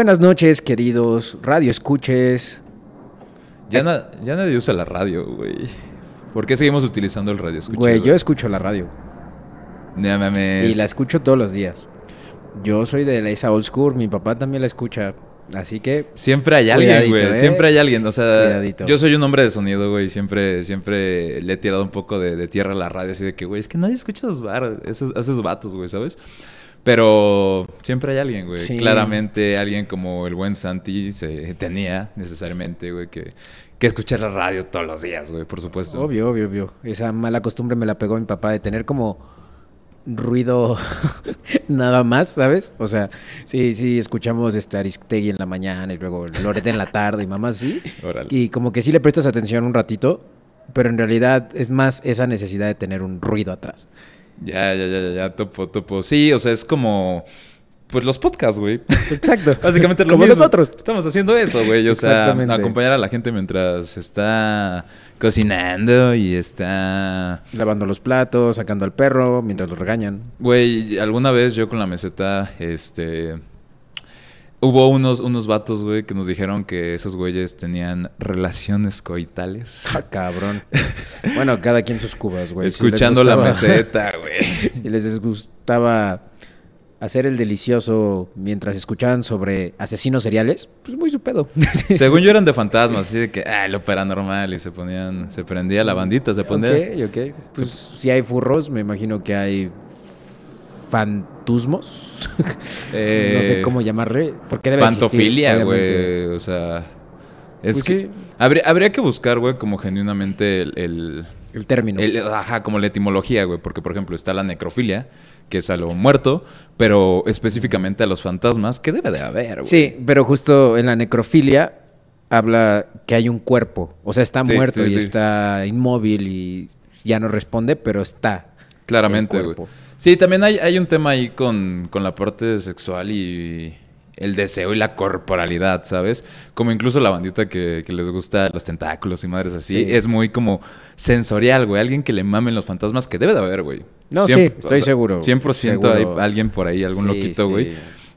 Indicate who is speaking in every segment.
Speaker 1: buenas noches, queridos radio escuches.
Speaker 2: Ya, na- ya nadie usa la radio, güey. ¿Por qué seguimos utilizando el radio escucha?
Speaker 1: Güey, yo escucho la radio
Speaker 2: No mames.
Speaker 1: y la escucho todos los días. Yo soy de la- esa old school, mi papá también la escucha, así que
Speaker 2: Siempre hay alguien, güey.
Speaker 1: ¿eh?
Speaker 2: Siempre hay alguien. O sea,
Speaker 1: Cuidadito.
Speaker 2: yo soy un hombre de sonido, güey. Siempre, siempre le he tirado un poco de, de tierra a la radio. Así de que, güey, es que nadie escucha esos, bar, esos, a esos vatos, güey, ¿sabes? Pero siempre hay alguien, güey.
Speaker 1: Sí.
Speaker 2: Claramente alguien como el buen Santi se tenía necesariamente, güey, que, que escuchar la radio todos los días, güey, por supuesto.
Speaker 1: obvio, obvio, obvio. Esa mala costumbre me la pegó mi papá de tener como ruido nada más, ¿sabes? O sea, sí, sí, escuchamos este Aristegui en la mañana y luego Loret en la tarde y mamá sí.
Speaker 2: Órale.
Speaker 1: Y como que sí le prestas atención un ratito, pero en realidad es más esa necesidad de tener un ruido atrás.
Speaker 2: Ya, ya, ya, ya, ya, topo, topo. Sí, o sea, es como. Pues los podcasts, güey.
Speaker 1: Exacto.
Speaker 2: Básicamente lo
Speaker 1: Como
Speaker 2: mismo.
Speaker 1: nosotros.
Speaker 2: Estamos haciendo eso, güey. O sea, acompañar a la gente mientras está cocinando y está.
Speaker 1: Lavando los platos, sacando al perro mientras lo regañan.
Speaker 2: Güey, alguna vez yo con la meseta, este. Hubo unos, unos vatos, güey, que nos dijeron que esos güeyes tenían relaciones coitales.
Speaker 1: Ah, cabrón. Bueno, cada quien sus cubas, güey. Si
Speaker 2: Escuchando la meseta, güey.
Speaker 1: Si les gustaba hacer el delicioso mientras escuchaban sobre asesinos seriales, pues muy su pedo.
Speaker 2: Según yo eran de fantasmas, así de que, ah, lo paranormal. Y se ponían, se prendía la bandita, se ponía.
Speaker 1: Ok, ok. Pues si hay furros, me imagino que hay fantusmos.
Speaker 2: Eh,
Speaker 1: no sé cómo llamarle. Porque debe
Speaker 2: Fantofilia, güey. O sea. Es
Speaker 1: Pues
Speaker 2: que.
Speaker 1: sí.
Speaker 2: Habría, habría que buscar, güey, como genuinamente el. el-
Speaker 1: El término.
Speaker 2: el- ajá, como la etimología, güey. Porque, por ejemplo, está la necrofilia, que es a lo muerto, pero específicamente a los fantasmas, que debe de haber, güey.
Speaker 1: Sí, pero justo en la necrofilia habla que hay un cuerpo. O sea, está
Speaker 2: Sí,
Speaker 1: muerto
Speaker 2: sí,
Speaker 1: y
Speaker 2: sí.
Speaker 1: está inmóvil y ya no responde, pero está.
Speaker 2: Claramente, güey. Sí, también hay, hay un tema ahí con, con la parte sexual y el deseo y la corporalidad, ¿sabes? Como incluso la bandita que, que les gusta los tentáculos y madres así.
Speaker 1: Sí.
Speaker 2: Es muy como sensorial, güey. Alguien que le mamen los fantasmas, que debe de haber, güey.
Speaker 1: No, sí, estoy seguro.
Speaker 2: 100%
Speaker 1: Seguro.
Speaker 2: hay alguien por ahí, algún
Speaker 1: Sí,
Speaker 2: loquito,
Speaker 1: sí.
Speaker 2: güey.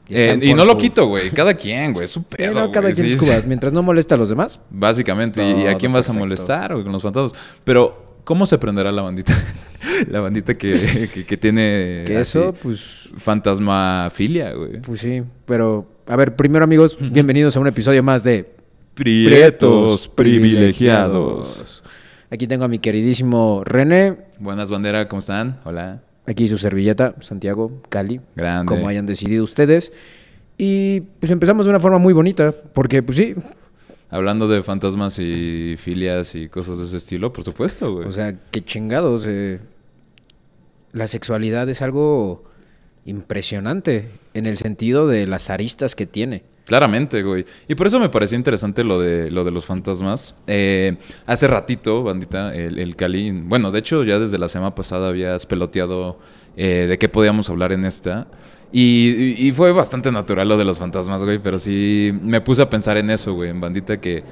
Speaker 1: Y
Speaker 2: Eh, Y, no lo quito, güey. Cada quien, güey. Es
Speaker 1: Sí,
Speaker 2: pedo,
Speaker 1: no, cada quien
Speaker 2: Sí, sí.
Speaker 1: cubas. Mientras no molesta a los demás.
Speaker 2: Básicamente. ¿Y a quién vas a molestar, güey, con los fantasmas? Pero, ¿cómo se prenderá la bandita? la bandita que, que, que tiene...
Speaker 1: Que
Speaker 2: así
Speaker 1: eso, pues,
Speaker 2: Fantasmafilia, güey.
Speaker 1: pues sí. Pero, a ver, primero amigos, bienvenidos a un episodio más de
Speaker 2: Prietos privilegiados.
Speaker 1: Aquí tengo a mi queridísimo René.
Speaker 2: Buenas, bandera, ¿cómo están? Hola.
Speaker 1: Aquí su servilleta, Santiago, Cali.
Speaker 2: Grande.
Speaker 1: Como hayan decidido ustedes. Y pues empezamos de una forma muy bonita. Porque, pues sí.
Speaker 2: Hablando de fantasmas y filias y cosas de ese estilo, por supuesto, güey.
Speaker 1: O sea, qué chingados. eh. La sexualidad es algo impresionante. En el sentido de las aristas que tiene.
Speaker 2: Claramente, güey. Y por eso me pareció interesante lo de, lo de los fantasmas. Eh, hace ratito, bandita, el, el Cali... Bueno, de hecho, ya desde la semana pasada habías peloteado eh, de qué podíamos hablar en esta. Y, y- fue bastante natural lo de los fantasmas, güey. Pero sí me puse a pensar en eso, güey. En bandita que...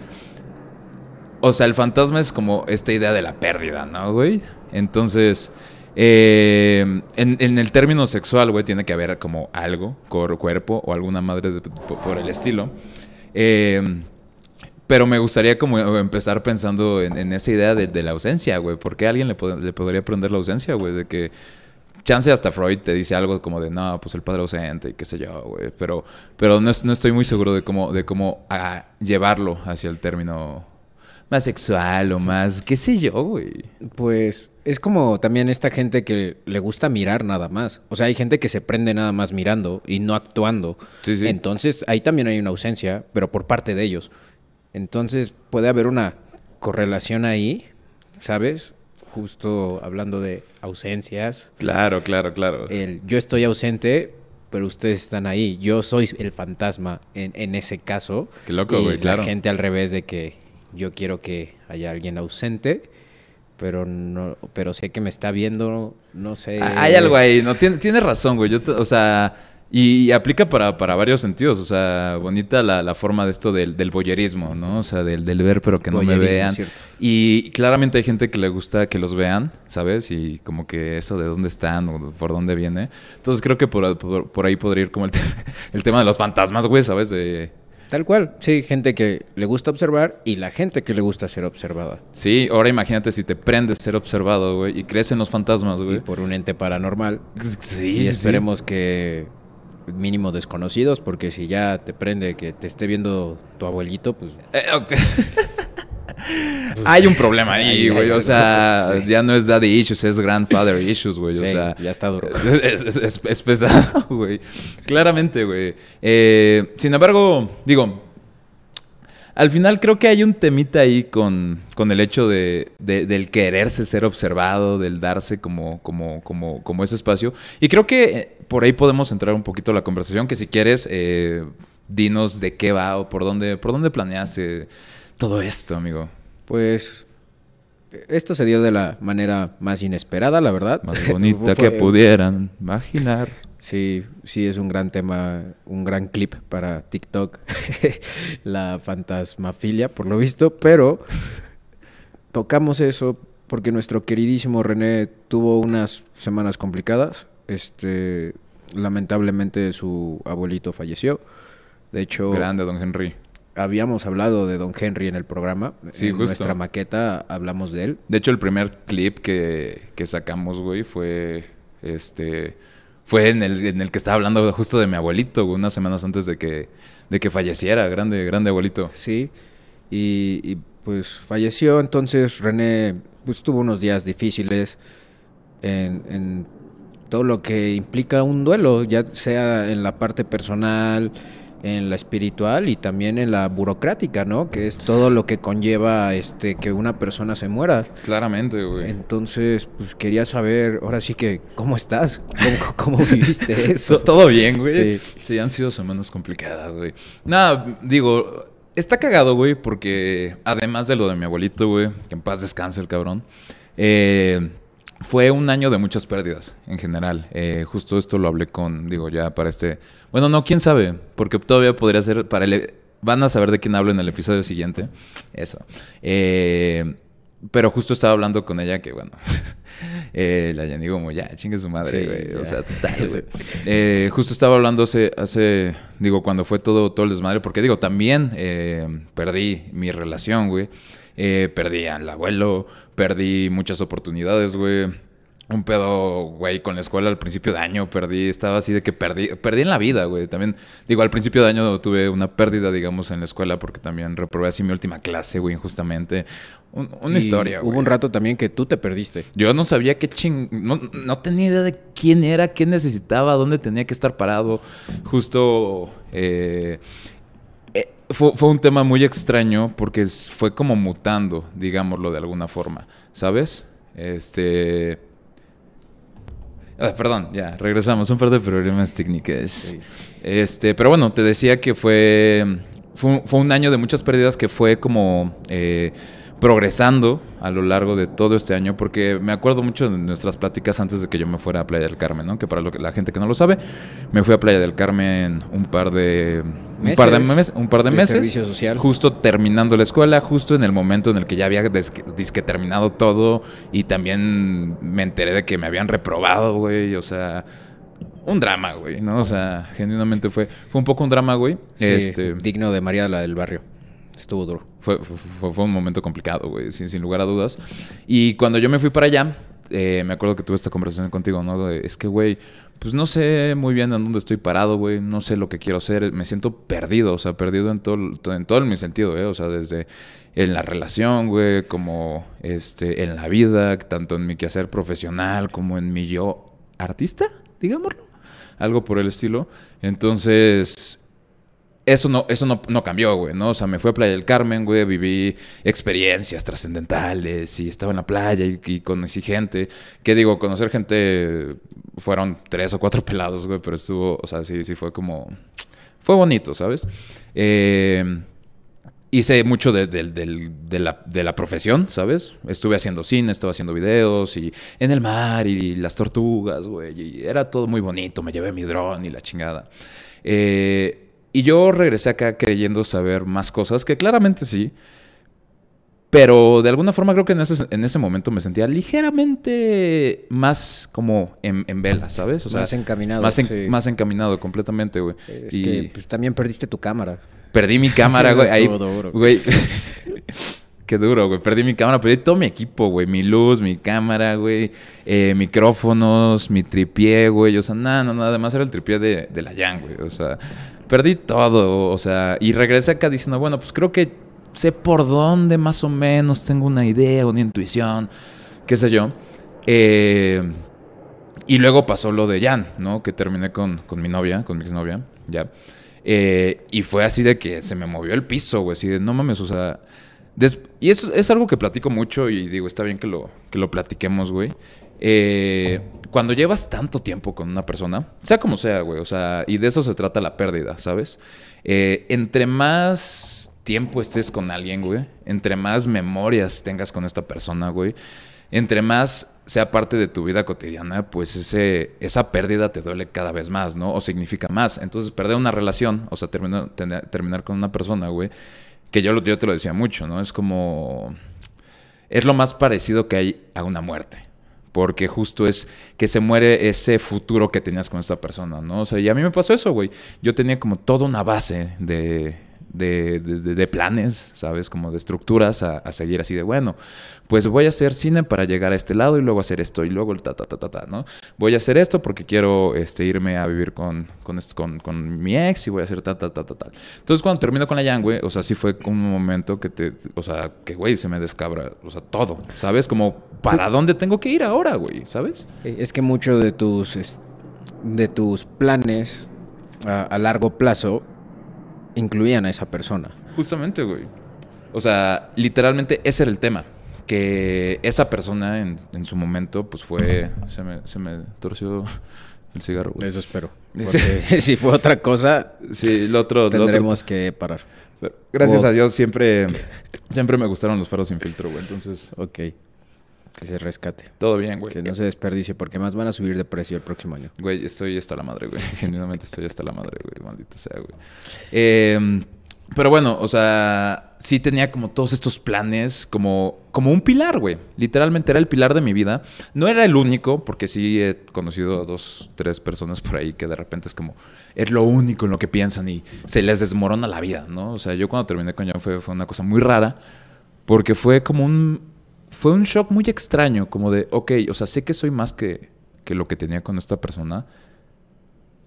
Speaker 2: O sea, el fantasma es como esta idea de la pérdida, ¿no, güey? Entonces... eh, en, el término sexual, güey, tiene que haber como algo, cor- cuerpo o alguna madre por, el estilo. Eh, pero me gustaría como empezar pensando en, esa idea de, la ausencia, güey. ¿Por qué a alguien le, le podría prender la ausencia, güey? De que chance hasta Freud te dice algo como de, no, pues el padre ausente y qué sé yo, güey. Pero, pero no, es- no estoy muy seguro de cómo, de cómo ah, llevarlo hacia el término más sexual o más, qué sé yo, güey.
Speaker 1: Pues es como también esta gente que le gusta mirar nada más. O sea, hay gente que se prende nada más mirando y no actuando.
Speaker 2: Sí, sí.
Speaker 1: Entonces ahí también hay una ausencia, pero por parte de ellos. Entonces puede haber una correlación ahí, ¿sabes? Justo hablando de ausencias.
Speaker 2: Claro, claro, claro.
Speaker 1: El yo estoy ausente, pero ustedes están ahí. Yo soy el fantasma en, en ese caso.
Speaker 2: Qué loco,
Speaker 1: Y
Speaker 2: güey, claro.
Speaker 1: La gente al revés de que yo quiero que haya alguien ausente, pero no, pero sé que me está viendo, no sé.
Speaker 2: Hay algo ahí, ¿no? Tiene, tiene razón, güey. Yo, o sea, Y, aplica para, para, varios sentidos, o sea, bonita la, la forma de esto del, del boyerismo, ¿no? O sea, del, del ver pero que no me vean. Y claramente hay gente que le gusta que los vean, ¿sabes? Y como que eso de dónde están o por dónde viene. Entonces creo que por, por, ahí podría ir como el, el tema de los fantasmas, güey, ¿sabes? De,
Speaker 1: Tal cual, sí, gente que le gusta observar y la gente que le gusta ser observada.
Speaker 2: Sí, ahora imagínate si te prendes ser observado, güey, y crecen los fantasmas, güey. Y
Speaker 1: por un ente paranormal. Sí, Y esperemos que mínimo desconocidos, porque si ya te prende que te esté viendo tu abuelito, pues... Eh,
Speaker 2: pues hay un problema ahí, güey. O sea, ya no es daddy issues, es grandfather issues, güey. o sea,
Speaker 1: ya está duro.
Speaker 2: Es, pesado, güey. Claramente, güey. Eh, sin embargo, digo, al final creo que hay un temita ahí con, con el hecho de, del quererse ser observado, del darse como, como, como, como ese espacio. Y creo que eh, por ahí podemos entrar un poquito a la conversación, que si quieres, eh, dinos de qué va o por dónde, por dónde planeaste todo esto, amigo.
Speaker 1: Pues esto se dio de la manera más inesperada, la verdad.
Speaker 2: Más bonita que pudieran imaginar.
Speaker 1: Sí, sí, es un gran tema, un gran clip para TikTok, la fantasmafilia, por lo visto, pero tocamos eso porque nuestro queridísimo René tuvo unas semanas complicadas. Este, lamentablemente su abuelito falleció. De hecho,
Speaker 2: grande don Henry.
Speaker 1: Habíamos hablado de Don Henry en el programa. Sí, en nuestra maqueta hablamos de él.
Speaker 2: De hecho, el primer clip que, que sacamos, güey, fue este fue en el, en el que estaba hablando justo de mi abuelito, unas semanas antes de que, de que falleciera, grande, grande abuelito.
Speaker 1: Sí, y, pues falleció, entonces René pues tuvo unos días difíciles en, en todo lo que implica un duelo, ya sea en la parte personal, en la espiritual y también en la burocrática, ¿no? Que es todo lo que conlleva este que una persona se muera.
Speaker 2: Claramente, güey.
Speaker 1: Entonces, pues quería saber, ahora sí que, ¿cómo estás? ¿Cómo, viviste eso?
Speaker 2: todo bien, güey. Sí. sí, han sido semanas complicadas, güey. Nada, digo, está cagado, güey, porque además de lo de mi abuelito, güey, que en paz descanse el cabrón, eh fue un año de muchas pérdidas en general. Eh, justo esto lo hablé con, digo, ya para este... Bueno, no, quién sabe, porque todavía podría ser para el... Van a saber de quién hablo en el episodio siguiente. Eso. Eh, pero justo estaba hablando con ella que, bueno, eh, la Yanni como, ya, chingue su madre, güey. o sea, total, güey. Eh, justo estaba hablando hace, hace, digo, cuando fue todo, todo el desmadre, porque digo, también perdí mi relación, güey. Eh, perdí al abuelo, perdí muchas oportunidades, güey. Un pedo, güey, con la escuela al principio de año perdí, estaba así de que perdí, perdí en la vida, güey. También, digo, al principio de año tuve una pérdida, digamos, en la escuela porque también reprobé así mi última clase, güey, injustamente. una historia,
Speaker 1: güey. Hubo un rato también que tú te perdiste.
Speaker 2: Yo no sabía qué ching... No, no, tenía idea de quién era, qué necesitaba, dónde tenía que estar parado. Justo... Eh, fue, un tema muy extraño porque fue como mutando, digámoslo de alguna forma, ¿sabes? Este... Ah, perdón, ya, regresamos. Un par de problemas técnicos. Este, pero bueno, te decía que fue, fue, un año de muchas pérdidas que fue como... Eh, progresando a lo largo de todo este año, porque me acuerdo mucho de nuestras pláticas antes de que yo me fuera a Playa del Carmen, ¿no? Que para lo que, la gente que no lo sabe, me fui a Playa del Carmen un par de meses, un par de, meses, un par de, meses
Speaker 1: servicio social.
Speaker 2: justo terminando la escuela, justo en el momento en el que ya había disque terminado todo y también me enteré de que me habían reprobado, güey, o sea, un drama, güey, ¿no? O sea, genuinamente fue fue un poco un drama, güey.
Speaker 1: este, digno de María la del barrio. Estuvo duro.
Speaker 2: Fue, un momento complicado, güey, sin, sin, lugar a dudas. Y cuando yo me fui para allá, eh, me acuerdo que tuve esta conversación contigo, ¿no? es que, güey, pues no sé muy bien en dónde estoy parado, güey, no sé lo que quiero hacer, me siento perdido, o sea, perdido en todo, en todo mi sentido, ¿eh? O sea, desde en la relación, güey, como este, en la vida, tanto en mi quehacer profesional como en mi yo artista, digámoslo, algo por el estilo. Entonces, eso no, eso no, no, cambió, güey, ¿no? O sea, me fui a Playa del Carmen, güey, viví experiencias trascendentales y estaba en la playa y, conocí gente. ¿Qué digo? Conocer gente fueron tres o cuatro pelados, güey, pero estuvo, o sea, sí, sí fue como... Fue bonito, ¿sabes? Eh, hice mucho de, de la, de la profesión, ¿sabes? Estuve haciendo cine, estaba haciendo videos y en el mar y las tortugas, güey. Y era todo muy bonito, me llevé mi dron y la chingada. Eh, y yo regresé acá creyendo saber más cosas, que claramente sí. Pero de alguna forma creo que en ese, en ese momento me sentía ligeramente más como en, en vela, ¿sabes? O sea,
Speaker 1: Más encaminado,
Speaker 2: Más, en-
Speaker 1: sí.
Speaker 2: más encaminado completamente, güey.
Speaker 1: Es
Speaker 2: y
Speaker 1: que pues, también perdiste tu cámara.
Speaker 2: perdí mi cámara, güey. Ahí, güey. Qué duro, güey. Perdí mi cámara, perdí todo mi equipo, güey. Mi luz, mi cámara, güey. eh, micrófonos, mi tripié, güey. O sea, nada, nada. Además era el tripié de, de la Yang, güey. O sea, perdí todo. O sea, y regresé acá diciendo, bueno, pues creo que sé por dónde más o menos tengo una idea, una intuición, qué sé yo. Eh, y luego pasó lo de Jan, ¿no? Que terminé con, con mi novia, con mi exnovia, ya. Eh, y fue así de que se me movió el piso, güey. Así de, no mames, o sea... y eso es algo que platico mucho y digo, está bien que lo, que lo platiquemos, güey. Eh, cuando llevas tanto tiempo con una persona, sea como sea, güey, o sea, y de eso se trata la pérdida, ¿sabes? Eh, entre más tiempo estés con alguien, güey, entre más memorias tengas con esta persona, güey, entre más sea parte de tu vida cotidiana, pues ese, esa pérdida te duele cada vez más, ¿no? O significa más. Entonces, perder una relación, o sea, terminar, terminar con una persona, güey, que yo, yo te lo decía mucho, ¿no? Es como... Es lo más parecido que hay a una muerte. Porque justo es que se muere ese futuro que tenías con esta persona, ¿no? O sea, y a mí me pasó eso, güey. Yo tenía como toda una base de, de, de- de- planes, ¿sabes? Como de estructuras a, a seguir así de, bueno, pues voy a hacer cine para llegar a este lado y luego hacer esto y luego el ta, ta, ta, ta, ta, ¿no? Voy a hacer esto porque quiero este, irme a vivir con, con, con, con mi ex y voy a hacer ta, ta, ta, ta, tal. Entonces, cuando termino con la Yang, güey, o sea, sí fue como un momento que te, o sea, que, güey, se me descabra, o sea, todo, ¿sabes? Como, ¿para dónde tengo que ir ahora, güey? ¿Sabes?
Speaker 1: Eh, Es que mucho de tus, de tus planes a, a largo plazo incluían a esa persona.
Speaker 2: Justamente, güey. O sea, literalmente ese era el tema. Que esa persona en, en su momento, pues fue. Se me, se me torció el cigarro, güey.
Speaker 1: Eso espero. Porque si fue otra cosa,
Speaker 2: Sí, el otro.
Speaker 1: tendremos que parar.
Speaker 2: Pero gracias a Dios siempre. Siempre me gustaron los faros sin filtro, güey. Entonces,
Speaker 1: Ok. Que se rescate.
Speaker 2: todo bien, güey.
Speaker 1: Que no se desperdicie porque más van a subir de precio el próximo año.
Speaker 2: Güey, estoy hasta la madre, güey. Genuinamente estoy hasta la madre, güey. Maldita sea, güey. Eh, pero bueno, o sea, sí tenía como todos estos planes, como, como un pilar, güey. Literalmente era el pilar de mi vida. No era el único, porque sí he conocido a dos, tres personas por ahí que de repente es como, es lo único en lo que piensan y se les desmorona la vida, ¿no? O sea, yo cuando terminé con John fue, fue una cosa muy rara, porque fue como un, fue un shock muy extraño, como de, ok, o sea, sé que soy más que, que lo que tenía con esta persona,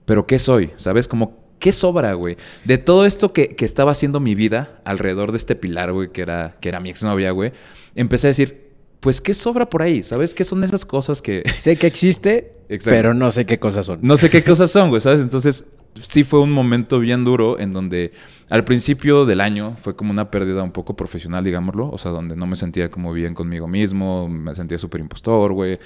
Speaker 2: pero ¿qué soy? ¿Sabes? Como, ¿qué sobra, güey? De todo esto que, que estaba haciendo mi vida alrededor de este pilar, güey, que era, que era mi exnovia, güey, empecé a decir, pues, ¿qué sobra por ahí? ¿Sabes? ¿Qué son esas cosas que...
Speaker 1: Sé que existe,
Speaker 2: Exacto.
Speaker 1: pero no sé qué cosas son.
Speaker 2: No sé qué cosas son, güey, ¿sabes? Entonces, sí fue un momento bien duro en donde al principio del año fue como una pérdida un poco profesional, digámoslo. O sea, donde no me sentía como bien conmigo mismo, me sentía súper impostor, güey.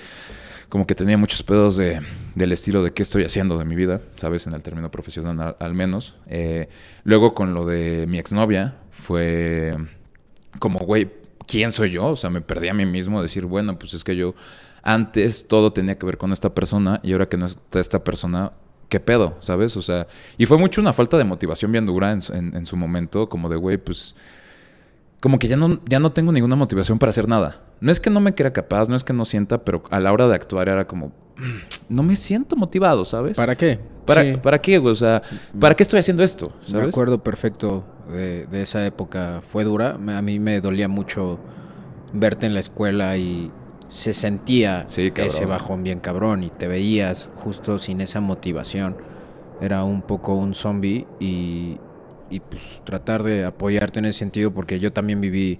Speaker 2: Como que tenía muchos pedos de, del estilo de qué estoy haciendo de mi vida, ¿sabes? En el término profesional al, menos. Eh, luego con lo de mi exnovia fue como, güey, ¿quién soy yo? O sea, me perdí a mí mismo, decir, bueno, pues es que yo antes todo tenía que ver con esta persona y ahora que no está esta persona, ¿qué pedo? ¿Sabes? O sea, y fue mucho una falta de motivación bien dura en, su- en- en su momento, como de, güey, pues, como que ya no, ya no tengo ninguna motivación para hacer nada. No es que no me crea capaz, no es que no sienta, pero a la hora de actuar era como, "Mm, no me siento motivado, ¿sabes?
Speaker 1: ¿Para qué?
Speaker 2: ¿Para,
Speaker 1: Sí.
Speaker 2: ¿para qué, güey? O sea, ¿para qué estoy haciendo esto?
Speaker 1: Me
Speaker 2: ¿Sabes?
Speaker 1: acuerdo perfecto de, de esa época. Fue dura. Me- A mí me dolía mucho verte en la escuela y se sentía
Speaker 2: Sí,
Speaker 1: ese bajón bien cabrón y te veías justo sin esa motivación. Era un poco un zombie y, y pues tratar de apoyarte en ese sentido porque yo también viví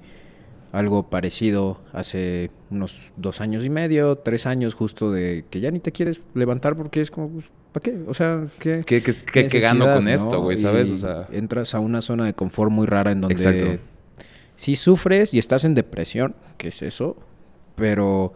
Speaker 1: algo parecido hace unos dos años y medio, tres años justo de que ya ni te quieres levantar porque es como, pues, ¿para qué? O sea, ¿qué,
Speaker 2: ¿Qué, qué, qué- qué gano con
Speaker 1: ¿no?
Speaker 2: esto, güey? ¿Sabes? O sea,
Speaker 1: entras a una zona de confort muy rara en donde
Speaker 2: Exacto.
Speaker 1: sí sufres y estás en depresión, que es eso, pero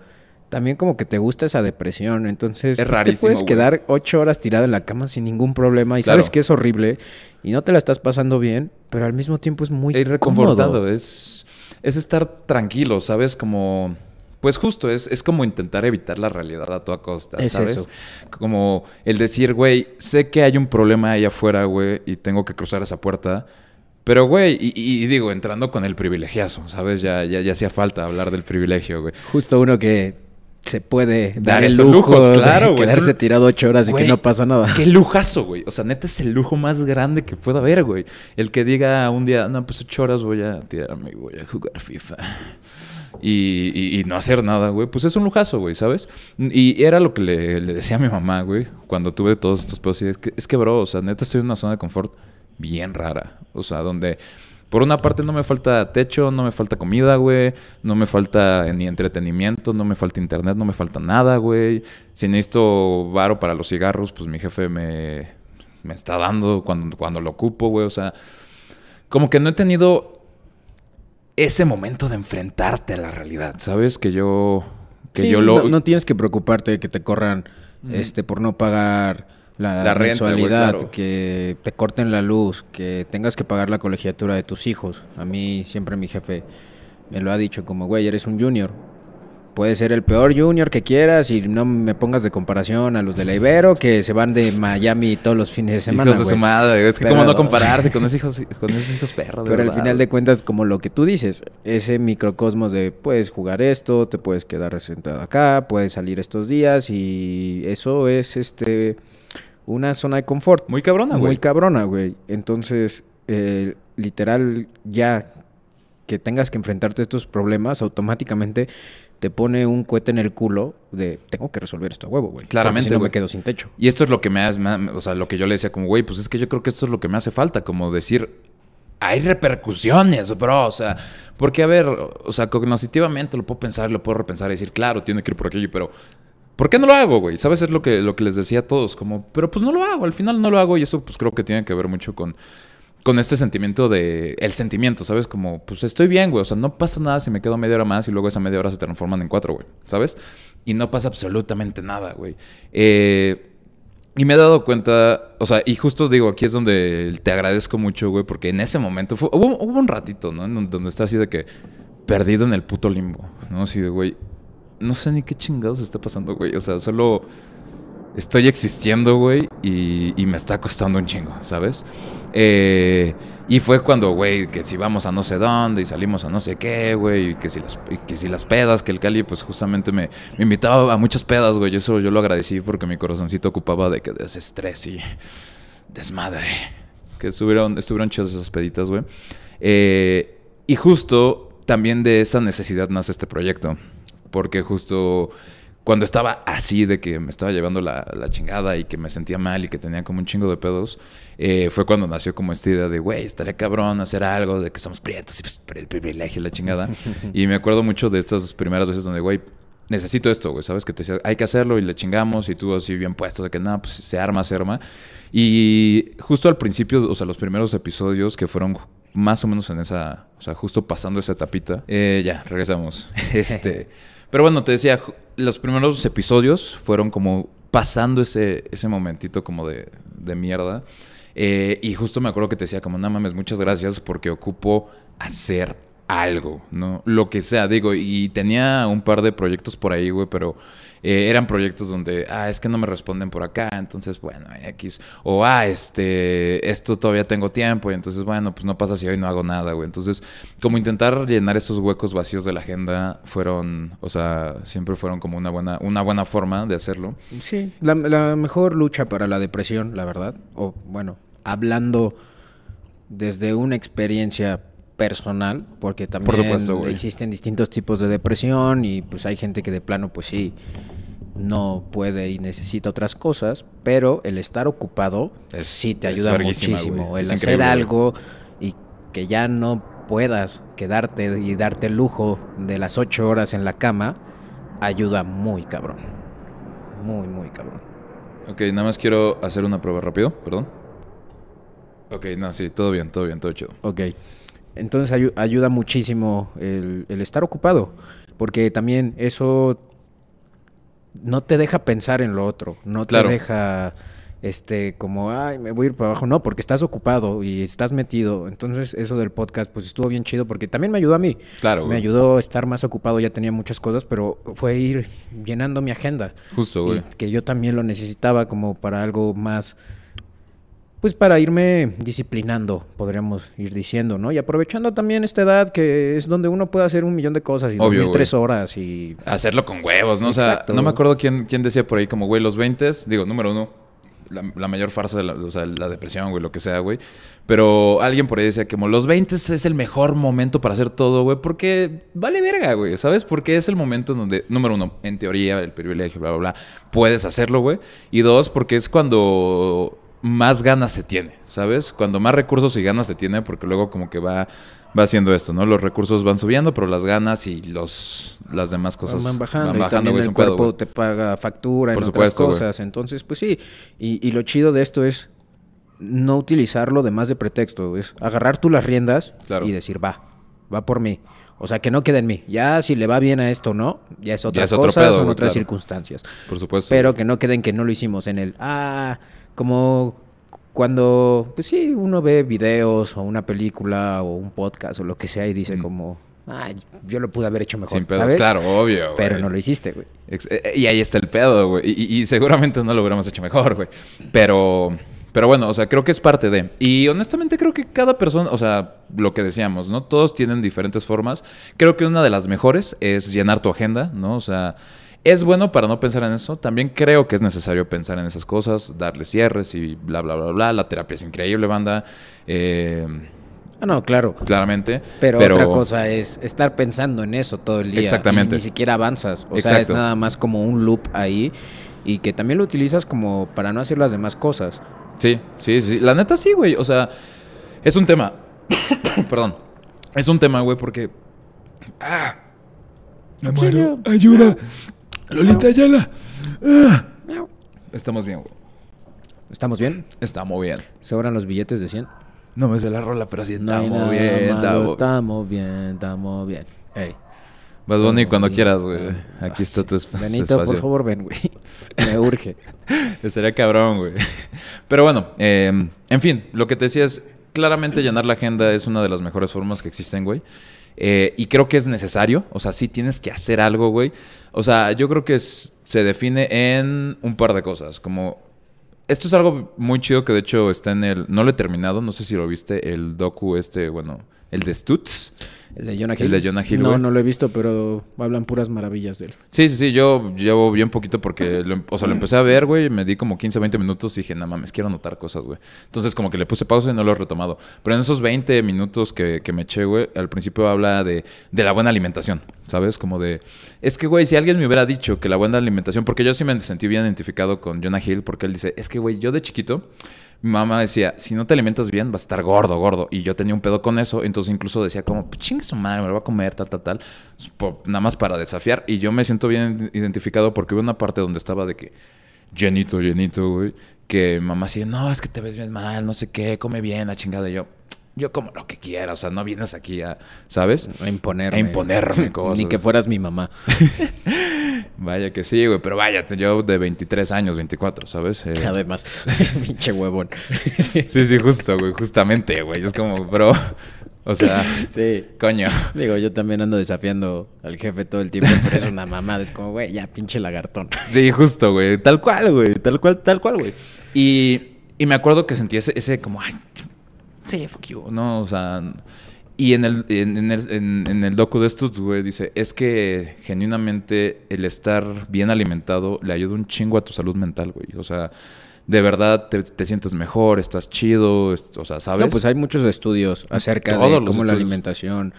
Speaker 1: también como que te gusta esa depresión. Entonces,
Speaker 2: Es
Speaker 1: pues,
Speaker 2: rarísimo,
Speaker 1: te puedes quedar ocho horas tirado en la cama sin ningún problema y
Speaker 2: Claro.
Speaker 1: sabes que es horrible y no te la estás pasando bien, pero al mismo tiempo es muy
Speaker 2: es reconfortado, es estar tranquilo, ¿sabes? Como, pues justo, es, es como intentar evitar la realidad a toda costa,
Speaker 1: Es
Speaker 2: ¿sabes?
Speaker 1: eso.
Speaker 2: Como el decir, güey, sé que hay un problema ahí afuera, güey, y tengo que cruzar esa puerta. Pero, güey, y, digo, entrando con el privilegiazo, ¿sabes? Ya, ya, ya hacía falta hablar del privilegio, güey.
Speaker 1: Justo uno que se puede
Speaker 2: Dar
Speaker 1: dar el lujo
Speaker 2: lujos,
Speaker 1: de
Speaker 2: claro, güey,
Speaker 1: quedarse tirado ocho horas y que no pasa nada.
Speaker 2: Qué lujazo, güey. O sea, neta es el lujo más grande que pueda haber, güey. El que diga un día, no, pues ocho horas voy a tirarme y voy a jugar FIFA. Y, y- y no hacer nada, güey. Pues es un lujazo, güey, ¿sabes? Y era lo que le, le decía a mi mamá, güey, cuando tuve todos estos pedos. Y es que, es que, bro, o sea, neta estoy en una zona de confort bien rara. O sea, donde... Por una parte no me falta techo, no me falta comida, güey. No me falta ni entretenimiento, no me falta internet, no me falta nada, güey. Si necesito varo para los cigarros, pues mi jefe me, me está dando cuando, cuando lo ocupo, güey. O sea, como que no he tenido ese momento de enfrentarte a la realidad, ¿sabes? Que yo... Que
Speaker 1: Sí,
Speaker 2: yo lo...
Speaker 1: no, no tienes que preocuparte de que te corran este por no pagar la,
Speaker 2: La renta, güey,
Speaker 1: mensualidad,
Speaker 2: claro.
Speaker 1: que te corten la luz, que tengas que pagar la colegiatura de tus hijos. A mí siempre mi jefe me lo ha dicho como, güey, eres un junior. Puedes ser el peor junior que quieras y no me pongas de comparación a los de la Ibero que se van de Miami todos los fines de semana.
Speaker 2: Hijos de su madre, es que
Speaker 1: Pero-
Speaker 2: cómo no compararse con esos hijos, con esos hijos perros.
Speaker 1: Pero al final de cuentas, como lo que tú dices, ese microcosmos de puedes jugar esto, te puedes quedar sentado acá, puedes salir estos días y eso es este una zona de confort.
Speaker 2: Muy cabrona, güey.
Speaker 1: Muy cabrona, güey. Entonces, eh, literal, ya que tengas que enfrentarte a estos problemas, automáticamente te pone un cohete en el culo de tengo que resolver esto a huevo, güey.
Speaker 2: Claramente,
Speaker 1: si no me quedo sin techo.
Speaker 2: Y esto es lo que me hace, o sea, lo que yo le decía como, güey, pues es que yo creo que esto es lo que me hace falta, como decir, hay repercusiones, bro, o sea, porque a ver, o sea, cognitivamente lo puedo pensar, lo puedo repensar y decir, claro, tiene que ir por aquello, pero ¿por qué no lo hago, güey? ¿Sabes? Es lo que, lo que les decía a todos, como, pero pues no lo hago, al final no lo hago y eso pues creo que tiene que ver mucho con, con este sentimiento de, el sentimiento, ¿sabes? Como, pues estoy bien, güey, o sea, no pasa nada si me quedo media hora más y luego esa media hora se transforman en cuatro, güey, ¿sabes? Y no pasa absolutamente nada, güey. Eh... Y me he dado cuenta, o sea, y justo digo, aquí es donde te agradezco mucho, güey, porque en ese momento fue, hubo, hubo un ratito, ¿no? En donde está así de que perdido en el puto limbo, ¿no? Así de, güey, no sé ni qué chingados está pasando, güey. O sea, solo estoy existiendo, güey, y, y me está costando un chingo, ¿sabes? Eh, y fue cuando, güey, que si vamos a no sé dónde y salimos a no sé qué, güey, que si las, que si las pedas, que el Cali, pues justamente me, me invitaba a muchas pedas, güey. Eso yo lo agradecí porque mi corazoncito ocupaba de que desestrés y desmadre. Que estuvieron, estuvieron chidas esas peditas, güey. Eh, y justo también de esa necesidad nace este proyecto. Porque justo cuando estaba así de que me estaba llevando la, la chingada y que me sentía mal y que tenía como un chingo de pedos, eh, fue cuando nació como esta idea de, güey, estaría cabrón hacer algo, de que somos prietos y pues el privilegio y la chingada. y me acuerdo mucho de estas primeras veces donde, güey, necesito esto, güey, ¿sabes? Que te decía, hay que hacerlo y le chingamos y tú así bien puesto de que nada, pues se arma, se arma. Y justo al principio, o sea, los primeros episodios que fueron más o menos en esa, o sea, justo pasando esa etapita, eh, ya, regresamos. este, pero bueno, te decía, los primeros episodios fueron como pasando ese, ese momentito como de, de mierda. Eh, y justo me acuerdo que te decía como, no mames, muchas gracias porque ocupo hacer algo, ¿no? Lo que sea, digo, y tenía un par de proyectos por ahí, güey, pero eh, eran proyectos donde, ah, es que no me responden por acá, entonces, bueno, X. O, ah, este, esto todavía tengo tiempo, y entonces, bueno, pues no pasa si hoy no hago nada, güey. Entonces, como intentar llenar esos huecos vacíos de la agenda fueron, o sea, siempre fueron como una buena, una buena forma de hacerlo.
Speaker 1: Sí, la, la mejor lucha para la depresión, la verdad. O bueno, hablando desde una experiencia personal, porque también
Speaker 2: supuesto,
Speaker 1: existen distintos tipos de depresión y pues hay gente que de plano pues sí no puede y necesita otras cosas, pero el estar ocupado
Speaker 2: Es-
Speaker 1: sí te ayuda muchísimo. El
Speaker 2: Es
Speaker 1: hacer algo y que ya no puedas quedarte y darte el lujo de las ocho horas en la cama, ayuda muy cabrón. Muy, muy cabrón.
Speaker 2: Ok, nada más quiero hacer una prueba rápido, perdón. Ok, no, sí, todo bien, todo bien, todo chido.
Speaker 1: Ok. Entonces ayu- ayuda muchísimo el, el estar ocupado, porque también eso no te deja pensar en lo otro, no te deja este como ay me voy a ir para abajo no porque estás ocupado y estás metido. Entonces eso del podcast pues estuvo bien chido porque también me ayudó a mí.
Speaker 2: Claro,
Speaker 1: me
Speaker 2: güey.
Speaker 1: ayudó a estar más ocupado ya tenía muchas cosas pero fue ir llenando mi agenda.
Speaker 2: Justo, güey.
Speaker 1: y que yo también lo necesitaba como para algo más pues para irme disciplinando, podríamos ir diciendo, ¿no? Y aprovechando también esta edad que es donde uno puede hacer un millón de cosas y
Speaker 2: Obvio,
Speaker 1: dormir
Speaker 2: güey.
Speaker 1: tres horas y...
Speaker 2: Hacerlo con huevos, ¿no? O sea, no me acuerdo quién, quién decía por ahí como, güey, los 20, digo, número uno, la, la mayor farsa de la, o sea, la depresión, güey, lo que sea, güey. Pero alguien por ahí decía como, los 20 es el mejor momento para hacer todo, güey, porque vale verga, güey, ¿sabes? Porque es el momento en donde, número uno, en teoría, el privilegio, bla, bla, bla, puedes hacerlo, güey. Y dos, porque es cuando más ganas se tiene, ¿sabes? Cuando más recursos y ganas se tiene, porque luego como que va... Va haciendo esto, ¿no? Los recursos van subiendo, pero las ganas y los las demás cosas
Speaker 1: van bajando,
Speaker 2: van
Speaker 1: y
Speaker 2: bajando,
Speaker 1: también
Speaker 2: güey, es
Speaker 1: el
Speaker 2: pedo,
Speaker 1: cuerpo te paga factura en
Speaker 2: Por
Speaker 1: otras
Speaker 2: supuesto, güey.
Speaker 1: cosas. Entonces, pues sí. Y, y lo chido de esto es no utilizarlo de más de pretexto. Es agarrar tú las riendas
Speaker 2: Claro.
Speaker 1: y decir, va, va por mí. O sea, que no quede en mí. Ya si le va bien a esto o no, ya es otra
Speaker 2: es otro
Speaker 1: cosa,
Speaker 2: pedo,
Speaker 1: son otras
Speaker 2: claro.
Speaker 1: circunstancias.
Speaker 2: Por supuesto.
Speaker 1: Pero que no queden que no lo hicimos en el, ah, como cuando, pues sí, uno ve videos o una película o un podcast o lo que sea y dice como, ay, yo lo pude haber hecho mejor,
Speaker 2: Sin pedos,
Speaker 1: ¿sabes?
Speaker 2: claro, obvio, güey.
Speaker 1: Pero no lo hiciste, güey.
Speaker 2: Eh, eh, Y ahí está el pedo, güey. Y- y seguramente no lo hubiéramos hecho mejor, güey. Pero, pero bueno, o sea, creo que es parte de. Y honestamente creo que cada persona, o sea, lo que decíamos, ¿no? Todos tienen diferentes formas. Creo que una de las mejores es llenar tu agenda, ¿no? O sea, es bueno para no pensar en eso. También creo que es necesario pensar en esas cosas, darle cierres y bla, bla, bla, bla. La terapia es increíble, banda. Eh,
Speaker 1: Ah, no, claro.
Speaker 2: claramente.
Speaker 1: Pero, otra cosa es estar pensando en eso todo el día.
Speaker 2: Exactamente.
Speaker 1: Y ni siquiera avanzas. O sea, es nada más como un loop ahí. Y que también lo utilizas como para no hacer las demás cosas.
Speaker 2: Sí, sí, sí. La neta sí, güey. O sea, es un tema. Perdón. Es un tema, güey, porque. ¡Ah! Me muero. ¡Ayuda! ¡Lolita Ayala! ¡Ah! Estamos bien, güey.
Speaker 1: ¿Estamos bien?
Speaker 2: Estamos bien.
Speaker 1: ¿Sobran los billetes de 100?
Speaker 2: No me sé la rola, pero sí
Speaker 1: No
Speaker 2: estamos
Speaker 1: nada
Speaker 2: bien. Estamos
Speaker 1: Estamos bien, estamos bien. Ey.
Speaker 2: Bad Bunny,
Speaker 1: estamos
Speaker 2: cuando
Speaker 1: bien.
Speaker 2: quieras, güey.
Speaker 1: Ah,
Speaker 2: Aquí está tu esp-
Speaker 1: Benito,
Speaker 2: espacio.
Speaker 1: por favor, ven, güey. Me urge.
Speaker 2: Estaría cabrón, güey. Pero bueno, eh, en fin, lo que te decía es, claramente llenar la agenda es una de las mejores formas que existen, güey. Eh, y creo que es necesario, o sea, sí tienes que hacer algo, güey. O sea, yo creo que se define en un par de cosas, como... Esto es algo muy chido que de hecho está en el... No lo he terminado, no sé si lo viste, el docu este, bueno, el de Stutz.
Speaker 1: ¿El de Jonah
Speaker 2: El
Speaker 1: Hill?
Speaker 2: de Jonah Hill,
Speaker 1: No,
Speaker 2: güey.
Speaker 1: no lo he visto, pero hablan puras maravillas de él.
Speaker 2: Sí, sí, sí, yo llevo bien poquito porque, lo, em- o sea, lo empecé a ver, güey, me di como 15, 20 minutos y dije, no mames, quiero anotar cosas, güey. Entonces como que le puse pausa y no lo he retomado. Pero en esos 20 minutos que, que me eché, güey, al principio habla de, de la buena alimentación, ¿sabes? Como de, es que, güey, si alguien me hubiera dicho que la buena alimentación, porque yo sí me sentí bien identificado con Jonah Hill, porque él dice, es que, güey, yo de chiquito... Mi mamá decía, si no te alimentas bien, vas a estar gordo, gordo. Y yo tenía un pedo con eso, entonces incluso decía como, "Pues su madre, me lo va a comer, tal, tal, tal. Por- nada más para desafiar. Y yo me siento bien identificado porque hubo una parte donde estaba de que llenito, llenito, güey. Que mamá decía, no, es que te ves bien mal, no sé qué, come bien, la chingada. Y yo, yo como lo que quiera, o sea, no vienes aquí a, ¿sabes?
Speaker 1: A imponerme.
Speaker 2: A imponerme cosas.
Speaker 1: Ni que fueras mi mamá.
Speaker 2: Vaya que sí, güey, pero vaya, yo de 23 años, 24, ¿sabes? Eh,
Speaker 1: Además, pinche huevón.
Speaker 2: sí, sí, justo, güey, justamente, güey. Es como, bro, o sea,
Speaker 1: Sí.
Speaker 2: coño.
Speaker 1: Digo, yo también ando desafiando al jefe todo el tiempo, pero es una mamada. Es como, güey, ya pinche lagartón.
Speaker 2: Sí, justo, güey. Tal cual, güey. Tal cual, tal cual, güey. Y, y me acuerdo que sentí ese, ese como, ay, sí, fuck you, ¿no? O sea, y en el, en, en el, en, en el docu de estos, güey, dice, es que genuinamente el estar bien alimentado le ayuda un chingo a tu salud mental, güey. O sea, de verdad te, te sientes mejor, estás chido, o sea, ¿sabes?
Speaker 1: No, pues hay muchos estudios acerca
Speaker 2: Todos
Speaker 1: de cómo la alimentación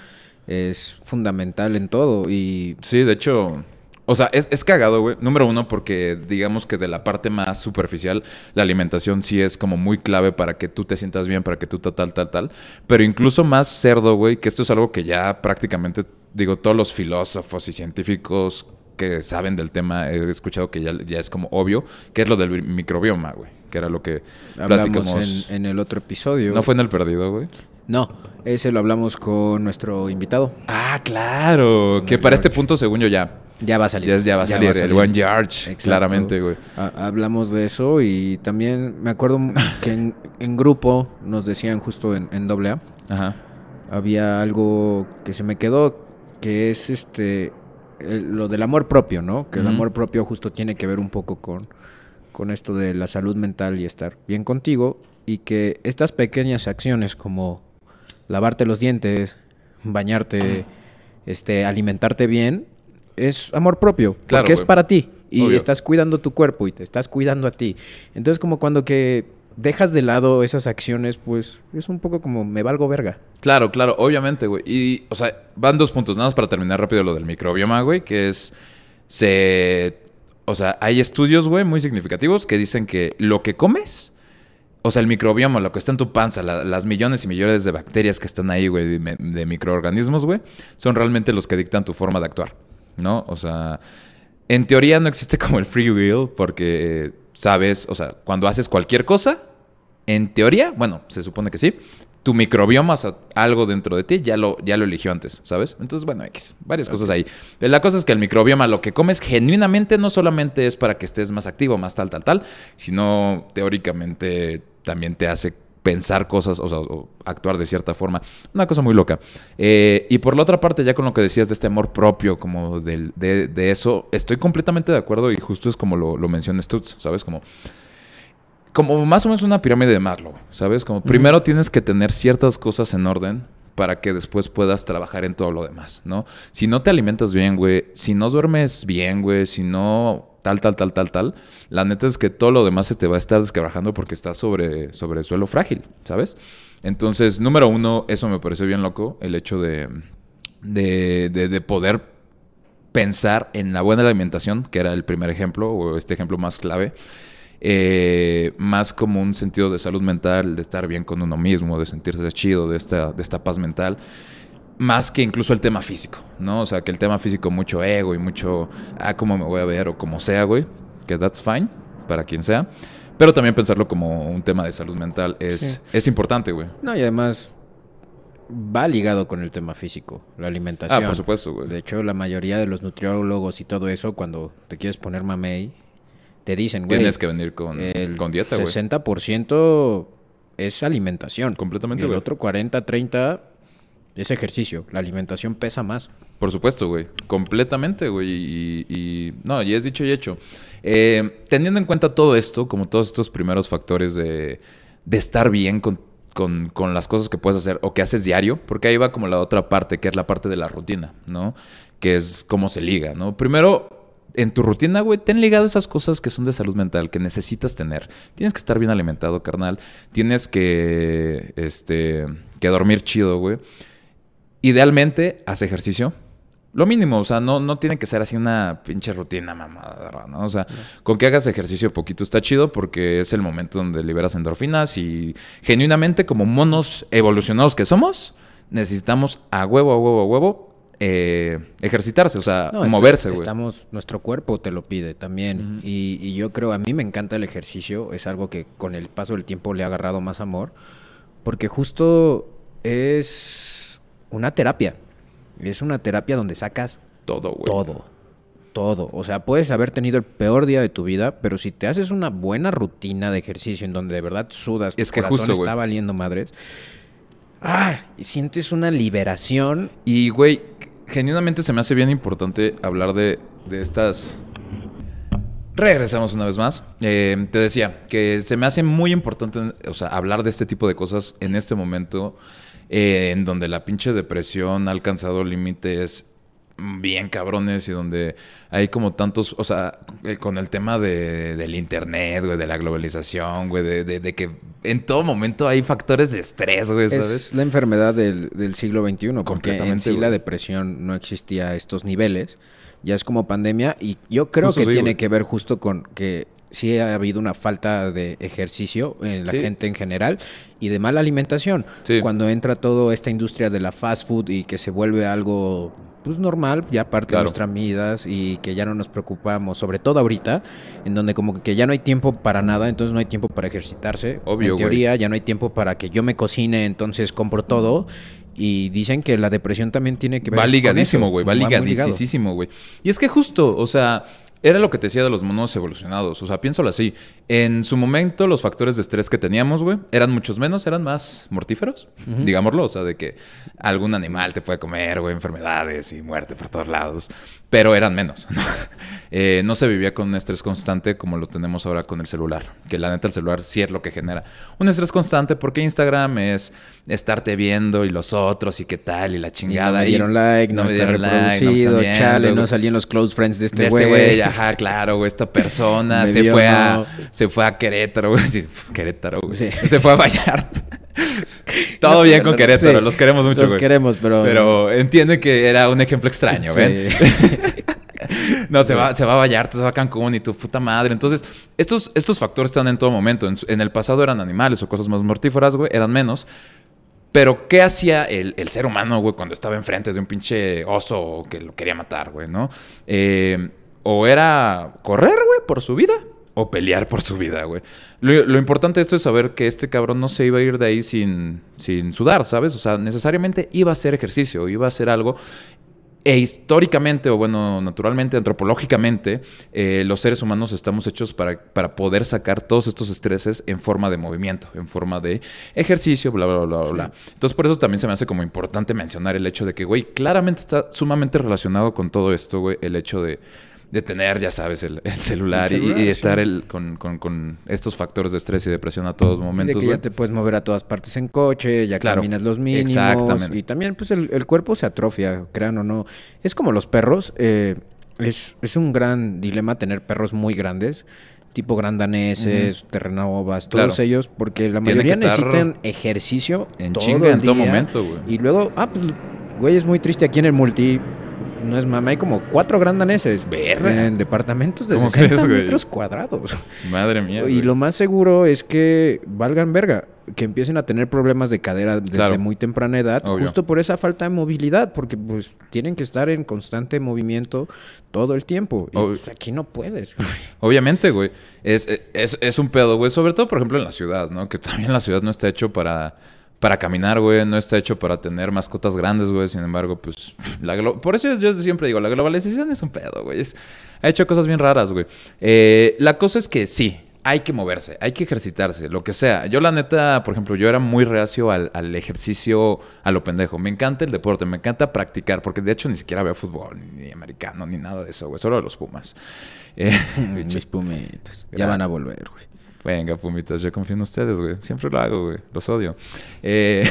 Speaker 1: es fundamental en todo. Y
Speaker 2: Sí, de hecho, o sea, es, es cagado, güey. Número uno, porque digamos que de la parte más superficial, la alimentación sí es como muy clave para que tú te sientas bien, para que tú tal, tal, tal, tal. Pero incluso más cerdo, güey, que esto es algo que ya prácticamente, digo, todos los filósofos y científicos que saben del tema, he escuchado que ya, ya es como obvio, que es lo del microbioma, güey, que era lo que
Speaker 1: hablamos
Speaker 2: platicamos.
Speaker 1: en, en el otro episodio.
Speaker 2: ¿No fue en el perdido, güey?
Speaker 1: No, ese lo hablamos con nuestro invitado.
Speaker 2: Ah, claro. Que para este punto, según yo, ya.
Speaker 1: Ya va a salir.
Speaker 2: Ya, ya va a
Speaker 1: Ya
Speaker 2: salir
Speaker 1: va a
Speaker 2: el. One
Speaker 1: Exacto.
Speaker 2: claramente, güey.
Speaker 1: Ha- Hablamos de eso y también me acuerdo que en, en grupo nos decían justo en, en AA,
Speaker 2: Ajá.
Speaker 1: había algo que se me quedó, que es este el- lo del amor propio, ¿no? Que el amor propio justo tiene que ver un poco con, con esto de la salud mental y estar bien contigo y que estas pequeñas acciones como lavarte los dientes, bañarte, este, alimentarte bien, es amor propio,
Speaker 2: Claro,
Speaker 1: porque es para ti y
Speaker 2: Obvio.
Speaker 1: estás cuidando tu cuerpo y te estás cuidando a ti. Entonces como cuando que dejas de lado esas acciones, pues es un poco como me valgo verga.
Speaker 2: Claro, claro, obviamente, güey. Y, o sea, van dos puntos, nada más para terminar rápido lo del microbioma, güey, que es, se, o sea, hay estudios, güey, muy significativos que dicen que lo que comes, o sea, el microbioma, lo que está en tu panza, la- las millones y millones de bacterias que están ahí, güey, de, de microorganismos, güey, son realmente los que dictan tu forma de actuar, ¿no? O sea, en teoría no existe como el free will porque, sabes, o sea, cuando haces cualquier cosa, en teoría, bueno, se supone que sí, tu microbioma, o sea, algo dentro de ti, ya lo, ya lo eligió antes, ¿sabes? Entonces, bueno, X, varias cosas ahí. Pero la cosa es que el microbioma, lo que comes genuinamente, no solamente es para que estés más activo, más tal, tal, tal, sino teóricamente también te hace pensar cosas, o sea, o actuar de cierta forma. Una cosa muy loca. Eh, y por la otra parte, ya con lo que decías de este amor propio, como del- de, de eso, estoy completamente de acuerdo y justo es como lo, lo menciona Stutz, ¿sabes? Como como más o menos una pirámide de Maslow, ¿sabes? Como primero tienes que tener ciertas cosas en orden para que después puedas trabajar en todo lo demás, ¿no? Si no te alimentas bien, güey, si no duermes bien, güey, si no tal, tal, tal, tal, tal, la neta es que todo lo demás se te va a estar desquebrajando porque estás sobre, sobre suelo frágil, ¿sabes? Entonces, número uno, eso me pareció bien loco, el hecho de, de poder pensar en la buena alimentación, que era el primer ejemplo, o este ejemplo más clave, eh, más como un sentido de salud mental, de estar bien con uno mismo, de sentirse chido, de esta, de esta paz mental, más que incluso el tema físico, ¿no? O sea, que el tema físico, mucho ego y mucho, ah, cómo me voy a ver o como sea, güey, que that's fine para quien sea. Pero también pensarlo como un tema de salud mental es,
Speaker 1: Sí.
Speaker 2: es importante, güey.
Speaker 1: No, y además va ligado con el tema físico, la alimentación.
Speaker 2: Ah, por supuesto, güey.
Speaker 1: De hecho, la mayoría de los nutriólogos y todo eso, cuando te quieres poner mamey, te dicen, güey,
Speaker 2: Tienes que venir con,
Speaker 1: el
Speaker 2: con dieta, güey.
Speaker 1: 60% es alimentación.
Speaker 2: Completamente,
Speaker 1: Y el
Speaker 2: güey.
Speaker 1: otro 40, 30 es ejercicio. La alimentación pesa más.
Speaker 2: Por supuesto, güey. Completamente, güey. Y, no, ya es dicho y hecho. Eh, teniendo en cuenta todo esto, como todos estos primeros factores de, de estar bien con, con- con las cosas que puedes hacer o que haces diario, porque ahí va como la otra parte, que es la parte de la rutina, ¿no? Que es cómo se liga, ¿no? Primero, en tu rutina, güey, ten ligado esas cosas que son de salud mental, que necesitas tener. Tienes que estar bien alimentado, carnal. Tienes que, este, que dormir chido, güey. Idealmente, haz ejercicio. Lo mínimo, o sea, no, no tiene que ser así una pinche rutina mamada, ¿no? O sea, con que hagas ejercicio poquito está chido porque es el momento donde liberas endorfinas y genuinamente como monos evolucionados que somos, necesitamos a huevo, a huevo, a huevo eh, ejercitarse, o sea,
Speaker 1: No, esto-
Speaker 2: moverse, güey.
Speaker 1: Estamos, nuestro cuerpo te lo pide también. y, y yo creo, a mí me encanta el ejercicio. Es algo que con el paso del tiempo le ha agarrado más amor. Porque justo es una terapia. Es una terapia donde sacas
Speaker 2: Todo, güey.
Speaker 1: todo. Todo. O sea, puedes haber tenido el peor día de tu vida, pero si te haces una buena rutina de ejercicio en donde de verdad sudas, tu
Speaker 2: Es que
Speaker 1: corazón
Speaker 2: justo,
Speaker 1: está valiendo madres. Ah, y sientes una liberación.
Speaker 2: Y, güey, genuinamente se me hace bien importante hablar de, de estas... Regresamos una vez más. Eh, te decía que se me hace muy importante, o sea, hablar de este tipo de cosas en este momento eh, en donde la pinche depresión ha alcanzado límites bien cabrones y donde hay como tantos, o sea, eh, con el tema de, del internet, güey, de la globalización, güey, de, de- de que en todo momento hay factores de estrés, güey, ¿sabes?
Speaker 1: Es la enfermedad del, del siglo XXI, porque en
Speaker 2: Completamente,
Speaker 1: sí
Speaker 2: güey.
Speaker 1: la depresión no existía a estos niveles. Ya es como pandemia y yo creo
Speaker 2: Justo
Speaker 1: que
Speaker 2: sí,
Speaker 1: tiene que ver justo con que sí ha habido una falta de ejercicio en la
Speaker 2: Sí.
Speaker 1: gente en general y de mala alimentación.
Speaker 2: Sí.
Speaker 1: Cuando entra toda esta industria de la fast food y que se vuelve algo pues normal, ya parte
Speaker 2: Claro.
Speaker 1: de nuestras vidas y que ya no nos preocupamos, sobre todo ahorita, en donde como que ya no hay tiempo para nada, entonces no hay tiempo para ejercitarse.
Speaker 2: Obvio,
Speaker 1: en teoría ya no hay tiempo para que yo me cocine, entonces compro todo. Y dicen que la depresión también tiene que ver
Speaker 2: Va ligadísimo, güey. Va
Speaker 1: ligado.
Speaker 2: ligadísimo, güey. Y es que justo, o sea, era lo que te decía de los monos evolucionados. O sea, piénsalo así. En su momento, los factores de estrés que teníamos, güey, eran muchos menos, eran más mortíferos, digámoslo. O sea, de que algún animal te puede comer, güey, enfermedades y muerte por todos lados. Pero eran menos. Eh, no se vivía con un estrés constante como lo tenemos ahora con el celular. Que la neta, el celular sí es lo que genera. Un estrés constante porque Instagram es estarte viendo y los otros y qué tal y la
Speaker 1: Y no
Speaker 2: chingada.
Speaker 1: me
Speaker 2: y
Speaker 1: dieron like, no,
Speaker 2: me
Speaker 1: está
Speaker 2: dieron like, no me
Speaker 1: reproducido,
Speaker 2: están
Speaker 1: chale,
Speaker 2: viendo,
Speaker 1: no salí en los close friends de este
Speaker 2: este
Speaker 1: güey.
Speaker 2: güey, ajá, claro, güey, esta persona se fue a se fue a Querétaro, güey. Querétaro, güey.
Speaker 1: Sí.
Speaker 2: Se fue a Vallarta. Todo
Speaker 1: No,
Speaker 2: bien con Querétaro,
Speaker 1: sí.
Speaker 2: los queremos mucho,
Speaker 1: Los
Speaker 2: güey.
Speaker 1: queremos, pero...
Speaker 2: Pero entiende que era un ejemplo extraño,
Speaker 1: Sí.
Speaker 2: ¿ven? No, se va, se va a Vallarta, se va a Cancún y tu puta madre. Entonces, estos, estos factores están en todo momento. En el pasado eran animales o cosas más mortíferas, güey, eran menos. Pero, ¿qué hacía el, el ser humano, güey, cuando estaba enfrente de un pinche oso que lo quería matar, güey, no? Eh, o era correr, güey, por su vida, o pelear por su vida, güey. Lo, lo importante de esto es saber que este cabrón no se iba a ir de ahí sin, sin sudar, ¿sabes? O sea, necesariamente iba a hacer ejercicio, iba a hacer algo. E históricamente, o bueno, naturalmente, antropológicamente, eh, los seres humanos estamos hechos para, para poder sacar todos estos estreses en forma de movimiento, en forma de ejercicio, bla, bla, bla, bla, bla. Entonces, por eso también se me hace como importante mencionar el hecho de que, güey, claramente está sumamente relacionado con todo esto, güey, el hecho de, de tener, ya sabes, el, el celular,
Speaker 1: El
Speaker 2: y-
Speaker 1: celular,
Speaker 2: y, estar el, con, con- con estos factores de estrés y depresión a todos
Speaker 1: de
Speaker 2: momentos,
Speaker 1: que
Speaker 2: güey.
Speaker 1: ya te puedes mover a todas partes en coche, ya
Speaker 2: Claro,
Speaker 1: caminas los mínimos.
Speaker 2: exactamente.
Speaker 1: Y también, pues, el, el cuerpo se atrofia, crean o no. Es como los perros. eh, es, es un gran dilema tener perros muy grandes, tipo grandaneses, terrenovas, todos
Speaker 2: Claro.
Speaker 1: ellos, porque la mayoría necesitan ejercicio
Speaker 2: en
Speaker 1: todo
Speaker 2: chinga,
Speaker 1: el
Speaker 2: en todo momento, güey.
Speaker 1: Y luego, ah, pues, güey, es muy triste aquí en el multi. No es mama, hay como cuatro grandaneses.
Speaker 2: Verga.
Speaker 1: En departamentos de
Speaker 2: ¿Cómo
Speaker 1: 60
Speaker 2: crees,
Speaker 1: metros cuadrados.
Speaker 2: Madre mía.
Speaker 1: Y
Speaker 2: güey.
Speaker 1: lo más seguro es que valgan verga, que empiecen a tener problemas de cadera desde
Speaker 2: Claro.
Speaker 1: muy temprana edad,
Speaker 2: Obvio.
Speaker 1: justo por esa falta de movilidad, porque pues tienen que estar en constante movimiento todo el tiempo. Y pues, aquí no puedes.
Speaker 2: Obviamente, güey. Es, es, es un pedo, güey. Sobre todo, por ejemplo, en la ciudad, ¿no? Que también la ciudad no está hecho para, para caminar, güey. No está hecho para tener mascotas grandes, güey. Sin embargo, pues... La Por eso yo siempre digo, la globalización es un pedo, güey. Es- Ha hecho cosas bien raras, güey. Eh, la cosa es que sí. Hay que moverse, hay que ejercitarse, lo que sea. Yo la neta, por ejemplo, yo era muy reacio al, al ejercicio a lo pendejo. Me encanta el deporte, me encanta practicar, porque de hecho ni siquiera veo fútbol, ni americano, ni nada de eso, güey. Solo los Pumas. Eh,
Speaker 1: Mis pumitos. Ya van a volver, güey.
Speaker 2: Venga, pumitas, yo confío en ustedes, güey. Siempre lo hago, güey. Los odio. Eh,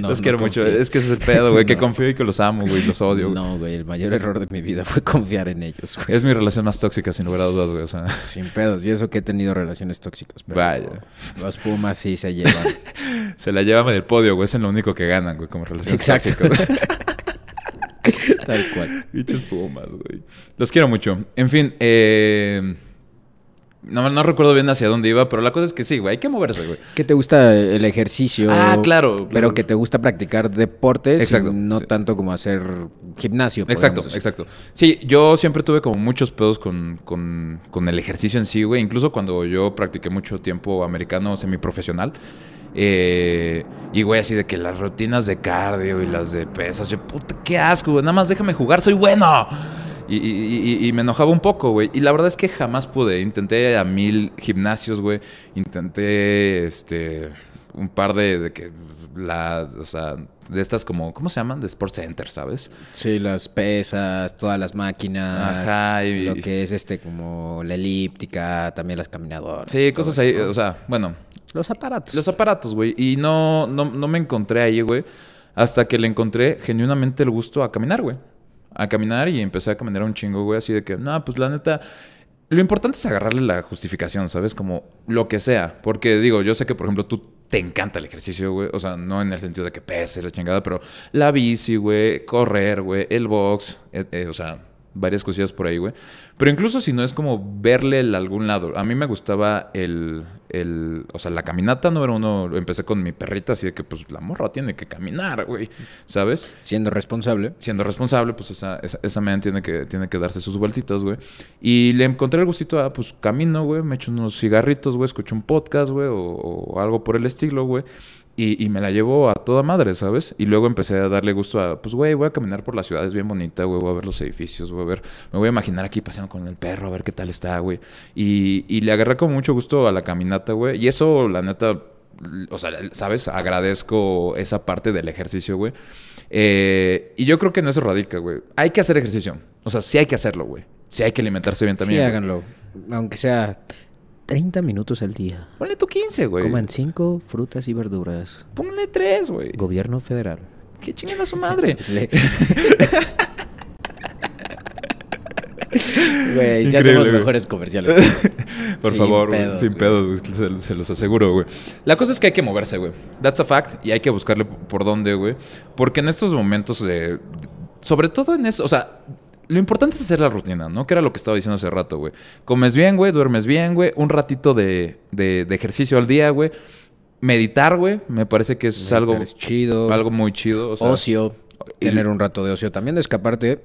Speaker 1: No,
Speaker 2: los
Speaker 1: no
Speaker 2: quiero mucho. Es que ese es el pedo, güey. Que confío y que los amo, güey. Los odio, güey.
Speaker 1: No, güey, el mayor error de mi vida fue confiar en ellos, güey.
Speaker 2: Es mi relación más tóxica, sin lugar a dudas, güey. O sea,
Speaker 1: Sin pedos. Y eso que he tenido relaciones tóxicas. Pero
Speaker 2: Vaya.
Speaker 1: Los Pumas sí se llevan.
Speaker 2: se la llevan del podio, güey. Es lo único que ganan, güey, como relación
Speaker 1: Exacto.
Speaker 2: tóxica.
Speaker 1: Tal cual.
Speaker 2: Bichos pumas, güey. Los quiero mucho. En fin, eh... No, no recuerdo bien hacia dónde iba, pero la cosa es que sí, güey. Hay que moverse, güey.
Speaker 1: ¿Qué te gusta el ejercicio?
Speaker 2: Ah, claro, claro.
Speaker 1: Pero que te gusta practicar deportes.
Speaker 2: Exacto,
Speaker 1: No
Speaker 2: sí.
Speaker 1: tanto como hacer gimnasio.
Speaker 2: Exacto, exacto. Sí, yo siempre tuve como muchos pedos con, con, con el ejercicio en sí, güey. Incluso cuando yo practiqué mucho tiempo americano semiprofesional. Eh, y, güey, así de que las rutinas de cardio y las de pesas, yo, puta, qué asco, güey. Nada más déjame jugar, soy bueno. Y, y- y- y me enojaba un poco, güey. Y la verdad es que jamás pude. Intenté a mil gimnasios, güey. Intenté, este, un par de, de que, la, o sea, de estas como, ¿cómo se llaman? De Sports Center, ¿sabes?
Speaker 1: Sí, las pesas, todas las máquinas.
Speaker 2: Ajá, y-
Speaker 1: Lo que es este, como la elíptica, también las caminadoras.
Speaker 2: Sí, cosas ahí, o sea, bueno,
Speaker 1: Los aparatos.
Speaker 2: los aparatos, güey. Y no, no, no me encontré ahí, güey. Hasta que le encontré genuinamente el gusto a caminar, güey. A caminar y empecé a caminar un chingo, güey. Así de que, no, pues la neta. Lo importante es agarrarle la justificación, ¿sabes? Como lo que sea. Porque digo, yo sé que, por ejemplo, tú te encanta el ejercicio, güey. O sea, no en el sentido de que pese la chingada, pero la bici, güey, correr, güey, el box, eh, eh, o sea, varias cosillas por ahí, güey. Pero incluso si no es como verle el algún lado. A mí me gustaba el, el, o sea, la caminata número uno. Empecé con mi perrita, así de que, pues, la morra tiene que caminar, güey. ¿Sabes?
Speaker 1: Siendo responsable.
Speaker 2: siendo responsable, pues esa, esa, esa man tiene que, tiene que darse sus vueltitas, güey. Y le encontré el gustito a, pues, camino, güey, me echo unos cigarritos, güey, escucho un podcast, güey, o, o algo por el estilo, güey. Y, y me la llevo a toda madre, ¿sabes? Y luego empecé a darle gusto a, pues, güey, voy a caminar por la ciudad, es bien bonita, güey, voy a ver los edificios, voy a ver, me voy a imaginar aquí paseando con el perro, a ver qué tal está, güey. Y, y le agarré con mucho gusto a la caminata, güey. Y eso, la neta, o sea, ¿sabes? Agradezco esa parte del ejercicio, güey. Eh, y yo creo que en eso radica, güey. Hay que hacer ejercicio. O sea, sí hay que hacerlo, güey. Sí hay que alimentarse bien también.
Speaker 1: Sí, háganlo. Aunque sea 30 minutos al día.
Speaker 2: Ponle tú 15, güey.
Speaker 1: Coman 5 frutas y verduras.
Speaker 2: Ponle 3, güey.
Speaker 1: Gobierno federal.
Speaker 2: Que chinguen a su madre.
Speaker 1: Güey, ya
Speaker 2: güey.
Speaker 1: mejores comerciales.
Speaker 2: Por
Speaker 1: Sin
Speaker 2: favor, güey,
Speaker 1: pedos,
Speaker 2: sin pedos, se, se los aseguro, güey. La cosa es que hay que moverse, güey. That's a fact. Y hay que buscarle por dónde, güey. Porque en estos momentos de... Sobre todo en eso, o sea... Lo importante es hacer la rutina, ¿no? Que era lo que estaba diciendo hace rato, güey. Comes bien, güey, duermes bien, güey. Un ratito de, de- de ejercicio al día, güey. Meditar, güey. Me parece que es algo,
Speaker 1: Es chido.
Speaker 2: algo muy chido. O sea,
Speaker 1: ocio.
Speaker 2: y-
Speaker 1: Tener un rato de ocio también, de escaparte.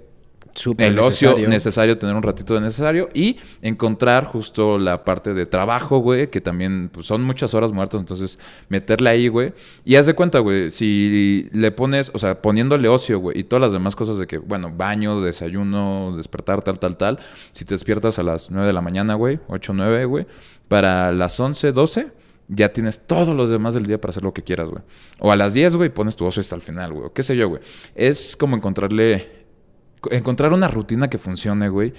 Speaker 2: El ocio
Speaker 1: necesario.
Speaker 2: tener un ratito de necesario y encontrar justo la parte de trabajo, güey, que también pues, son muchas horas muertas, entonces meterle ahí, güey. Y haz de cuenta, güey, si le pones, o sea, poniéndole ocio, güey, y todas las demás cosas de que, bueno, baño, desayuno, despertar, tal, tal, tal, si te despiertas a las 9 de la mañana, güey, 8, 9, güey, para las 11, 12 ya tienes todo lo demás del día para hacer lo que quieras, güey. O a las 10, güey, pones tu ocio hasta el final, güey. o Qué sé yo, güey. Es como encontrarle encontrar una rutina que funcione, güey.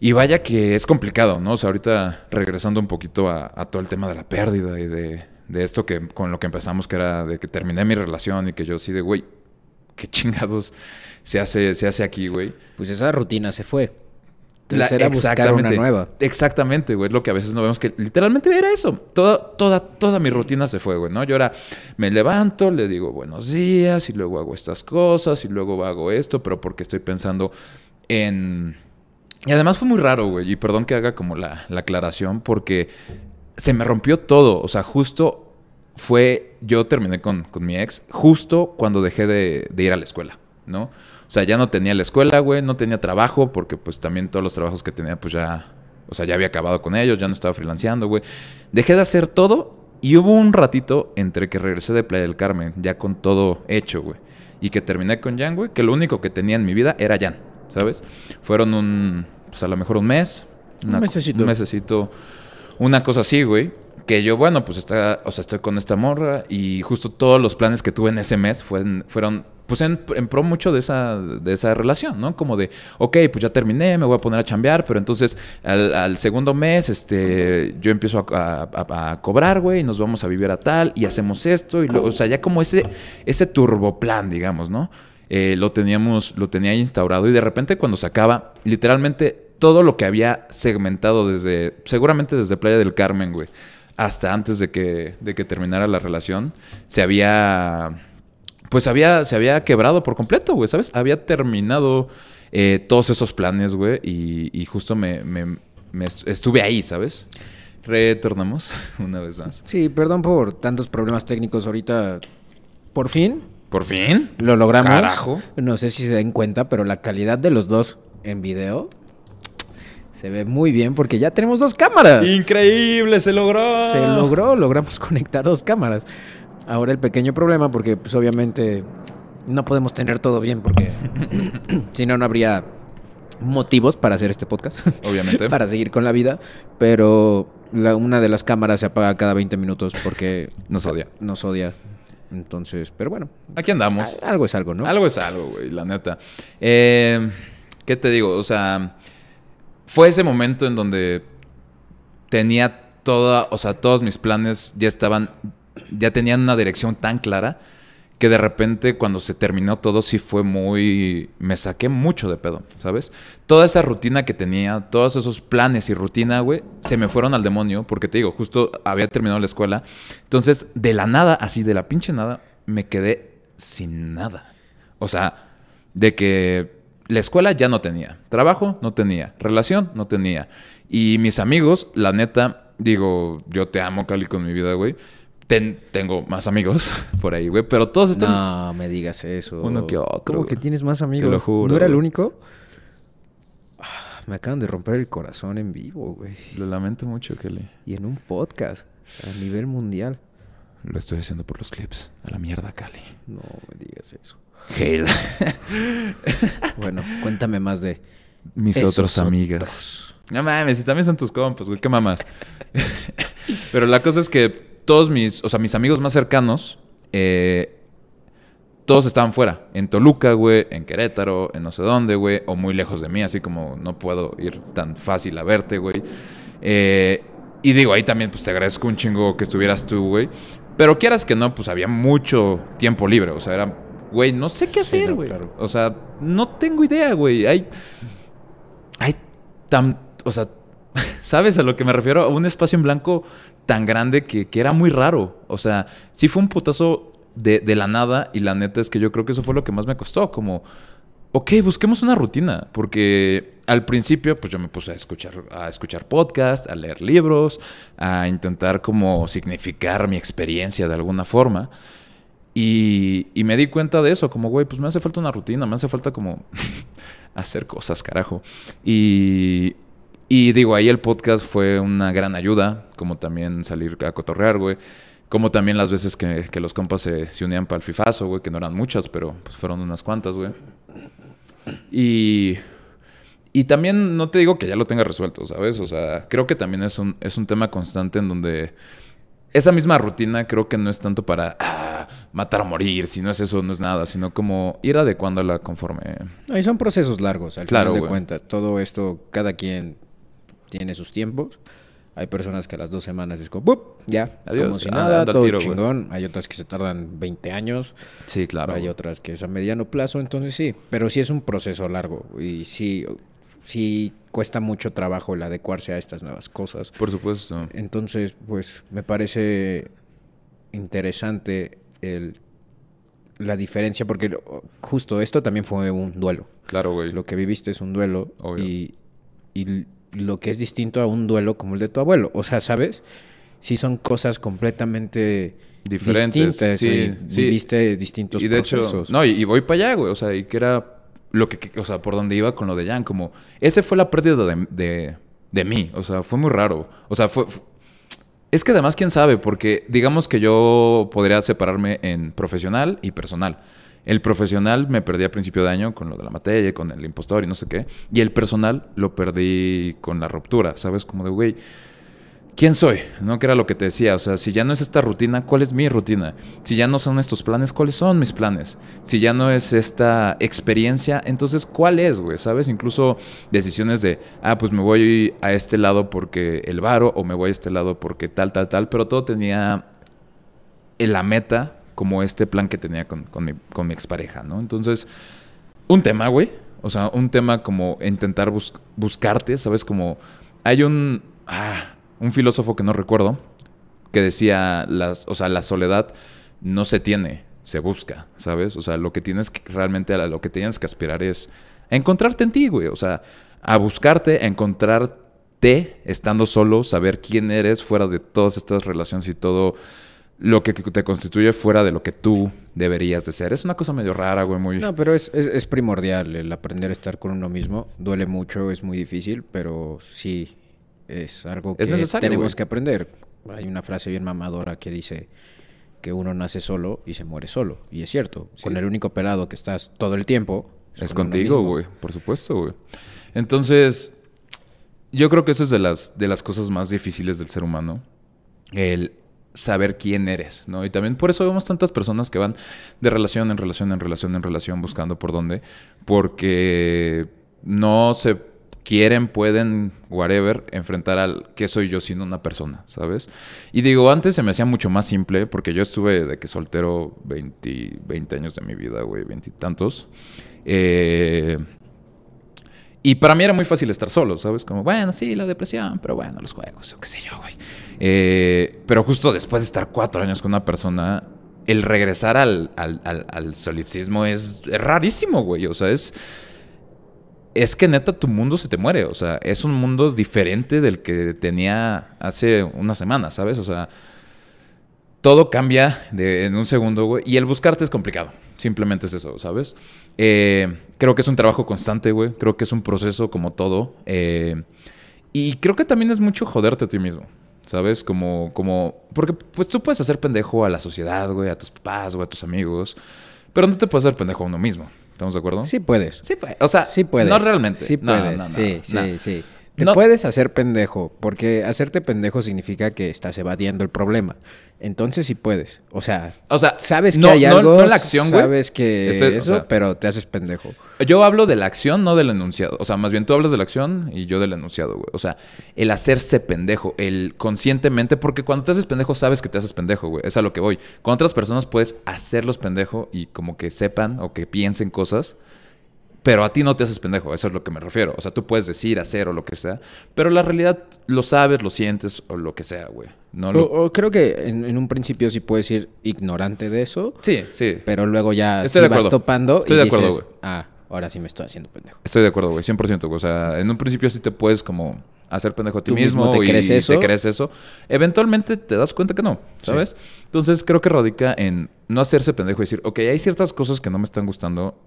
Speaker 2: Y vaya que es complicado, ¿no? O sea, ahorita regresando un poquito a, todo el tema de la pérdida y de, de esto que con lo que empezamos, que era de que terminé mi relación y que yo sí de, güey, qué chingados se hace, se hace aquí, güey.
Speaker 1: Pues esa rutina se fue.
Speaker 2: La-
Speaker 1: era buscar una nueva.
Speaker 2: Exactamente, güey. Lo que a veces no vemos que literalmente era eso. Toda, toda, toda mi rutina se fue, güey, ¿no? Yo era, me levanto, le digo buenos días y luego hago estas cosas y luego hago esto, pero porque estoy pensando en... Y además fue muy raro, güey. Y perdón que haga como la, la aclaración porque se me rompió todo. O sea, justo fue, yo terminé con, con mi ex justo cuando dejé de, de ir a la escuela, ¿no? O sea, ya no tenía la escuela, güey, no tenía trabajo, porque pues también todos los trabajos que tenía, pues ya, o sea, ya había acabado con ellos, ya no estaba freelanceando, güey. Dejé de hacer todo y hubo un ratito entre que regresé de Playa del Carmen, ya con todo hecho, güey. Y que terminé con Jan, güey, que lo único que tenía en mi vida era Jan, ¿sabes? Fueron un, pues a lo mejor un mes.
Speaker 1: Un
Speaker 2: una co-
Speaker 1: mesecito.
Speaker 2: Un mesecito. Una cosa así, güey. Que yo, bueno, pues está, o sea, estoy con esta morra y justo todos los planes que tuve en ese mes fueron, fueron pues en, en pro mucho de esa, de esa relación, ¿no? Como de, ok, pues ya terminé, me voy a poner a chambear, pero entonces al, al segundo mes, este, yo empiezo a, a- a cobrar, güey, y nos vamos a vivir a tal, y hacemos esto, y luego, o sea, ya como ese, ese turboplan, digamos, ¿no? Eh, lo teníamos, lo tenía instaurado, y de repente cuando se acaba, literalmente todo lo que había segmentado desde, seguramente desde Playa del Carmen, güey, hasta antes de que, de que terminara la relación, se había pues había, se había quebrado por completo, güey, ¿sabes? Había terminado eh, todos esos planes, güey, y, y justo me, me- me est- estuve ahí, ¿sabes? Retornamos una vez más.
Speaker 1: Sí, perdón por tantos problemas técnicos ahorita. Por fin
Speaker 2: ¿Por fin?
Speaker 1: lo logramos.
Speaker 2: Carajo.
Speaker 1: No sé si se den cuenta, pero la calidad de los dos en video se ve muy bien porque ya tenemos dos cámaras.
Speaker 2: ¡Increíble! ¡Se logró!
Speaker 1: Se logró, logramos conectar dos cámaras. Ahora el pequeño problema, porque pues obviamente no podemos tener todo bien, porque si no, no habría motivos para hacer este podcast,
Speaker 2: Obviamente.
Speaker 1: para seguir con la vida, pero la- una de las cámaras se apaga cada 20 minutos porque
Speaker 2: Nos odia.
Speaker 1: nos odia. Entonces, pero bueno,
Speaker 2: Aquí andamos.
Speaker 1: algo es algo, ¿no?
Speaker 2: Algo es algo, güey, la neta. Eh, ¿Qué te digo? O sea, fue ese momento en donde tenía toda, o sea, todos mis planes ya estaban, ya tenían una dirección tan clara que de repente cuando se terminó todo sí fue muy, me saqué mucho de pedo, ¿sabes? Toda esa rutina que tenía, todos esos planes y rutina, güey, se me fueron al demonio porque te digo, justo había terminado la escuela. Entonces, de la nada, así de la pinche nada, me quedé sin nada. O sea, de que la escuela ya no tenía, trabajo no tenía, relación no tenía. Y mis amigos, la neta, digo, yo te amo, Cali, con mi vida, güey. Ten- tengo más amigos por ahí, güey, pero todos están...
Speaker 1: No me digas eso.
Speaker 2: Uno que otro,
Speaker 1: ¿Cómo que tienes más amigos?
Speaker 2: lo juro,
Speaker 1: ¿No era el único? Ah, Me acaban de romper el corazón en vivo, güey.
Speaker 2: Lo lamento mucho, Kelly.
Speaker 1: Y en un podcast a nivel mundial.
Speaker 2: Lo estoy haciendo por los clips. A la mierda, Cali.
Speaker 1: No me digas eso.
Speaker 2: Hale.
Speaker 1: Bueno, cuéntame más de
Speaker 2: Mis
Speaker 1: esos
Speaker 2: otros amigas. No mames, y también son tus compas, güey. ¿Qué mamás? Pero la cosa es que todos mis, o sea, mis amigos más cercanos, eh, todos estaban fuera. En Toluca, güey, en Querétaro, en no sé dónde, güey, o muy lejos de mí, así como no puedo ir tan fácil a verte, güey. Eh, y digo, ahí también, pues te agradezco un chingo que estuvieras tú, güey. Pero quieras que no, pues había mucho tiempo libre. O sea, era, güey, no sé qué
Speaker 1: Sí,
Speaker 2: hacer,
Speaker 1: no,
Speaker 2: güey.
Speaker 1: claro.
Speaker 2: O sea, no tengo idea, güey. Hay, hay tan, o sea, ¿sabes a lo que me refiero? A un espacio en blanco tan grande que, que era muy raro. O sea, sí fue un putazo de, de la nada y la neta es que yo creo que eso fue lo que más me costó, como, ok, busquemos una rutina, porque al principio pues yo me puse a escuchar, a escuchar podcast, a leer libros, a intentar como significar mi experiencia de alguna forma. Y, me di cuenta de eso, como, güey, pues me hace falta una rutina, me hace falta como hacer cosas, carajo. Y, y digo, ahí el podcast fue una gran ayuda, como también salir a cotorrear, güey. Como también las veces que, los compas se, se unían para el fifazo, güey, que no eran muchas, pero pues fueron unas cuantas, güey. Y, y también no te digo que ya lo tenga resuelto, ¿sabes? O sea, creo que también es un, es un tema constante en donde esa misma rutina creo que no es tanto para ah, matar o morir, si no es eso, no es nada, sino como ir adecuándola conforme...
Speaker 1: Ahí son procesos largos, al
Speaker 2: Claro,
Speaker 1: final de cuentas. Todo esto, cada quien tiene sus tiempos. Hay personas que a las dos semanas es como, ¡bup! ya,
Speaker 2: Adiós,
Speaker 1: como si nada, todo
Speaker 2: tiro,
Speaker 1: chingón. Hay otras que se tardan 20 años,
Speaker 2: Sí, claro.
Speaker 1: hay otras que es a mediano plazo, entonces sí. Pero sí es un proceso largo y sí, sí cuesta mucho trabajo el adecuarse a estas nuevas cosas.
Speaker 2: Por supuesto.
Speaker 1: Entonces, pues me parece interesante el, la diferencia, porque justo esto también fue un duelo.
Speaker 2: Claro, güey.
Speaker 1: Lo que viviste es un duelo
Speaker 2: Obvio.
Speaker 1: y, y lo que es distinto a un duelo como el de tu abuelo. O sea, ¿sabes? Sí son cosas completamente
Speaker 2: Diferentes,
Speaker 1: distintas.
Speaker 2: sí,
Speaker 1: y
Speaker 2: sí.
Speaker 1: Viviste distintos
Speaker 2: Y de hecho, no, y, y voy para allá, güey. O sea, y que era lo que, que- o sea, por donde iba con lo de Jan, como, ese fue la pérdida de, de, de mí. O sea, fue muy raro. O sea, fue, fu- es que además, quién sabe, porque digamos que yo podría separarme en profesional y personal. El profesional me perdí a principio de año con lo de la materia, con el impostor y no sé qué. Y el personal lo perdí con la ruptura, ¿sabes? Como de, güey, ¿Quién soy? ¿No? Que era lo que te decía. O sea, si ya no es esta rutina, ¿cuál es mi rutina? Si ya no son estos planes, ¿cuáles son mis planes? Si ya no es esta experiencia, entonces, ¿cuál es, güey? ¿Sabes? Incluso decisiones de, ah, pues me voy a este lado porque el varo, o me voy a este lado porque tal, tal, tal. Pero todo tenía en la meta como este plan que tenía con, mi, con mi expareja, ¿no? Entonces, un tema, güey. O sea, un tema como intentar bus- buscarte, ¿sabes? Como hay un, ah, un filósofo que no recuerdo que decía, las, o sea, la soledad no se tiene, se busca, ¿sabes? O sea, lo que tienes que, realmente, a lo que tienes que aspirar es a encontrarte en ti, güey. O sea, a buscarte, a encontrarte estando solo, saber quién eres fuera de todas estas relaciones y todo lo que te constituye fuera de lo que tú deberías de ser. Es una cosa medio rara, güey, muy...
Speaker 1: No, pero es, es, es primordial el aprender a estar con uno mismo. Duele mucho, es muy difícil, pero sí es algo que
Speaker 2: Es
Speaker 1: tenemos que aprender. Hay una frase bien mamadora que dice que uno nace solo y se muere solo. Y es cierto. Con el único pelado que estás todo el tiempo.
Speaker 2: Es
Speaker 1: con
Speaker 2: contigo, güey. Por supuesto, güey. Entonces, yo creo que eso es de las, de las cosas más difíciles del ser humano. El saber quién eres, ¿no? Y también por eso vemos tantas personas que van de relación en relación, en relación, en relación, buscando por dónde. Porque no se quieren, pueden, whatever, enfrentar al qué soy yo siendo una persona, ¿sabes? Y digo, antes se me hacía mucho más simple, porque yo estuve de que soltero 20, 20 años de mi vida, güey, veintitantos. Eh, y para mí era muy fácil estar solo, ¿sabes? Como, bueno, sí, la depresión, pero bueno, los juegos, o qué sé yo, güey. Eh, pero justo después de estar cuatro años con una persona, el regresar al, al, al- solipsismo es, es rarísimo, güey. O sea, es... Es que neta tu mundo se te muere, o sea, es un mundo diferente del que tenía hace una semana, ¿sabes? O sea, todo cambia en un segundo, güey. Y el buscarte es complicado. Simplemente es eso, ¿sabes? Eh, creo que es un trabajo constante, güey. Creo que es un proceso como todo. Eh, y creo que también es mucho joderte a ti mismo, ¿Sabes? Como, como, porque pues tú puedes hacer pendejo a la sociedad, güey, a tus papás, güey, a tus amigos, pero no te puedes hacer pendejo a uno mismo. ¿Estamos de acuerdo?
Speaker 1: Sí puedes.
Speaker 2: Sí, puedes. O sea,
Speaker 1: Sí puedes.
Speaker 2: No realmente.
Speaker 1: Sí puedes.
Speaker 2: no, no,
Speaker 1: sí,
Speaker 2: no.
Speaker 1: sí, sí. Te
Speaker 2: No.
Speaker 1: puedes hacer pendejo, porque hacerte pendejo significa que estás evadiendo el problema. Entonces sí puedes. O sea,
Speaker 2: O sea,
Speaker 1: sabes que
Speaker 2: no-
Speaker 1: hay algo,
Speaker 2: no la acción,
Speaker 1: sabes que
Speaker 2: Estoy- o
Speaker 1: eso,
Speaker 2: sea-
Speaker 1: pero te haces pendejo.
Speaker 2: Yo hablo de la acción, no del enunciado. O sea, más bien tú hablas de la acción y yo del enunciado, güey. O sea, el hacerse pendejo, el conscientemente, porque cuando te haces pendejo sabes que te haces pendejo, güey. Es a lo que voy. Con otras personas puedes hacerlos pendejo y como que sepan o que piensen cosas, pero a ti no te haces pendejo. Eso es lo que me refiero. O sea, tú puedes decir, hacer o lo que sea, pero la realidad lo sabes, lo sientes o lo que sea, güey. No lo-
Speaker 1: O, o creo que en, en un principio sí puedes ir ignorante de eso,
Speaker 2: Sí, sí.
Speaker 1: pero luego ya
Speaker 2: Estoy de
Speaker 1: vas topando
Speaker 2: Estoy
Speaker 1: y
Speaker 2: de acuerdo, güey.
Speaker 1: ah, ahora sí me estoy haciendo pendejo.
Speaker 2: Estoy de acuerdo, güey, 100%. güey. O sea, en un principio sí te puedes como hacer pendejo a ti
Speaker 1: Tú mismo
Speaker 2: mismo,
Speaker 1: te
Speaker 2: y
Speaker 1: crees eso.
Speaker 2: te crees eso. Eventualmente te das cuenta que no, ¿sabes? Entonces creo que radica en no hacerse pendejo y decir, ok, hay ciertas cosas que no me están gustando.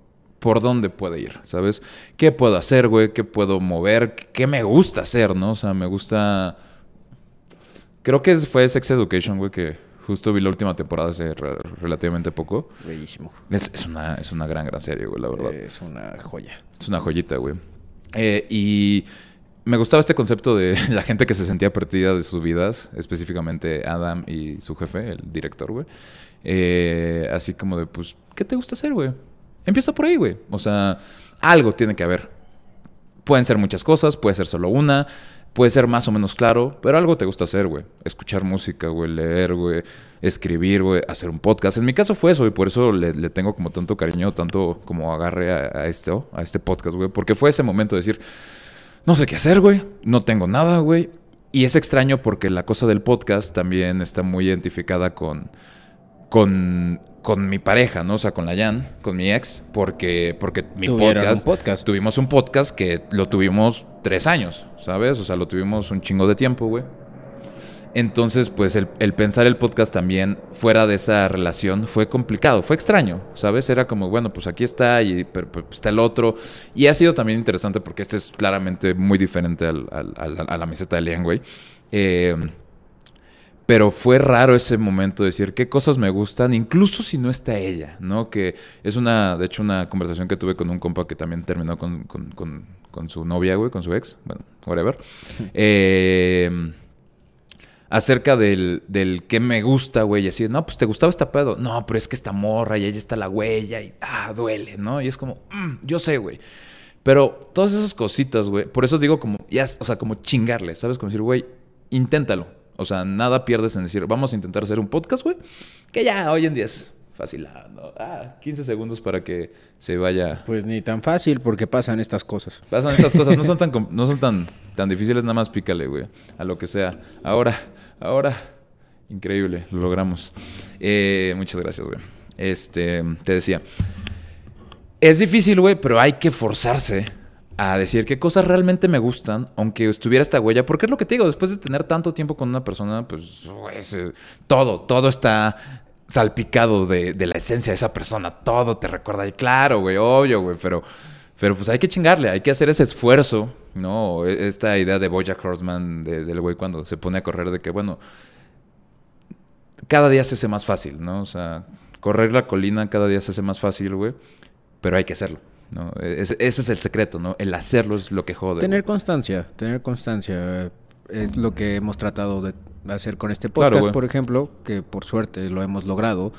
Speaker 2: ¿Por dónde puede ir? ¿Sabes? ¿Qué puedo hacer, güey? ¿Qué puedo mover? ¿Qué me gusta hacer, no? O sea, me gusta... Creo que fue Sex Education, güey, que justo vi la última temporada hace re- relativamente poco.
Speaker 1: Bellísimo.
Speaker 2: Es, es una, es una gran, gran serie, güey, la verdad.
Speaker 1: Es una joya.
Speaker 2: Es una joyita, güey. Eh, y me gustaba este concepto de la gente que se sentía perdida de sus vidas, específicamente Adam y su jefe, el director, güey. Eh, así como de, pues, ¿qué te gusta hacer, güey? Empieza por ahí, güey. O sea, algo tiene que haber. Pueden ser muchas cosas, puede ser solo una, puede ser más o menos claro, pero algo te gusta hacer, güey. Escuchar música, güey, leer, güey, escribir, güey, hacer un podcast. En mi caso fue eso y por eso le, tengo como tanto cariño, tanto como agarre a, a esto, a este podcast, güey, porque fue ese momento de decir, no sé qué hacer, güey, no tengo nada, güey. Y es extraño porque la cosa del podcast también está muy identificada con, con, con mi pareja, ¿no? O sea, con la Jan, con mi ex, porque, porque mi podcast,
Speaker 1: un podcast.
Speaker 2: Tuvimos un podcast que lo tuvimos tres años, ¿sabes? O sea, lo tuvimos un chingo de tiempo, güey. Entonces, pues el, el pensar el podcast también fuera de esa relación fue complicado, fue extraño, ¿sabes? Era como, bueno, pues aquí está y pero, pero, está el otro. Y ha sido también interesante porque este es claramente muy diferente al- al- al- a la meseta de Lian, güey. Eh, pero fue raro ese momento de decir qué cosas me gustan, incluso si no está ella, ¿no? Que es una, de hecho, una conversación que tuve con un compa que también terminó con, con- con- con su novia, güey, con su ex, bueno, whatever. Eh, acerca del, del qué me gusta, güey, y así, no, pues te gustaba esta pedo. No, pero es que esta morra y ahí está la huella y, ah, duele, ¿no? Y es como, "Mm, yo sé, güey. Pero todas esas cositas, güey, por eso digo como, ya, o sea, como chingarle, ¿sabes? Como decir, güey, inténtalo. O sea, nada pierdes en decir, vamos a intentar hacer un podcast, güey, que ya hoy en día es fácil, ah, ¿no? Ah, 15 segundos para que se vaya
Speaker 1: Pues ni tan fácil porque pasan estas cosas.
Speaker 2: Pasan estas cosas, no son tan, no son tan, tan difíciles, nada más pícale, güey, a lo que sea. Ahora, ahora, increíble, lo logramos. Eh, muchas gracias, güey. Este, te decía, es difícil, güey, pero hay que forzarse a decir qué cosas realmente me gustan, aunque estuviera esta huella, porque es lo que te digo, después de tener tanto tiempo con una persona, pues, güey, se- todo, todo está salpicado de, de la esencia de esa persona, todo te recuerda, y claro, güey, obvio, güey, pero, pero pues hay que chingarle, hay que hacer ese esfuerzo, ¿no? E- Esta idea de Bojack Horseman, de- del güey cuando se pone a correr, de que, bueno, cada día se hace más fácil, ¿no? O sea, correr la colina cada día se hace más fácil, güey, pero hay que hacerlo, ¿no? E-, Ese, es el secreto, ¿no? El hacerlo es lo que jode.
Speaker 1: Tener
Speaker 2: güey.
Speaker 1: constancia, tener constancia es lo que hemos tratado de hacer con este podcast, por ejemplo, que por suerte lo hemos logrado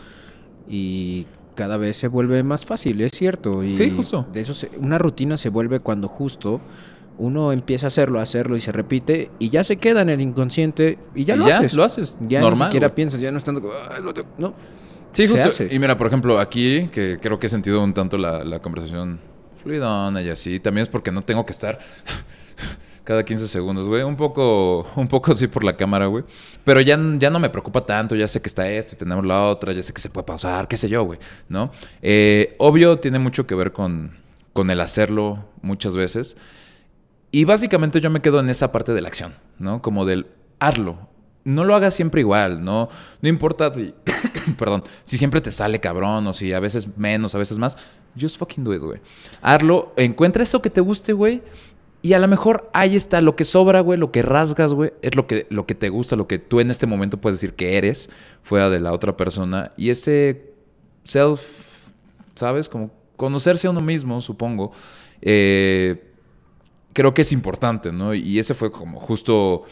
Speaker 1: y cada vez se vuelve más fácil, es cierto. Y
Speaker 2: Sí, justo.
Speaker 1: De eso se- una rutina se vuelve cuando justo uno empieza a hacerlo, a hacerlo y se repite y ya se queda en el inconsciente y ya
Speaker 2: Y
Speaker 1: lo
Speaker 2: ya,
Speaker 1: haces.
Speaker 2: lo haces,
Speaker 1: Ya
Speaker 2: normal,
Speaker 1: ni siquiera
Speaker 2: güey.
Speaker 1: piensas, ya no estando no.
Speaker 2: Sí,
Speaker 1: se
Speaker 2: justo.
Speaker 1: hace.
Speaker 2: Y mira, por ejemplo, aquí, que creo que he sentido un tanto la, la conversación fluidona y así, también es porque no tengo que estar cada 15 segundos, güey. Un poco, un poco así por la cámara, güey. Pero ya, ya no me preocupa tanto, ya sé que está esto y tenemos la otra, ya sé que se puede pausar, qué sé yo, güey, ¿no? Eh, obvio, tiene mucho que ver con, con el hacerlo muchas veces. Y básicamente yo me quedo en esa parte de la acción, ¿no? Como del hazlo. No lo hagas siempre igual, ¿no? No importa si, perdón, si siempre te sale cabrón o si a veces menos, a veces más. Just fucking do it, güey. Hazlo, encuentra eso que te guste, güey. Y a lo mejor ahí está, lo que sobra, güey, lo que rasgas, güey, es lo que, lo que te gusta, lo que tú en este momento puedes decir que eres fuera de la otra persona. Y ese self, ¿sabes? Como conocerse a uno mismo, supongo, eh, creo que es importante, ¿no? Y ese fue como justo...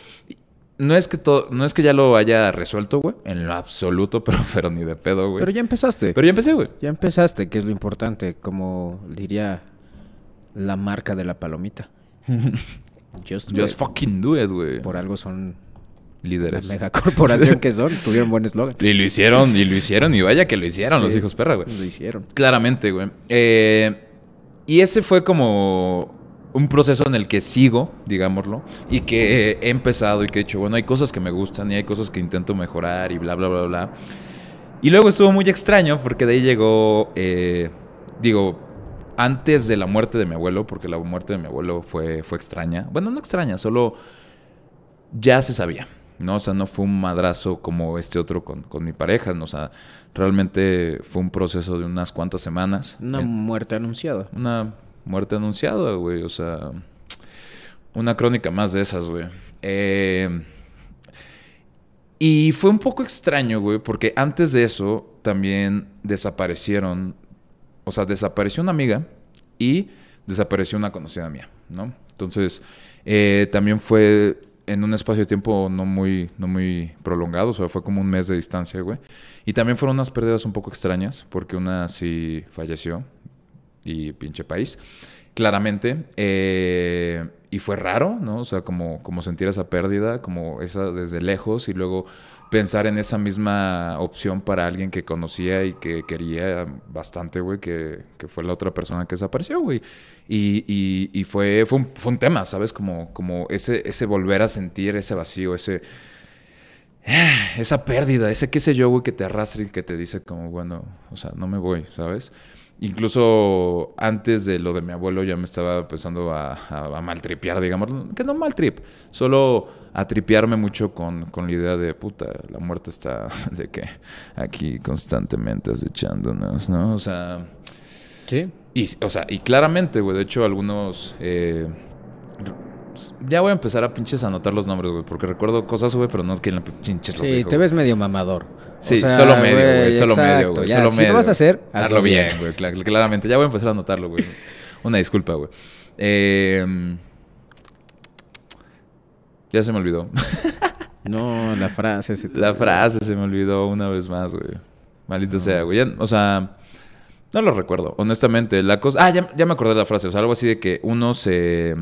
Speaker 2: No es que todo, no es que ya lo haya resuelto, güey, en lo absoluto, pero, pero ni de pedo, güey.
Speaker 1: Pero ya empezaste.
Speaker 2: Pero ya empecé, güey.
Speaker 1: Ya empezaste, que es lo importante, como diría la marca de la palomita. Just,
Speaker 2: Just fucking do it, güey.
Speaker 1: Por algo son la
Speaker 2: Líderes.
Speaker 1: mega corporación que son. Tuvieron buen eslogan.
Speaker 2: Y lo hicieron, y lo hicieron, y vaya que lo hicieron los hijos perra, güey.
Speaker 1: Lo hicieron.
Speaker 2: Claramente, güey. Eh, y ese fue como un proceso en el que sigo, digámoslo, y que he empezado y que he dicho, bueno, hay cosas que me gustan y hay cosas que intento mejorar y bla, bla, bla, bla. Y luego estuvo muy extraño porque de ahí llegó, eh, digo, antes de la muerte de mi abuelo, porque la muerte de mi abuelo fue, fue extraña. Bueno, no extraña, solo ya se sabía, ¿no? O sea, no fue un madrazo como este otro con, con mi pareja, ¿no? O sea, realmente fue un proceso de unas cuantas semanas.
Speaker 1: Una muerte anunciada.
Speaker 2: una muerte anunciada, güey. O sea, una crónica más de esas, güey. Eh, y fue un poco extraño, güey, porque antes de eso también desaparecieron, o sea, desapareció una amiga y desapareció una conocida mía, ¿no? Entonces, eh, también fue en un espacio de tiempo no muy, no muy prolongado, o sea, fue como un mes de distancia, güey. Y también fueron unas pérdidas un poco extrañas, porque una sí falleció, y pinche país, claramente. eh, y fue raro, ¿no? O sea, como, como sentir esa pérdida, como esa desde lejos y luego pensar en esa misma opción para alguien que conocía y que quería bastante, güey, que, que fue la otra persona que desapareció, güey. Y, y- fue, fue un tema, ¿sabes? Como, como ese, ese volver a sentir ese vacío, ese... Esa pérdida, ese qué sé yo, güey, que te arrastra y que te dice como, bueno, o sea, no me voy, ¿sabes? Incluso antes de lo de mi abuelo ya me estaba empezando a, a, a maltripear, digamos, que no maltrip, solo a tripearme mucho con, con la idea de, puta, la muerte está de que aquí constantemente acechándonos, ¿no? O sea,
Speaker 1: Sí.
Speaker 2: y, o sea, y claramente, güey, de hecho algunos... eh, ya voy a empezar a pinches anotar los nombres, güey, porque recuerdo cosas, güey, pero no es que en la pinches los
Speaker 1: Sí, te ves medio mamador.
Speaker 2: Sí,
Speaker 1: O sea,
Speaker 2: solo medio, güey, solo medio, güey, solo
Speaker 1: si
Speaker 2: medio.
Speaker 1: lo vas a hacer,
Speaker 2: hazlo bien, güey, cla- claramente. Ya voy a empezar a anotarlo, güey. Una disculpa, güey. Eh, ya se me olvidó.
Speaker 1: No, la frase. se te-
Speaker 2: La frase se me olvidó una vez más, güey. Maldita sea, güey. Ya, o sea, no lo recuerdo, honestamente. La cosa. Ah, ya, ya me acordé de la frase. O sea, algo así de que uno se.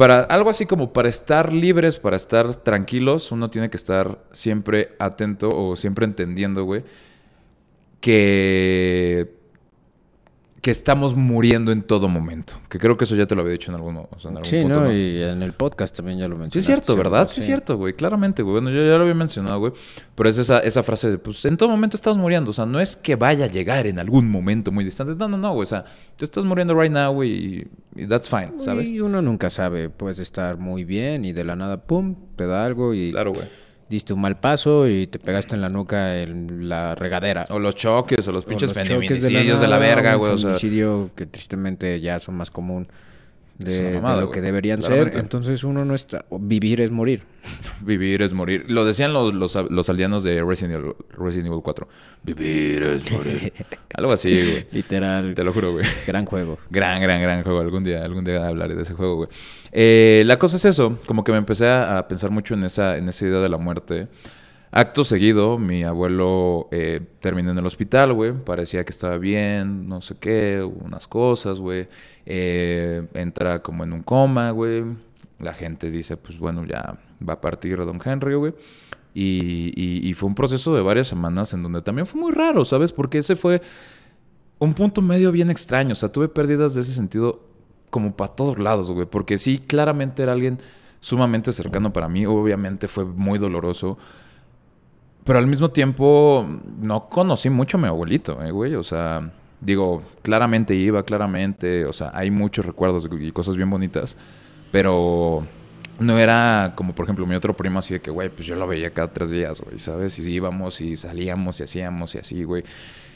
Speaker 2: Para algo así como para estar libres, para estar tranquilos, uno tiene que estar siempre atento o siempre entendiendo, güey, que que estamos muriendo en todo momento. Que creo que eso ya te lo había dicho en algún, o sea, en algún
Speaker 1: Sí,
Speaker 2: punto,
Speaker 1: ¿no? Y en el podcast también ya lo mencionaste.
Speaker 2: Sí es cierto, ¿verdad? Sí es cierto, güey. Claramente, güey. Bueno, yo ya lo había mencionado, güey. Pero es esa, esa frase de, pues, en todo momento estás muriendo. O sea, no es que vaya a llegar en algún momento muy distante. No, no, no, güey. O sea, tú estás muriendo right now, güey. Y, y that's fine, ¿sabes?
Speaker 1: Y uno nunca sabe. Puedes estar muy bien y de la nada, pum, te da algo y
Speaker 2: Claro, güey.
Speaker 1: Diste un mal paso y te pegaste en la nuca en la regadera.
Speaker 2: O los choques, o los
Speaker 1: O
Speaker 2: pinches
Speaker 1: los choques
Speaker 2: feminicidios de la,
Speaker 1: nada,
Speaker 2: verga,
Speaker 1: un
Speaker 2: güey. O sea,
Speaker 1: que tristemente ya son más común De, lo
Speaker 2: güey,
Speaker 1: que deberían
Speaker 2: claramente.
Speaker 1: ser. Entonces uno no está... Vivir es morir.
Speaker 2: vivir es morir. Lo decían los, los, los aldeanos de Resident Evil, Resident Evil 4. Vivir es morir. Algo así, güey.
Speaker 1: Literal.
Speaker 2: Te lo juro, güey.
Speaker 1: Gran juego.
Speaker 2: Gran, gran, gran juego. Algún día, algún día hablaré de ese juego, güey. Eh, la cosa es eso, como que me empecé a, pensar mucho en esa, en esa idea de la muerte. Acto seguido, mi abuelo eh, terminó en el hospital, güey. Parecía que estaba bien, no sé qué, unas cosas, güey. Eh, entra como en un coma, güey. La gente dice, pues bueno, ya va a partir Don Henry, güey. Y, fue un proceso de varias semanas en donde también fue muy raro, ¿sabes? Porque ese fue un punto medio bien extraño. O sea, tuve pérdidas de ese sentido como para todos lados, güey. Porque sí, claramente era alguien sumamente cercano para mí. Obviamente fue muy doloroso. Pero al mismo tiempo, no conocí mucho a mi abuelito, eh, güey. O sea, digo, claramente iba, claramente. O sea, hay muchos recuerdos y cosas bien bonitas. Pero no era como, por ejemplo, mi otro primo así de que, güey, pues yo lo veía cada tres días, güey, ¿sabes? Y íbamos y salíamos y hacíamos y así, güey.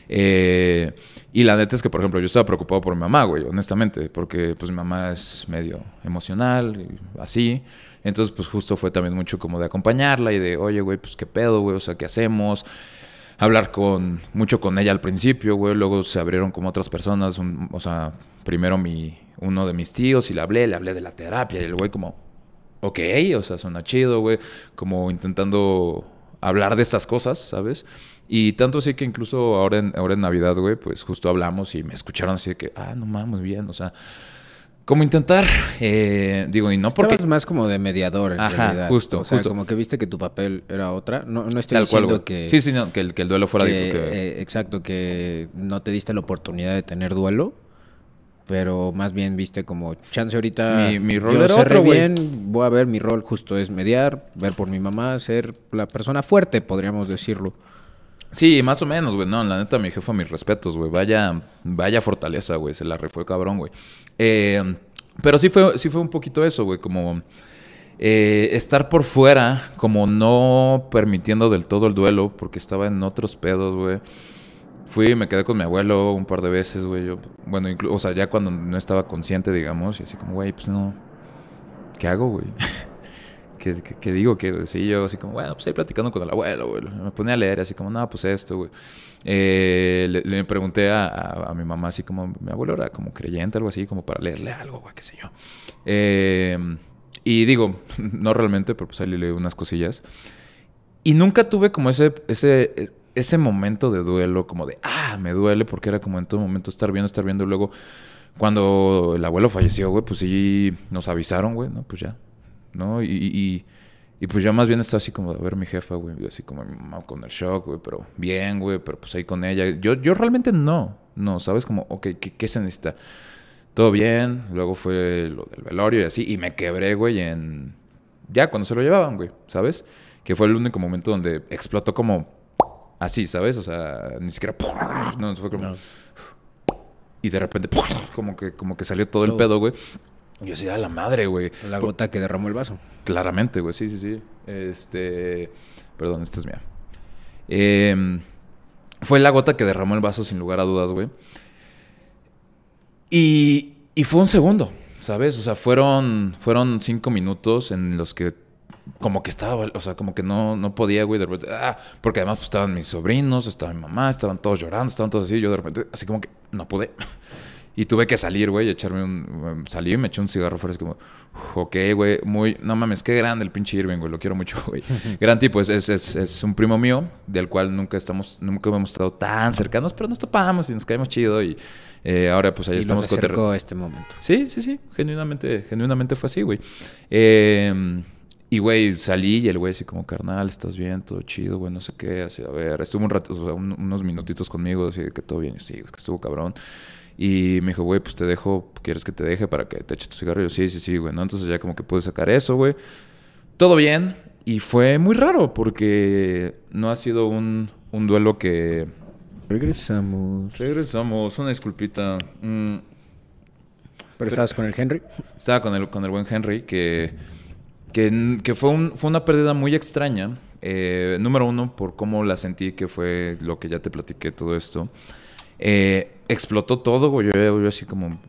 Speaker 2: Eh, y la neta es que, por ejemplo, yo estaba preocupado por mi mamá, güey, honestamente, porque pues mi mamá es medio emocional, y así. Entonces, pues justo fue también mucho como de acompañarla y de, oye, güey, pues qué pedo, güey, o sea, ¿qué hacemos? Hablar con, mucho con ella al principio, güey, luego se abrieron como otras personas, o sea, primero mi, uno de mis tíos y le hablé, le hablé de la terapia y el güey como, ok, o sea, suena chido, güey, como intentando hablar de estas cosas, ¿sabes? Y tanto así que incluso ahora en, ahora en Navidad, güey, pues justo hablamos y me escucharon así de que, ah, no mames, bien, o sea, como intentar, eh, digo, y no porque...
Speaker 1: Estabas más como de mediador, en
Speaker 2: Ajá,
Speaker 1: realidad.
Speaker 2: justo,
Speaker 1: O sea,
Speaker 2: justo.
Speaker 1: como que viste que tu papel era otra. No, no estoy
Speaker 2: Tal cual,
Speaker 1: diciendo que...
Speaker 2: Sí, sí, no, que, el, que el duelo fuera
Speaker 1: que,
Speaker 2: difícil.
Speaker 1: eh, exacto, que no te diste la oportunidad de tener duelo, pero más bien viste como chance ahorita.
Speaker 2: Mi- mi rol
Speaker 1: yo
Speaker 2: era otro,
Speaker 1: bien, voy a ver, mi rol justo es mediar, ver por mi mamá, ser la persona fuerte, podríamos decirlo.
Speaker 2: Sí, más o menos, güey. No, la neta, mi jefa, mis respetos, güey. Vaya, vaya fortaleza, güey. Se la refue cabrón, güey. Eh, pero sí fue, sí fue un poquito eso, güey. Como eh, estar por fuera, como no permitiendo del todo el duelo, porque estaba en otros pedos, güey. Fui me quedé con mi abuelo un par de veces, güey. Yo, bueno, o sea, ya cuando no estaba consciente, digamos, y así como, güey, pues no. ¿Qué hago, güey? ¿Qué, qué, qué digo? Que sí, yo así como, bueno, pues ahí platicando con el abuelo, güey. Me ponía a leer, así como, no, pues esto, güey. Eh, le, le pregunté a, a- a mi mamá, así como, mi abuelo era como creyente, algo así, como para leerle algo, güey, qué sé yo. Eh, y digo, no realmente, pero pues ahí le leí unas cosillas. Y nunca tuve como ese, ese, ese momento de duelo, como de, ah, me duele, porque era como en todo momento estar viendo, estar viendo. Luego, cuando el abuelo falleció, güey, pues sí nos avisaron, güey, ¿no? Pues ya, ¿no? Y, y, y pues ya más bien estaba así como de ver mi jefa, güey, así como mi mamá con el shock, güey, pero bien, güey, pero pues ahí con ella. Yo, yo realmente no, no, ¿sabes? Como, ok, ¿qué, qué se necesita? Todo bien, luego fue lo del velorio y así, y me quebré, güey, en... Ya, cuando se lo llevaban, güey, ¿sabes? Que fue el único momento donde explotó como así, ¿sabes? O sea, ni siquiera... No, fue como... Y de repente, como que, como que salió todo el pedo, güey. Y yo decía, a la madre, güey.
Speaker 1: La gota que derramó el vaso.
Speaker 2: Claramente, güey, sí, sí, sí. Este. Perdón, esta es mía. Em, fue la gota que derramó el vaso, sin lugar a dudas, güey. Y, y fue un segundo, ¿sabes? O sea, fueron, fueron cinco minutos en los que como que estaba, o sea, como que no, no podía, güey, de repente, ah, porque además pues, estaban mis sobrinos, estaba mi mamá, estaban todos llorando, estaban todos así, yo de repente, así como que no pude. Y tuve que salir, güey, y echarme un... Salí y me eché un cigarro fuera, es como, ok, güey, muy... No mames, qué grande el pinche Irving, güey, lo quiero mucho, güey. Gran tipo, es, es, es, es un primo mío, del cual nunca estamos, nunca hemos estado tan cercanos, pero nos topamos y nos caemos chido y eh, ahora pues ahí
Speaker 1: y
Speaker 2: estamos
Speaker 1: a este momento.
Speaker 2: Sí, sí, sí. Genuinamente, genuinamente fue así, güey. Eh, y, güey, salí y el güey así como, carnal, ¿estás bien? Todo chido, güey, no sé qué. Así, a ver, estuvo un rato, o sea, un- unos minutitos conmigo, así que todo bien. Sí, es que estuvo cabrón. Y me dijo, güey, pues te dejo, ¿quieres que te deje para que te eches tu cigarro? Y yo, sí, sí, sí, güey, ¿no? Entonces ya como que pude sacar eso, güey. Todo bien. Y fue muy raro porque no ha sido un, un duelo que...
Speaker 1: Regresamos.
Speaker 2: Regresamos, una disculpita. Mm,
Speaker 1: Pero estabas con el Henry.
Speaker 2: Estaba con el, con el buen Henry, que, que, que fue, un- fue una pérdida muy extraña. Eh, número uno, por cómo la sentí, que fue lo que ya te platiqué, todo esto. Eh, explotó todo, güey. Yo, así como...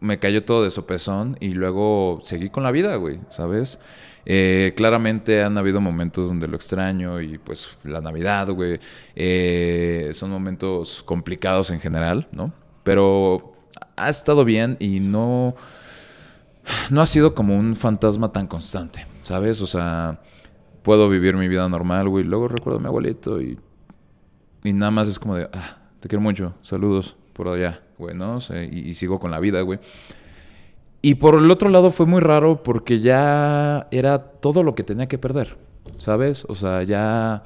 Speaker 2: Me cayó todo de sopezón y luego seguí con la vida, güey, ¿sabes? Eh, claramente han habido momentos donde lo extraño y pues la Navidad, güey. eh, son momentos complicados en general, ¿no? Pero ha estado bien y no no ha sido como un fantasma tan constante, ¿sabes? O sea, puedo vivir mi vida normal, güey. Luego recuerdo a mi abuelito y, y nada más es como de, ah, te quiero mucho, saludos por allá, güey, ¿no? Y, sigo con la vida, güey. Y por el otro lado fue muy raro porque ya era todo lo que tenía que perder, ¿sabes? O sea, ya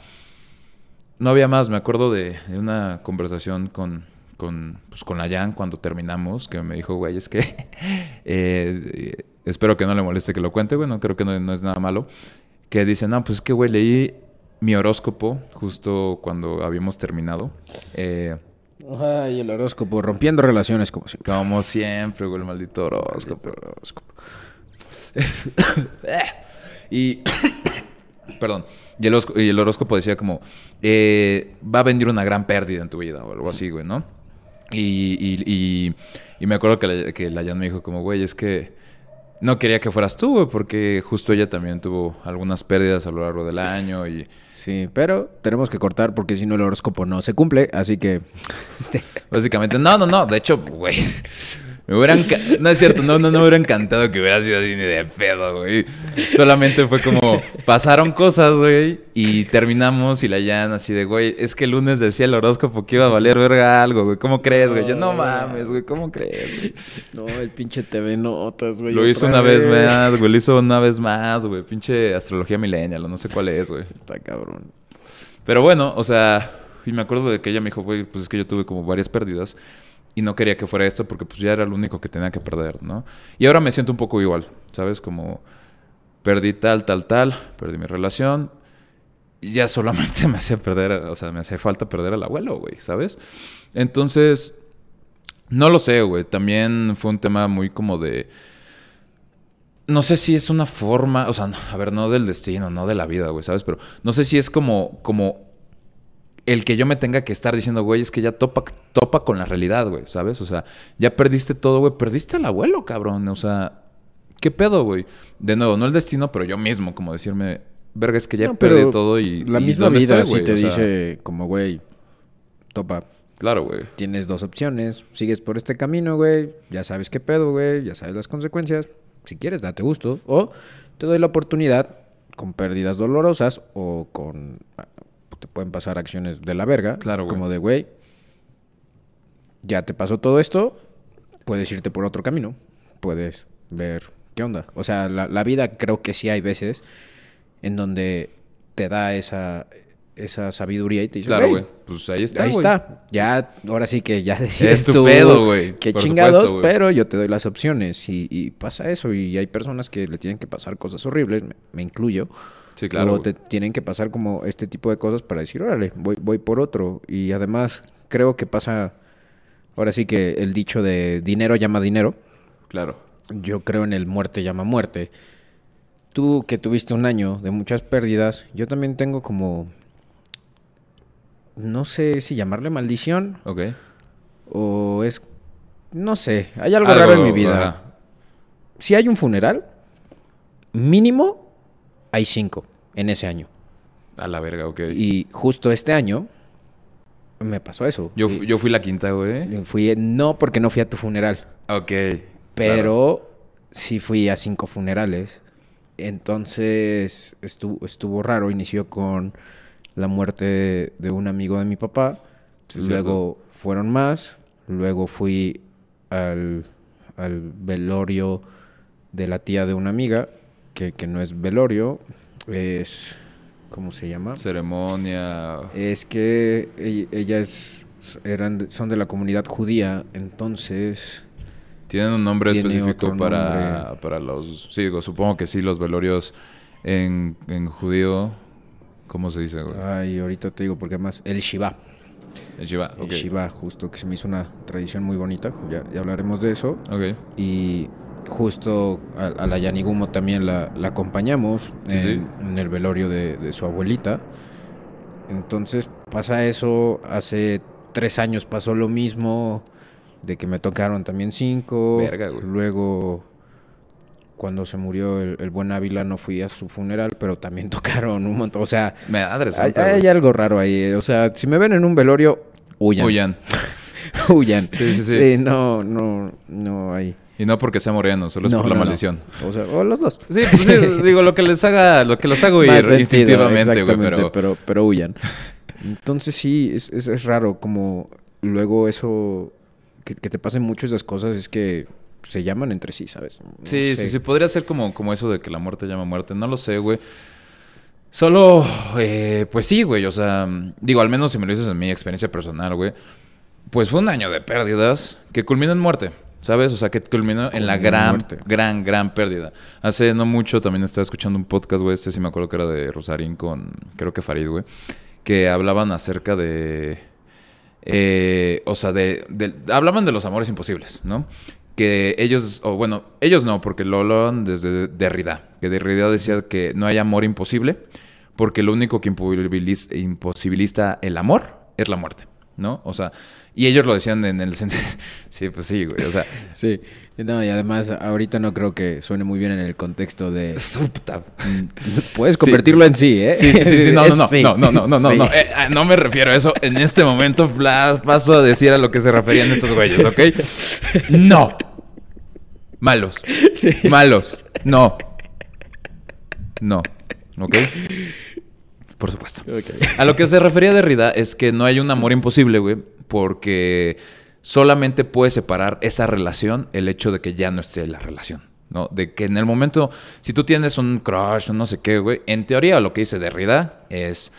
Speaker 2: no había más. Me acuerdo de, una conversación con, con, pues, la Jan cuando terminamos, que me dijo, güey, es que eh, espero que no le moleste que lo cuente, güey, creo que no, no es nada malo. Que dice, no, pues es que, güey, leí mi horóscopo justo cuando habíamos terminado. Eh,
Speaker 1: Ay, el horóscopo, rompiendo relaciones como siempre.
Speaker 2: como siempre, güey, el maldito horóscopo. y Perdón. Y el, horóscopo, y el horóscopo decía como, eh, va a venir una gran pérdida en tu vida o algo así, güey, ¿no? Y, y, y, y me acuerdo que la, que la Jan me dijo como, güey, es que no quería que fueras tú, güey, porque justo ella también tuvo algunas pérdidas a lo largo del año y...
Speaker 1: Sí, pero tenemos que cortar porque si no el horóscopo no se cumple, así que... este,
Speaker 2: Básicamente, no, no, no, de hecho, güey... Me hubieran... No es cierto, no, no, no me hubiera encantado que hubiera sido así ni de pedo, güey. Solamente fue como... Pasaron cosas, güey, y terminamos y la Jan así de, güey, es que el lunes decía el horóscopo que iba a valer verga algo, güey. ¿Cómo crees, güey? Yo, no mames, güey, ¿cómo crees? güey?
Speaker 1: No, el pinche TV Notas, güey.
Speaker 2: Lo hizo una vez
Speaker 1: vez.
Speaker 2: más, güey. Lo hizo una vez más, güey. Pinche astrología millennial, o no sé cuál es, güey.
Speaker 1: Está cabrón.
Speaker 2: Pero bueno, o sea, y me acuerdo de que ella me dijo, güey, pues es que yo tuve como varias pérdidas y no quería que fuera esto porque pues ya era lo único que tenía que perder, ¿no? Y ahora me siento un poco igual, ¿sabes? Como perdí tal, tal, tal, perdí mi relación y ya solamente me hacía perder, o sea, me hacía falta perder al abuelo, güey, ¿sabes? Entonces, no lo sé, güey. También fue un tema muy como de... No sé si es una forma, o sea, a ver, no del destino, no de la vida, güey, ¿sabes? Pero no sé si es como, como el que yo me tenga que estar diciendo, güey, es que ya topa, topa con la realidad, güey, ¿sabes? O sea, ya perdiste todo, güey, perdiste al abuelo, cabrón, o sea, ¿qué pedo, güey? De nuevo, no el destino, pero yo mismo, como decirme, verga, es que ya
Speaker 1: No,
Speaker 2: perdí todo y...
Speaker 1: La
Speaker 2: y
Speaker 1: misma
Speaker 2: ¿dónde
Speaker 1: vida
Speaker 2: estoy,
Speaker 1: sí te
Speaker 2: O sea,
Speaker 1: dice como, güey, topa,
Speaker 2: Claro, güey.
Speaker 1: tienes dos opciones, sigues por este camino, güey, ya sabes qué pedo, güey, ya sabes las consecuencias, si quieres, date gusto, o te doy la oportunidad con pérdidas dolorosas o con... te pueden pasar acciones de la verga,
Speaker 2: Claro, güey.
Speaker 1: como de, güey, ya te pasó todo esto, puedes irte por otro camino, puedes ver qué onda. O sea, la, la vida creo que sí hay veces en donde te da esa, esa sabiduría y te dice,
Speaker 2: Claro,
Speaker 1: "Güey.
Speaker 2: Pues ahí está,
Speaker 1: Ahí está. Ya, ahora sí que ya decides
Speaker 2: Es tu pedo, güey.
Speaker 1: Qué chingados,
Speaker 2: supuesto,
Speaker 1: pero yo te doy las opciones. Y, y pasa eso. Y hay personas que le tienen que pasar cosas horribles, me, me incluyo.
Speaker 2: Sí, claro.
Speaker 1: o te tienen que pasar como este tipo de cosas para decir, órale, voy, voy por otro. Y además, creo que pasa. Ahora sí que el dicho de dinero llama dinero.
Speaker 2: Claro.
Speaker 1: Yo creo en el muerte llama muerte. Tú que tuviste un año de muchas pérdidas, yo también tengo como. No sé si llamarle maldición
Speaker 2: Ok.
Speaker 1: o es. No sé, hay algo, raro en mi vida.
Speaker 2: ajá.
Speaker 1: Si hay un funeral, mínimo hay cinco en ese año.
Speaker 2: A la verga, ok.
Speaker 1: Y justo este año me pasó eso.
Speaker 2: Yo,
Speaker 1: Fui-
Speaker 2: fu- yo fui la quinta, güey.
Speaker 1: fui, no porque no fui a tu funeral.
Speaker 2: Ok.
Speaker 1: Pero sí fui a cinco funerales. Entonces estuvo, estuvo raro. Inició con la muerte de un amigo de mi papá.
Speaker 2: Sí,
Speaker 1: luego fueron más. Luego fui al, al velorio de la tía de una amiga. Que, que no es velorio. Es... ¿Cómo se llama?
Speaker 2: Ceremonia.
Speaker 1: Es que ella, ella es... Eran, son de la comunidad judía. Entonces...
Speaker 2: Tienen un nombre
Speaker 1: Tiene
Speaker 2: específico para,
Speaker 1: nombre.
Speaker 2: para los... Sí, digo, supongo que sí, los velorios en, en judío. ¿Cómo se dice, güey?
Speaker 1: Ay, ahorita te digo porque más el Shiva.
Speaker 2: El Shiva.
Speaker 1: El
Speaker 2: Ok.
Speaker 1: Shiva, justo que se me hizo una tradición muy bonita. Ya, ya hablaremos de eso.
Speaker 2: Ok.
Speaker 1: Y justo a, a la Yanigumo también la, la acompañamos
Speaker 2: Sí,
Speaker 1: en,
Speaker 2: sí.
Speaker 1: en el velorio de, de su abuelita. Entonces pasa eso. Hace tres años pasó lo mismo. De que me tocaron también cinco.
Speaker 2: Verga, güey.
Speaker 1: Luego, cuando se murió el, el buen Ávila, no fui a su funeral, pero también tocaron un montón. O sea,
Speaker 2: Me
Speaker 1: hay, hay algo raro ahí. eh. O sea, si me ven en un velorio, huyan.
Speaker 2: Huyan.
Speaker 1: Huyan.
Speaker 2: Sí, sí, sí.
Speaker 1: no, no, no hay.
Speaker 2: Y no porque sea moreno, solo es
Speaker 1: No,
Speaker 2: por la
Speaker 1: no.
Speaker 2: maldición.
Speaker 1: O sea, o los dos.
Speaker 2: Sí, pues sí, digo, lo que les haga, lo que los hago ir
Speaker 1: Más sentido,
Speaker 2: instintivamente, güey, pero...
Speaker 1: pero... pero huyan. Entonces sí, es, es, es raro como luego eso, que, que te pasen mucho esas cosas es que se llaman entre sí, ¿sabes?
Speaker 2: Sí,
Speaker 1: sé.
Speaker 2: sí, sí, podría ser como, como eso de que la muerte llama muerte, no lo sé, güey. Solo, eh, pues sí, güey, o sea, digo, al menos si me lo dices en mi experiencia personal, güey, pues fue un año de pérdidas que culminó en muerte, ¿sabes? O sea, que culminó en la gran,
Speaker 1: muerte.
Speaker 2: gran, gran pérdida. Hace no mucho también estaba escuchando un podcast, güey, este sí me acuerdo que era de Rosarín con, creo que Farid, güey, que hablaban acerca de... Eh, o sea, de, de- hablaban de los amores imposibles, ¿no? Que ellos, o bueno, ellos no, porque lo hablaban desde Derrida, que Derrida decía que no hay amor imposible, porque lo único que imposibiliza, el amor es la muerte, ¿no? O sea, y ellos lo decían en el sentido. sí, pues sí, güey. O sea.
Speaker 1: sí. No, y además, ahorita no creo que suene muy bien en el contexto de.
Speaker 2: Subtab.
Speaker 1: Mm, puedes convertirlo en sí, ¿eh?
Speaker 2: Sí, sí, sí. sí. No, no, no, no, no, no, eh, ah, no, me refiero a eso. En este momento paso a decir a lo que se referían estos güeyes, ¿ok? No. Malos. Malos. No. No. ¿Ok? Por supuesto. A lo que se refería de Derrida es que no hay un amor imposible, güey porque solamente puede separar esa relación el hecho de que ya no esté la relación. ¿no? De que en el momento, si tú tienes un crush o no sé qué, güey, en teoría lo que dice Derrida es,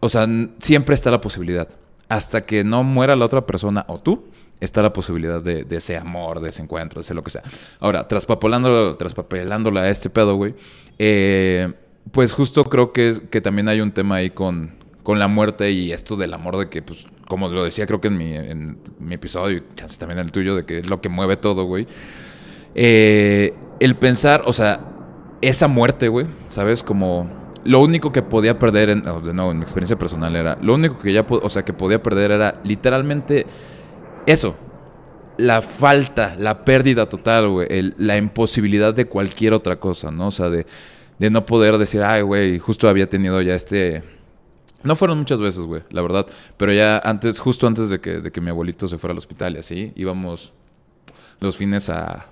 Speaker 2: o sea, siempre está la posibilidad. Hasta que no muera la otra persona o tú, está la posibilidad de, ese amor, de ese encuentro, de ese lo que sea. Ahora, traspapelándolo, traspapelándola a este pedo, güey, eh, pues justo creo que, que también hay un tema ahí con, con la muerte y esto del amor de que, pues, como lo decía creo que en mi, en mi episodio, y chances también en el tuyo, de que es lo que mueve todo, güey. Eh, el pensar, o sea, esa muerte, güey, ¿sabes? Como lo único que podía perder, en, oh, nuevo, en mi experiencia personal era, lo único que ya, o sea, que podía perder era literalmente eso. La falta, la pérdida total, güey. La imposibilidad de cualquier otra cosa, ¿no? O sea, de, de no poder decir, ay, güey, justo había tenido ya este... No fueron muchas veces, güey, la verdad. Pero ya antes, justo antes de que, de que mi abuelito se fuera al hospital y así, íbamos los fines a,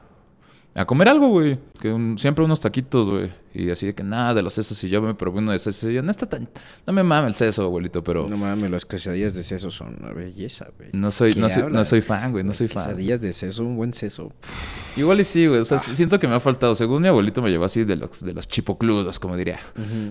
Speaker 2: a comer algo, güey. Que siempre unos taquitos, güey. Y así de que nada de los sesos. Y yo me probé uno de sesos. Y yo, no está tan. No me mame el seso, abuelito, pero.
Speaker 1: No mames, las quesadillas de seso son una belleza, güey.
Speaker 2: No soy,
Speaker 1: ¿Qué
Speaker 2: no soy, no soy fan, güey. No
Speaker 1: Las
Speaker 2: soy fan.
Speaker 1: quesadillas de seso, un buen seso.
Speaker 2: Igual y sí, güey. O sea, siento que me ha faltado. Según mi abuelito me llevó así de los, de los chipocludos, como diría.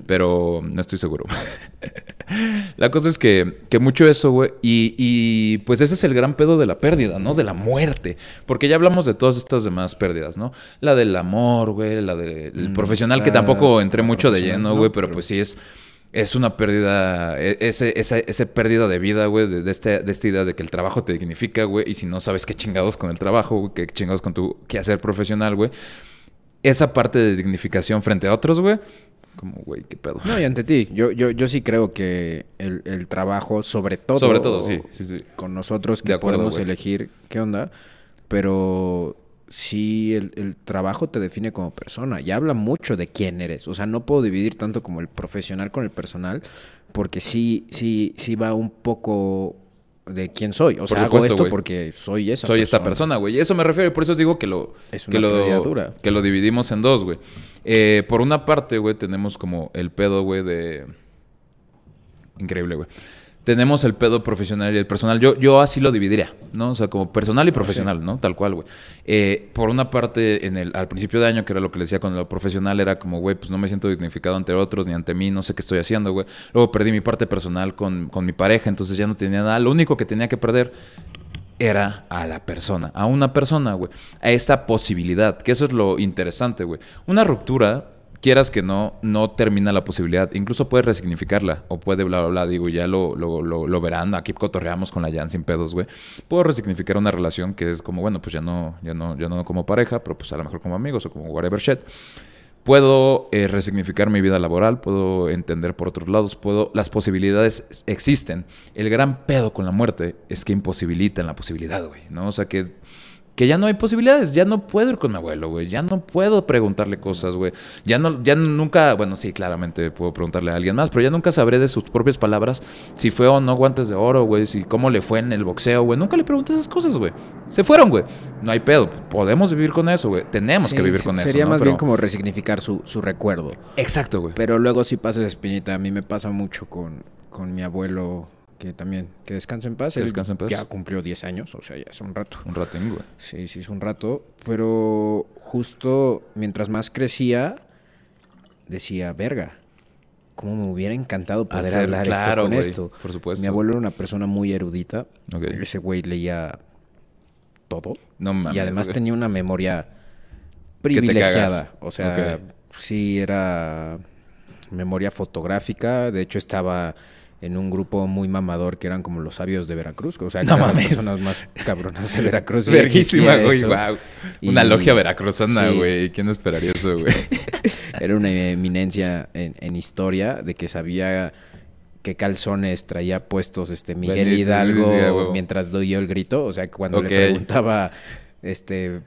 Speaker 2: Pero no estoy seguro. la cosa es que, que mucho eso, güey. Y, y pues ese es el gran pedo de la pérdida, ¿no? De la muerte. Porque ya hablamos de todas estas demás pérdidas, ¿no? La del amor, güey. La del
Speaker 1: Mm,
Speaker 2: profesional, que tampoco entré
Speaker 1: la
Speaker 2: mucho de lleno,
Speaker 1: ¿no?
Speaker 2: güey. Pero
Speaker 1: Pero-
Speaker 2: pues sí es. Es una pérdida, e- ese, esa, esa pérdida de vida, güey, de, de este- de esta idea de que el trabajo te dignifica, güey, y si no sabes qué chingados con el trabajo, güey, qué chingados con tu quehacer profesional, güey. Esa parte de dignificación frente a otros, güey, como, güey, qué pedo.
Speaker 1: No, y ante ti, yo, yo, yo sí creo que el, el trabajo, sobre todo,
Speaker 2: Sobre todo, sí, sí, sí.
Speaker 1: con nosotros que
Speaker 2: acuerdo,
Speaker 1: podemos elegir qué onda, pero sí el, el trabajo te define como persona y habla mucho de quién eres. O sea, no puedo dividir tanto como el profesional con el personal, porque sí, sí, sí va un poco de quién soy. O
Speaker 2: Por
Speaker 1: sea, hago
Speaker 2: supuesto,
Speaker 1: esto
Speaker 2: güey.
Speaker 1: porque soy esa
Speaker 2: Soy esta persona, güey. Y eso me refiero, y por eso digo que lo,
Speaker 1: Es
Speaker 2: que lo, que lo dividimos en dos, güey. Eh, por una parte, güey, tenemos como el pedo, güey, de... Increíble, güey. Tenemos el pedo profesional y el personal. Yo, yo así lo dividiría, ¿no? O sea, como personal y profesional, ¿no? Tal cual, güey. Eh, por una parte, en el, al principio de año, que era lo que le decía con lo profesional, era como, güey, pues no me siento dignificado ante otros ni ante mí, no sé qué estoy haciendo, güey. Luego perdí mi parte personal con, con mi pareja, entonces ya no tenía nada. Lo único que tenía que perder era a la persona, a una persona, güey, a esa posibilidad, que eso es lo interesante, güey. Una ruptura, quieras que no, no termina la posibilidad, incluso puedes resignificarla, o puede bla, bla, bla, digo, ya lo, lo, lo, lo verán, aquí cotorreamos con la Jan sin pedos, güey. Puedo resignificar una relación que es como, bueno, pues ya no, ya no, ya no como pareja, pero pues a lo mejor como amigos o como whatever shit. Puedo eh, resignificar mi vida laboral, puedo entender por otros lados, puedo, las posibilidades existen. El gran pedo con la muerte es que imposibilitan la posibilidad, güey, ¿no? O sea que, que ya no hay posibilidades, ya no puedo ir con mi abuelo, güey, ya no puedo preguntarle cosas, güey, ya no, ya nunca, bueno, sí, claramente puedo preguntarle a alguien más, pero ya nunca sabré de sus propias palabras si fue o no guantes de oro, güey, si cómo le fue en el boxeo, güey, nunca le pregunté esas cosas, güey. Se fueron, güey. No hay pedo, podemos vivir con eso, güey. Tenemos que vivir
Speaker 1: sí,
Speaker 2: con eso.
Speaker 1: Sería
Speaker 2: ¿no?
Speaker 1: más
Speaker 2: Pero-
Speaker 1: bien como resignificar su, su recuerdo.
Speaker 2: Exacto, güey.
Speaker 1: Pero luego sí pasa esa espinita. A mí me pasa mucho con, con mi abuelo, que también, que descansa en paz.
Speaker 2: Que descanse en paz.
Speaker 1: Ya cumplió 10 años, o sea, ya es un rato.
Speaker 2: Un ratín, güey.
Speaker 1: Sí, sí, es un rato. Pero justo mientras más crecía, decía, verga, cómo me hubiera encantado poder
Speaker 2: Hacer-
Speaker 1: hablar esto
Speaker 2: claro,
Speaker 1: con
Speaker 2: güey,
Speaker 1: esto.
Speaker 2: por supuesto.
Speaker 1: Mi abuelo era una persona muy erudita. Ese güey leía todo.
Speaker 2: No mames.
Speaker 1: y además tenía una memoria privilegiada. O sea, sí era memoria fotográfica. De hecho, estaba en un grupo muy mamador que eran como los sabios de Veracruz. O sea, que
Speaker 2: No
Speaker 1: eran las personas más cabronas de Veracruz.
Speaker 2: Verguísima, güey, wow.
Speaker 1: Y-
Speaker 2: Una logia veracruzana,
Speaker 1: sí.
Speaker 2: güey. ¿Quién esperaría eso, güey?
Speaker 1: Era una eminencia en, en historia de que sabía qué calzones traía puestos este Miguel Hidalgo
Speaker 2: sí,
Speaker 1: mientras doy yo el grito. O sea, cuando le preguntaba este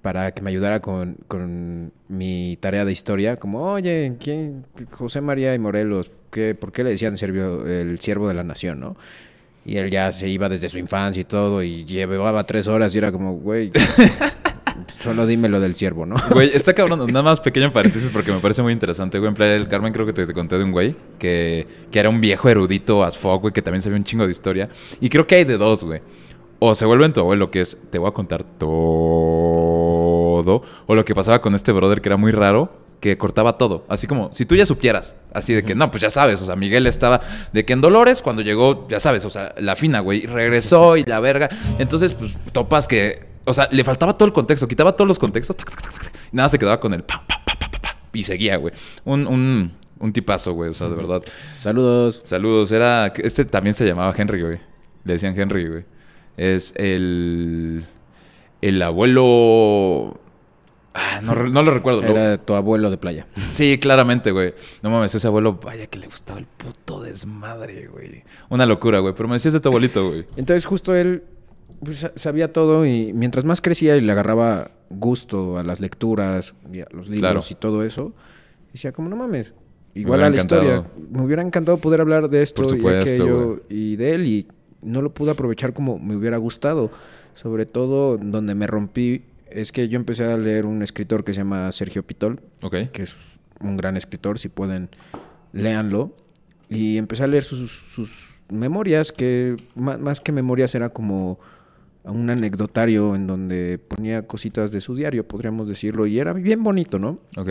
Speaker 1: para que me ayudara con, con mi tarea de historia, como, oye, ¿quién? José María y Morelos, ¿qué, ¿por qué le decían el siervo de la nación, no? Y él ya se iba desde su infancia y todo, y llevaba tres horas y era como, güey, solo dime lo del siervo, ¿no?
Speaker 2: Güey, está cabrón. Nada más pequeño paréntesis porque me parece muy interesante, güey. En Playa Carmen creo que te, te conté de un güey que, que era un viejo erudito as fuck, güey, que también sabía un chingo de historia. Y creo que hay de dos, güey. O se vuelve en tu abuelo, que es, te voy a contar todo. O lo que pasaba con este brother que era muy raro, que cortaba todo. Así como, si tú ya supieras, así de que, no, pues ya sabes, o sea, Miguel estaba de que en Dolores, cuando llegó, ya sabes, o sea, la fina, güey, regresó y la verga. Entonces, pues topas que, o sea, le faltaba todo el contexto, quitaba todos los contextos, tac, tac, tac, tac, y nada se quedaba con el pa, pa, pa, pa, pa, y seguía, güey. Un, un, un tipazo, güey, o sea, de verdad.
Speaker 1: Saludos.
Speaker 2: Saludos, era, este también se llamaba Henry, güey. Le decían Henry, güey. Es el, el abuelo... Ah, no, lo recuerdo.
Speaker 1: Era tu abuelo de playa.
Speaker 2: Sí, claramente, güey. No mames, ese abuelo, vaya que le gustaba el puto desmadre, güey. Una locura, güey. Pero me decías de tu abuelito, güey.
Speaker 1: Entonces justo él pues, sa- sabía todo y mientras más crecía y le agarraba gusto a las lecturas y a los libros
Speaker 2: Claro.
Speaker 1: y todo eso, decía como no mames,
Speaker 2: Me
Speaker 1: igual a la historia. Me hubiera encantado poder hablar de esto
Speaker 2: Por
Speaker 1: y
Speaker 2: supuesto,
Speaker 1: aquello y de él y no lo pude aprovechar como me hubiera gustado. Sobre todo donde me rompí es que yo empecé a leer un escritor que se llama Sergio Pitol,
Speaker 2: Ok.
Speaker 1: que es un gran escritor, si pueden, léanlo. Y empecé a leer sus, sus memorias, que más, que memorias era como un anecdotario en donde ponía cositas de su diario, podríamos decirlo, y era bien bonito, ¿no?
Speaker 2: Ok.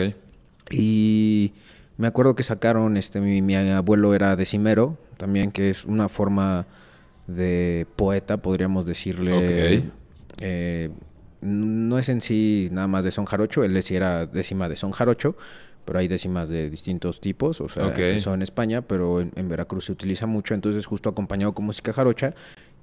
Speaker 1: Y me acuerdo que sacaron, este, mi, mi abuelo era decimero, también que es una forma de poeta, podríamos decirle.
Speaker 2: Ok.
Speaker 1: Eh, no es en sí nada más de son jarocho, él sí era décima de son jarocho, pero hay décimas de distintos tipos, o sea,
Speaker 2: Ok.
Speaker 1: empezó en España, pero en, en Veracruz se utiliza mucho, entonces justo acompañado con música jarocha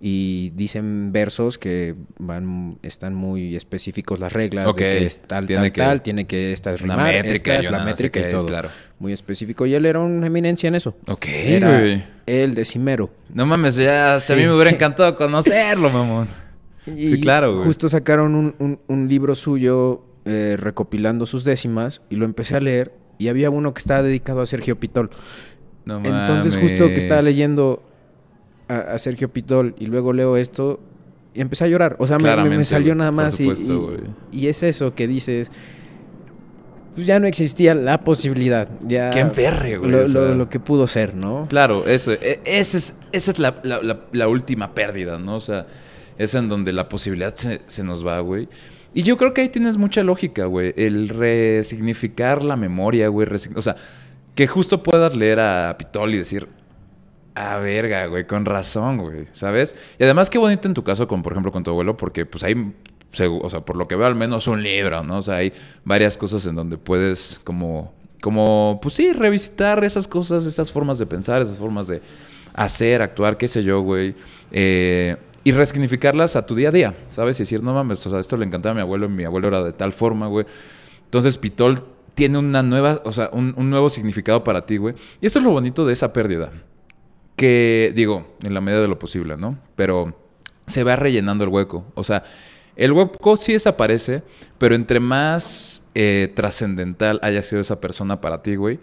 Speaker 1: y dicen versos que van están muy específicos las reglas de que es tal
Speaker 2: tiene
Speaker 1: tal
Speaker 2: que-
Speaker 1: tal tiene que esta es rimar,
Speaker 2: métrica
Speaker 1: esta es la métrica y
Speaker 2: es,
Speaker 1: todo
Speaker 2: claro.
Speaker 1: muy específico y él era una eminencia en eso
Speaker 2: Ok,
Speaker 1: era el decimero
Speaker 2: No mames, ya hasta a mí me hubiera encantado conocerlo, mamón.
Speaker 1: Y
Speaker 2: Sí, claro, güey.
Speaker 1: Justo sacaron un, un- un libro suyo eh, recopilando sus décimas y lo empecé a leer y había uno que estaba dedicado a Sergio Pitol.
Speaker 2: No
Speaker 1: Entonces justo que estaba leyendo a, a Sergio Pitol y luego leo esto y empecé a llorar. O sea, me- me, salió nada más y-
Speaker 2: supuesto,
Speaker 1: y, y es eso que dices. Pues ya no existía la posibilidad. Ya
Speaker 2: Qué emperre, güey,
Speaker 1: Lo,
Speaker 2: o sea.
Speaker 1: lo- lo que pudo ser, ¿no?
Speaker 2: Claro, eso, e- ese es, esa es la, la- la- la última pérdida, ¿no? O sea, es en donde la posibilidad se, nos va, güey. Y yo creo que ahí tienes mucha lógica, güey. El resignificar la memoria, güey. O sea, que justo puedas leer a Pitol y decir, ah, verga, güey, con razón, güey, ¿sabes? Y además, qué bonito en tu caso, con, por ejemplo, con tu abuelo, porque pues hay, o sea, por lo que veo, al menos un libro, ¿no? O sea, hay varias cosas en donde puedes como, como, pues sí, revisitar esas cosas, esas formas de pensar, esas formas de hacer, actuar, qué sé yo, güey. Eh, y resignificarlas a tu día a día, ¿sabes? Y decir, no mames, o sea, esto le encantaba a mi abuelo y mi abuelo era de tal forma, güey. Entonces, Pitol tiene una nueva, o sea, un, nuevo significado para ti, güey. Y eso es lo bonito de esa pérdida que digo, en la medida de lo posible, ¿no? Pero se va rellenando el hueco. O sea, el hueco sí desaparece, pero entre más eh, trascendental haya sido esa persona para ti, güey,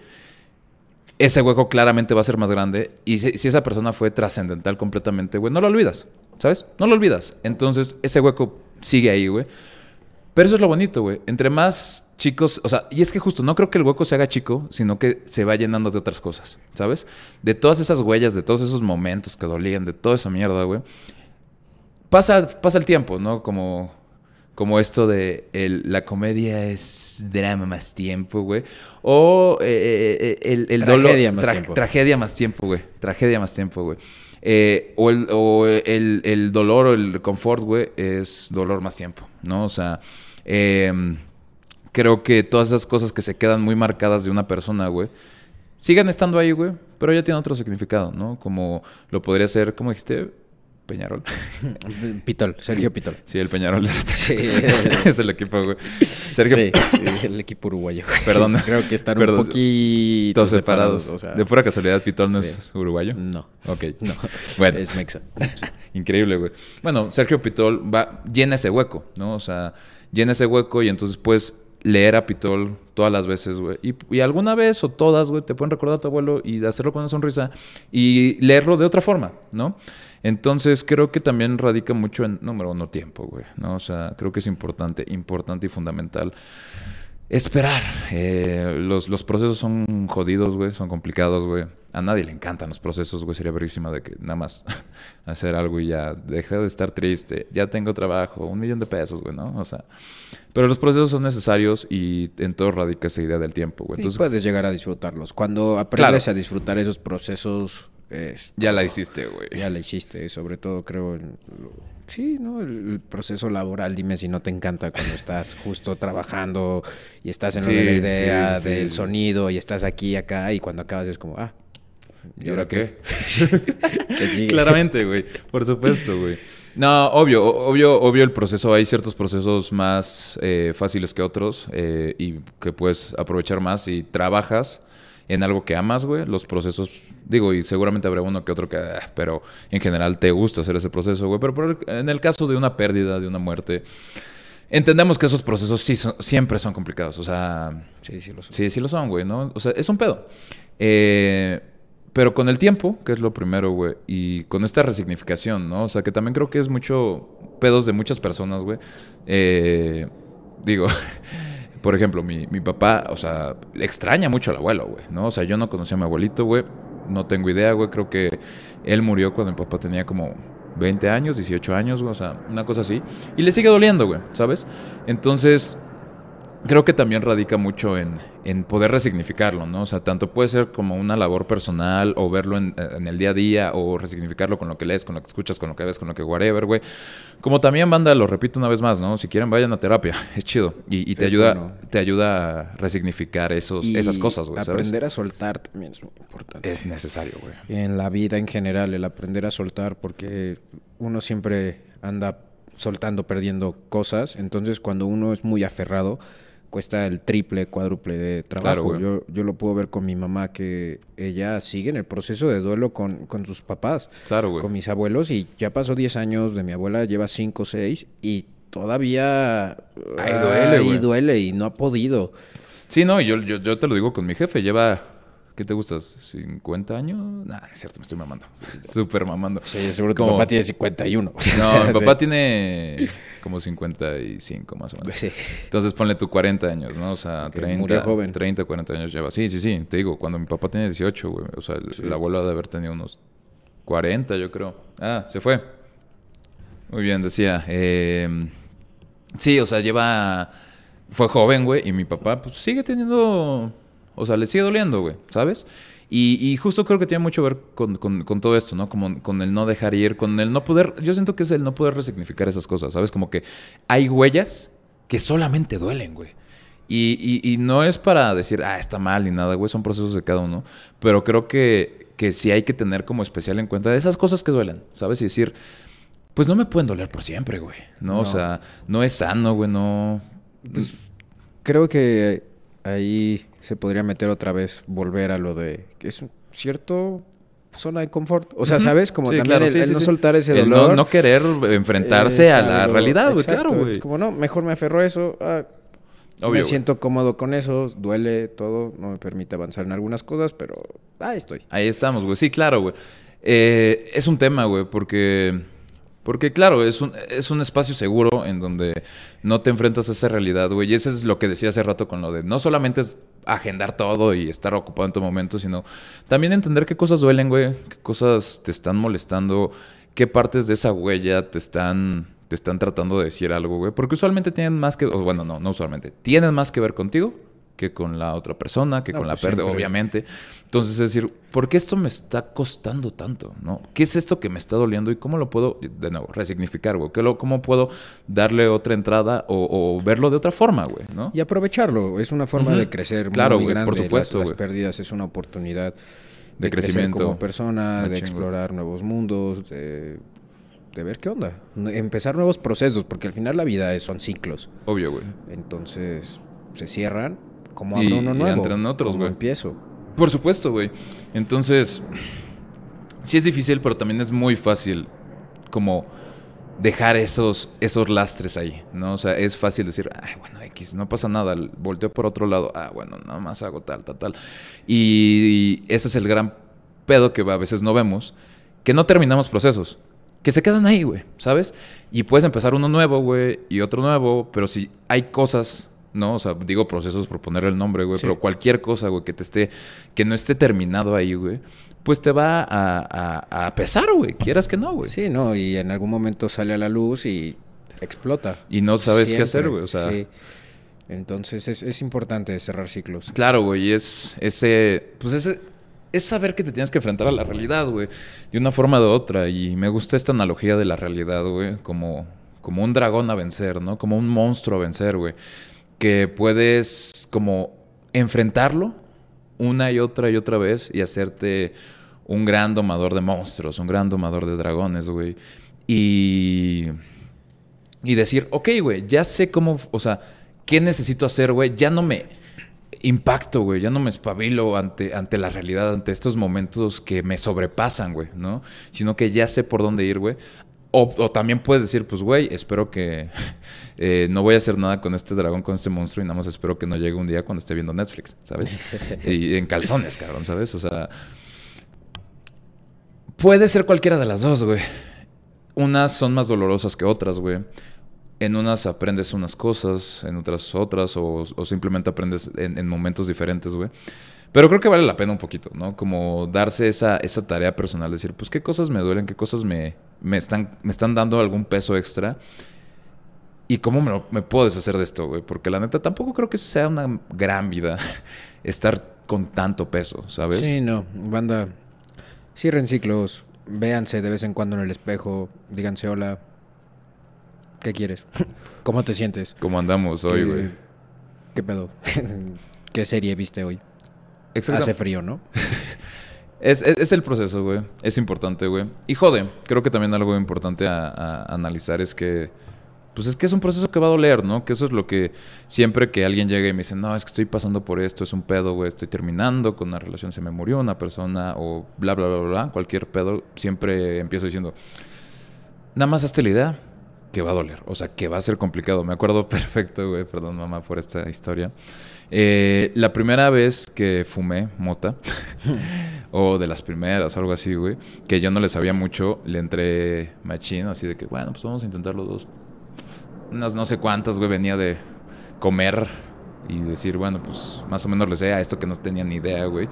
Speaker 2: ese hueco claramente va a ser más grande. Y si, esa persona fue trascendental completamente, güey, no lo olvidas, ¿sabes? No lo olvidas. Entonces, ese hueco sigue ahí, güey. Pero eso es lo bonito, güey. Entre más chicos, o sea, y es que justo no creo que el hueco se haga chico, sino que se va llenando de otras cosas, ¿sabes? De todas esas huellas, de todos esos momentos que dolían, de toda esa mierda, güey. Pasa, pasa el tiempo, ¿no? Como, como esto de el- la comedia es drama más tiempo, güey. O eh, eh, el, el dolor-
Speaker 1: Tragedia más tiempo.
Speaker 2: Tragedia más tiempo, güey. Tragedia más tiempo, güey. Eh, o el, o el, el dolor o el confort, güey, es dolor más tiempo, ¿no? O sea, em, creo que todas esas cosas que se quedan muy marcadas de una persona, güey, sigan estando ahí, güey, pero ya tiene otro significado, ¿no? Como lo podría ser, ¿cómo dijiste? Peñarol.
Speaker 1: Pitol, Sergio Pitol.
Speaker 2: Sí, el Peñarol es, es el equipo, güey. Sergio.
Speaker 1: Sí, el equipo uruguayo.
Speaker 2: Perdón.
Speaker 1: Creo que están un poquito
Speaker 2: Todos separados.
Speaker 1: o sea,
Speaker 2: de pura casualidad, Pitol no
Speaker 1: sí.
Speaker 2: es uruguayo.
Speaker 1: No,
Speaker 2: Ok.
Speaker 1: no.
Speaker 2: Bueno.
Speaker 1: Es mexa.
Speaker 2: Increíble, güey. Bueno, Sergio Pitol va, llena ese hueco, ¿no? O sea, llena ese hueco y entonces puedes leer a Pitol todas las veces, güey. Y, y alguna vez o todas, güey, te pueden recordar a tu abuelo y hacerlo con una sonrisa y leerlo de otra forma, ¿no? Entonces creo que también radica mucho en, número uno, tiempo, güey, ¿no? O sea, creo que es importante, importante y fundamental esperar. Eh, los, los procesos son jodidos, güey, son complicados, güey. A nadie le encantan los procesos, güey. Sería verísima de que nada más hacer algo y ya deja de estar triste. Ya tengo trabajo, un millón de pesos, güey, ¿no? O sea, pero los procesos son necesarios y en todo radica esa idea del tiempo, güey.
Speaker 1: Y
Speaker 2: Entonces,
Speaker 1: puedes llegar a disfrutarlos. Cuando aprendes
Speaker 2: Claro.
Speaker 1: a disfrutar esos procesos, es-
Speaker 2: ya la hiciste, güey.
Speaker 1: ya la hiciste. Sobre todo creo en... lo- Sí, ¿no? El, el proceso laboral, dime si no te encanta cuando estás justo trabajando y estás en
Speaker 2: Sí,
Speaker 1: la idea,
Speaker 2: sí, sí.
Speaker 1: del sonido y estás aquí y acá y cuando acabas es como, ah,
Speaker 2: ¿Y ahora qué?
Speaker 1: ¿Qué?
Speaker 2: Claramente, güey. Por supuesto, güey. No, obvio, obvio, obvio el proceso. Hay ciertos procesos más eh, fáciles que otros eh, y que puedes aprovechar más si trabajas en algo que amas, güey. Los procesos, digo, y seguramente habrá uno que otro que, ah, pero en general te gusta hacer ese proceso, güey. Pero por el- en el caso de una pérdida, de una muerte, entendemos que esos procesos sí son- siempre son complicados. O sea,
Speaker 1: Sí, sí lo sé.
Speaker 2: Sí, sí lo son, güey, ¿no? O sea, es un pedo. Eh, pero con el tiempo, que es lo primero, güey, y con esta resignificación, ¿no? O sea, que también creo que es mucho pedos de muchas personas, güey. Eh, digo, por ejemplo, mi, mi papá, o sea, le extraña mucho al abuelo, güey, ¿no? O sea, yo no conocí a mi abuelito, güey. No tengo idea, güey. Creo que él murió cuando mi papá tenía como 20 años, 18 años, güey. O sea, una cosa así. Y le sigue doliendo, güey, ¿sabes? Entonces, creo que también radica mucho en, en poder resignificarlo, ¿no? O sea, tanto puede ser como una labor personal o verlo en, en el día a día o resignificarlo con lo que lees, con lo que escuchas, con lo que ves, con lo que whatever, güey. Como también, banda, lo repito una vez más, ¿no? Si quieren, vayan a terapia. Es chido. Y, y te,
Speaker 1: Es
Speaker 2: ayuda,
Speaker 1: bueno.
Speaker 2: te ayuda a resignificar esos,
Speaker 1: Y
Speaker 2: esas cosas, güey.
Speaker 1: Aprender a soltar también es muy importante.
Speaker 2: Es necesario, güey.
Speaker 1: En la vida en general, el aprender a soltar, porque uno siempre anda soltando, perdiendo cosas. Entonces, cuando uno es muy aferrado, cuesta el triple, cuádruple de
Speaker 2: Claro,
Speaker 1: trabajo.
Speaker 2: güey.
Speaker 1: yo, yo lo puedo ver con mi mamá, que ella sigue en el proceso de duelo con, con sus papás,
Speaker 2: Claro, güey.
Speaker 1: con mis abuelos, y ya pasó 10 años de mi abuela, lleva 5 o 6, y todavía
Speaker 2: Ahí duele,
Speaker 1: ahí duele y no ha podido.
Speaker 2: Sí, no, yo, yo, yo te lo digo con mi jefe. Lleva, ¿qué te gustas? ¿50 años? Nah, es cierto, me estoy mamando. Súper mamando.
Speaker 1: Sí, seguro tu
Speaker 2: Como-
Speaker 1: papá tiene 51.
Speaker 2: No, mi
Speaker 1: sí.
Speaker 2: papá tiene como 55 más o menos.
Speaker 1: Sí.
Speaker 2: Entonces ponle tú 40 años, ¿no? O sea,
Speaker 1: Ok,
Speaker 2: 30,
Speaker 1: murió joven.
Speaker 2: 30, 40 años lleva. Sí, sí, sí. Te digo, cuando mi papá tenía 18, güey. O sea, el, el abuelo ha de haber tenido unos 40, yo creo. Ah, se fue. Muy bien, decía. eh, sí, o sea, lleva... Fue joven, güey. Y mi papá, pues, sigue teniendo... O sea, le sigue doliendo, güey. ¿Sabes? Y, y justo creo que tiene mucho que ver con, con- con todo esto, ¿no? Como con el no dejar ir, con el no poder... Yo siento que es el no poder resignificar esas cosas, ¿sabes? Como que hay huellas que solamente duelen, güey. Y, y- y no es para decir, ah, está mal ni nada, güey, son procesos de cada uno. Pero creo que, que sí hay que tener como especial en cuenta esas cosas que duelen, ¿sabes? Y decir, pues no me pueden doler por siempre, güey. ¿no? O
Speaker 1: No.
Speaker 2: sea, no es sano, güey, no.
Speaker 1: Pues, creo que ahí se podría meter otra vez, volver a lo de que es un cierto zona de confort. O sea. ¿sabes? Como
Speaker 2: Sí,
Speaker 1: también
Speaker 2: claro,
Speaker 1: el,
Speaker 2: sí,
Speaker 1: el
Speaker 2: sí,
Speaker 1: no soltar ese
Speaker 2: El
Speaker 1: dolor.
Speaker 2: no, no querer enfrentarse a la realidad, güey. Claro, güey.
Speaker 1: Es como, no, mejor me aferro a eso. ah,
Speaker 2: Obvio,
Speaker 1: me siento cómodo con eso, duele todo, no me permite avanzar en algunas cosas, pero ahí estoy.
Speaker 2: Ahí estamos, güey. Sí, claro, güey. Eh, es un tema, güey, porque... Porque, claro, es un, es un espacio seguro en donde no te enfrentas a esa realidad, güey. Y eso es lo que decía hace rato con lo de no solamente es agendar todo y estar ocupado en tu momento, sino también entender qué cosas duelen, güey, qué cosas te están molestando, qué partes de esa huella te están, te están tratando de decir algo, güey. Porque usualmente tienen más que, bueno, no, no usualmente, tienen más que ver contigo que con la otra persona, que
Speaker 1: No,
Speaker 2: con la
Speaker 1: pues
Speaker 2: pérdida, obviamente. Entonces, es decir, ¿por qué esto me está costando tanto? ¿no? ¿Qué es esto que me está doliendo y cómo lo puedo, de nuevo, resignificar, güey? ¿Qué lo- ¿Cómo puedo darle otra entrada o, o verlo de otra forma, güey? ¿no?
Speaker 1: Y aprenderlo es una forma de crecer
Speaker 2: Claro,
Speaker 1: muy
Speaker 2: güey,
Speaker 1: grande.
Speaker 2: por supuesto,
Speaker 1: las, pérdidas es una oportunidad. de, crecer
Speaker 2: crecimiento.
Speaker 1: como persona,
Speaker 2: Machín,
Speaker 1: de explorar nuevos mundos, de, de ver qué onda. Empezar nuevos procesos, porque al final la vida es- son ciclos.
Speaker 2: Obvio, güey.
Speaker 1: Entonces se cierran, como
Speaker 2: Y-
Speaker 1: abro uno
Speaker 2: y
Speaker 1: nuevo.
Speaker 2: entran otros,
Speaker 1: como
Speaker 2: güey.
Speaker 1: empiezo.
Speaker 2: Por supuesto, güey. Entonces, sí es difícil, pero también es muy fácil como dejar esos, esos lastres ahí, ¿no? O sea, es fácil decir, ay, bueno, X, no pasa nada, volteo por otro lado, ah, bueno, nada más hago tal, tal, tal. Y ese es el gran pedo que a veces no vemos, que no terminamos procesos, que se quedan ahí, güey, ¿sabes? Y puedes empezar uno nuevo, güey, y otro nuevo, pero si hay cosas, ¿no? O sea, digo procesos por ponerle el nombre, güey,
Speaker 1: Sí.
Speaker 2: pero cualquier cosa, güey, que te esté, que no esté terminado ahí, güey, pues te va a, a, a pesar, güey, quieras que no, güey.
Speaker 1: Sí, no, y en algún momento sale a la luz y explota.
Speaker 2: Y no sabes qué hacer, güey, o sea...
Speaker 1: sí. Entonces es, es importante cerrar ciclos.
Speaker 2: Claro, güey, y es ese, pues ese, es saber que te tienes que enfrentar a la realidad, güey, de una forma o de otra. Y me gusta esta analogía de la realidad, güey, como, como un dragón a vencer, ¿no? Como un monstruo a vencer, güey. Que puedes como enfrentarlo una y otra y otra vez y hacerte un gran domador de monstruos, un gran domador de dragones, güey. Y y decir, ok, güey, ya sé cómo, o sea, ¿qué necesito hacer, güey? Ya no me impacto, güey, ya no me espabilo ante, ante la realidad, ante estos momentos que me sobrepasan, güey, ¿no? Sino que ya sé por dónde ir, güey. O, o también puedes decir, pues, güey, espero que eh, no voy a hacer nada con este dragón, con este monstruo, y nada más espero que no llegue un día cuando esté viendo Netflix, ¿sabes? y en calzones, cabrón, ¿sabes? O sea, puede ser cualquiera de las dos, güey. Unas son más dolorosas que otras, güey. En unas aprendes unas cosas, en otras otras, o, o simplemente aprendes en, en momentos diferentes, güey. Pero creo que vale la pena un poquito, ¿no? Como darse esa, esa tarea personal, decir, pues qué cosas me duelen, qué cosas me, me, están, me están dando algún peso extra. ¿Y cómo me, me puedo deshacer de esto, güey? Porque la neta tampoco creo que sea una gran vida estar con tanto peso, ¿sabes?
Speaker 1: Sí, no, banda, cierren ciclos, véanse de vez en cuando en el espejo, díganse hola, ¿qué quieres? ¿Cómo te sientes?
Speaker 2: Como andamos hoy,
Speaker 1: ¿Qué-
Speaker 2: güey.
Speaker 1: ¿Qué pedo? ¿Qué serie viste hoy? Hace frío, ¿no?
Speaker 2: Es, es- es el proceso, güey. Es importante, güey. Y jode, creo que también algo importante a, a analizar es que, pues es que es un proceso que va a doler, ¿no? Que eso es lo que siempre que alguien llega y me dice, no, es que estoy pasando por esto, es un pedo, güey, estoy terminando con una relación, se me murió una persona o bla, bla, bla, bla, bla, cualquier pedo, siempre empiezo diciendo, nada más hazte la idea que va a doler, o sea, que va a ser complicado. Me acuerdo perfecto, güey, perdón mamá por esta historia. Eh, la primera vez que fumé mota, o de las primeras, algo así, güey, que yo no le sabía mucho, le entré machín, así de que, bueno, pues vamos a intentar los dos. Unas no sé cuántas, güey, venía de comer y decir, bueno, pues más o menos le sé a esto que no tenía ni idea, güey.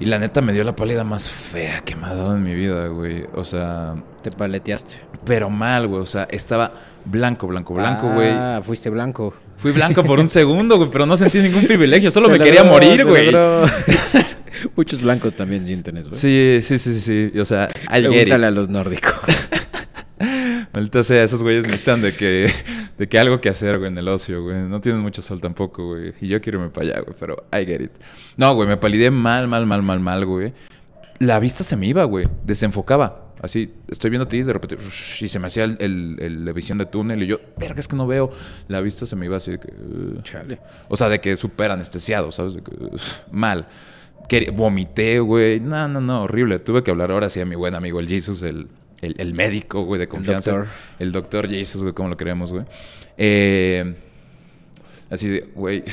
Speaker 2: Y la neta me dio la pálida más fea que me ha dado en mi vida, güey. O sea,
Speaker 1: Te paleteaste.
Speaker 2: pero mal, güey. O sea, estaba blanco, blanco, blanco, güey.
Speaker 1: Ah, fuiste blanco.
Speaker 2: Fui blanco por un segundo, güey, pero no sentí ningún privilegio. Solo
Speaker 1: Se
Speaker 2: me
Speaker 1: logró,
Speaker 2: quería morir, güey.
Speaker 1: Muchos blancos también sienten eso. ¿eh?
Speaker 2: Sí, sí, sí, sí, sí. O sea.
Speaker 1: Pregúntale a los nórdicos.
Speaker 2: Maldita sea, esos güeyes necesitan de que, de que algo que hacer, güey, en el ocio, güey. No tienen mucho sol tampoco, güey. Y yo quiero irme para allá, güey, pero I get it. No, güey, me palidé mal, mal, mal, mal, mal, güey. La vista se me iba, güey. Desenfocaba. Así, estoy viendo a ti y de repente, y se me hacía el, el- el- la visión de túnel. Y yo, verga, es que no veo. La vista se me iba así de que. uh.
Speaker 1: Chale.
Speaker 2: O sea, de que súper anestesiado, ¿sabes? De que, uf, mal. Que, vomité, güey. No, no, no, horrible. Tuve que hablar ahora sí a mi buen amigo, el Jesus, el, el, el médico, güey, de confianza.
Speaker 1: doctor.
Speaker 2: El doctor Jesus, güey, como lo queremos, güey. Eh, así de, güey.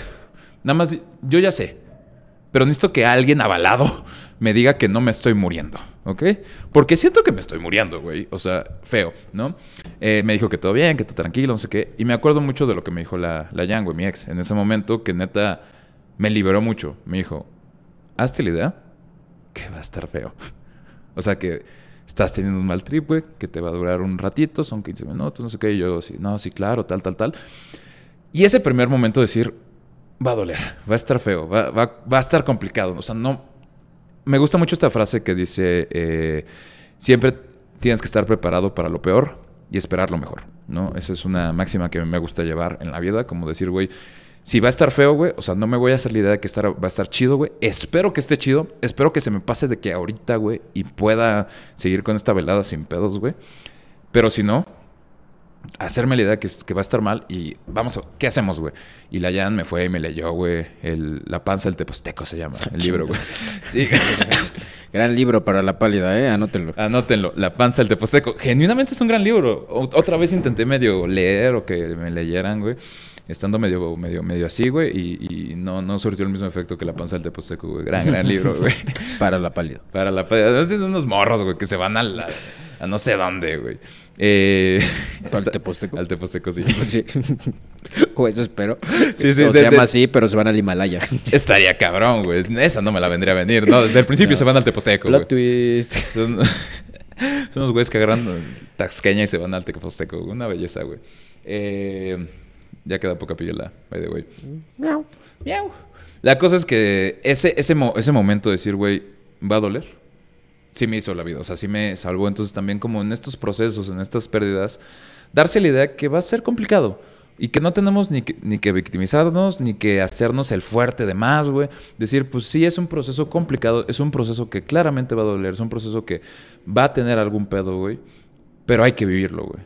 Speaker 2: Nada más, yo ya sé. Pero necesito que alguien avalado me diga que no me estoy muriendo, ¿ok? Porque siento que me estoy muriendo, güey. O sea, feo, ¿no? Eh, me dijo que todo bien, que todo tranquilo, no sé qué. Y me acuerdo mucho de lo que me dijo la, la Yang, güey, mi ex, en ese momento, que neta me liberó mucho. Me dijo, hazte la idea que va a estar feo. O sea, que estás teniendo un mal trip, güey, que te va a durar un ratito, son 15 minutos, no sé qué. Y yo, sí, no, sí, claro, tal, tal, tal. Y ese primer momento de decir, va a doler, va a estar feo, va, va- va a estar complicado. O sea, no. Me gusta mucho esta frase que dice: eh, siempre tienes que estar preparado para lo peor y esperar lo mejor, ¿no? Esa es una máxima que me gusta llevar en la vida, como decir, güey, Si va a estar feo, güey, o sea, no me voy a hacer la idea de que estar, va a estar chido, güey. Espero que esté chido. Espero que se me pase de que ahorita, güey, y pueda seguir con esta velada sin pedos, güey. Pero si no, hacerme la idea que, que va a estar mal y vamos a... ¿Qué hacemos, güey? Y la Jan me fue y me leyó, güey, el, La panza del teposteco se llama, el libro, güey. Sí.
Speaker 1: Gran libro para la pálida, ¿eh? Anótenlo.
Speaker 2: Anótenlo, La panza del teposteco. Genuinamente es un gran libro. O- otra vez intenté medio leer o que me leyeran, güey. Estando medio, medio, medio así, güey, y, y no, no surtió el mismo efecto que La panza del teposteco, güey. Gran, gran libro, güey.
Speaker 1: Para la pálida.
Speaker 2: Para la pálida. Son unos morros, güey, que se van a la... A no sé dónde, güey. Eh,
Speaker 1: ¿Al Teposteco?
Speaker 2: Al teposteco, sí.
Speaker 1: Sí. o eso espero.
Speaker 2: Sí, sí,
Speaker 1: o
Speaker 2: de-
Speaker 1: se llama
Speaker 2: de-
Speaker 1: así, pero se van al Himalaya.
Speaker 2: Estaría cabrón, güey. Esa no me la vendría a venir, ¿no? Desde el principio
Speaker 1: No.
Speaker 2: se van al teposteco, güey.
Speaker 1: Twist.
Speaker 2: Son, son unos güeyes que agarran taxqueña y se van al teposteco. Una belleza, güey. Eh, ya queda poca pillola, by the way.
Speaker 1: Miau.
Speaker 2: Miau. La cosa es que ese, ese, mo- ese momento de decir, güey, va a doler. Sí me hizo la vida, o sea, sí me salvó. Entonces también como en estos procesos, en estas pérdidas, darse la idea que va a ser complicado. Y que no tenemos ni que, ni que victimizarnos, ni que hacernos el fuerte de más, güey. Decir, pues sí, es un proceso complicado, es un proceso que claramente va a doler, es un proceso que va a tener algún pedo, güey. Pero hay que vivirlo, güey.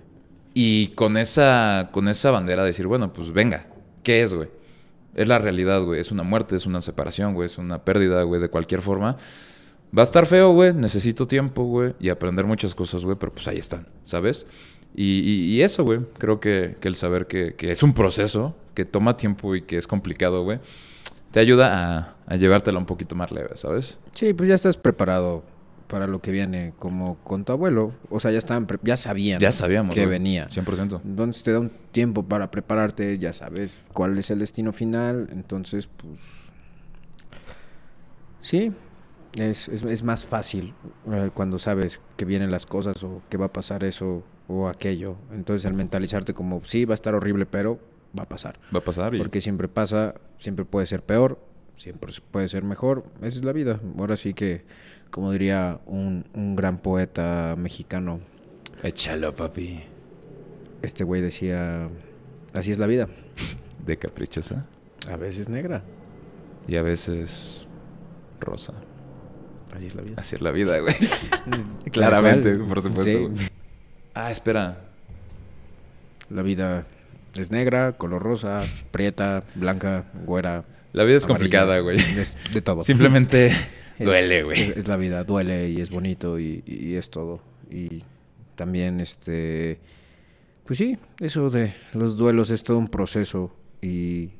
Speaker 2: Y con esa, con esa bandera de decir, bueno, pues venga, ¿qué es, güey? Es la realidad, güey. Es una muerte, es una separación, güey. Es una pérdida, güey, de cualquier forma. Va a estar feo, güey. Necesito tiempo, güey. Y aprender muchas cosas, güey. Pero pues ahí están, ¿sabes? Y, y- y eso, güey. Creo que, el saber que, que es un proceso, que toma tiempo y que es complicado, güey, te ayuda a, a llevártela un poquito más leve, ¿sabes?
Speaker 1: Sí, pues ya estás preparado para lo que viene, como con tu abuelo. O sea, ya estaban, ya sabían
Speaker 2: Ya sabíamos.
Speaker 1: que
Speaker 2: güey.
Speaker 1: venía.
Speaker 2: 100%.
Speaker 1: Entonces te da un tiempo para prepararte, ya sabes cuál es el destino final, entonces pues sí, es, es, es más fácil eh, cuando sabes que vienen las cosas o que va a pasar eso o aquello. Entonces al mentalizarte como sí, va a estar horrible, pero va a pasar.
Speaker 2: Va a pasar y...
Speaker 1: Porque siempre pasa, siempre puede ser peor, siempre puede ser mejor. Esa es la vida. Ahora sí que, como diría un, un gran poeta mexicano,
Speaker 2: Échalo, papi.
Speaker 1: este güey decía, así es la vida.
Speaker 2: De caprichosa.
Speaker 1: A veces negra.
Speaker 2: Y a veces rosa.
Speaker 1: Así es la vida.
Speaker 2: Así es la vida, güey. Claramente, por supuesto.
Speaker 1: Sí.
Speaker 2: Ah, espera.
Speaker 1: La vida es negra, color rosa, prieta, blanca, güera.
Speaker 2: La vida es
Speaker 1: amarilla,
Speaker 2: complicada, güey.
Speaker 1: Es de todo.
Speaker 2: Simplemente
Speaker 1: Es-
Speaker 2: duele, güey.
Speaker 1: Es, es la vida, duele y es bonito y, y es todo. Y también, este. Pues sí, eso de los duelos es todo un proceso y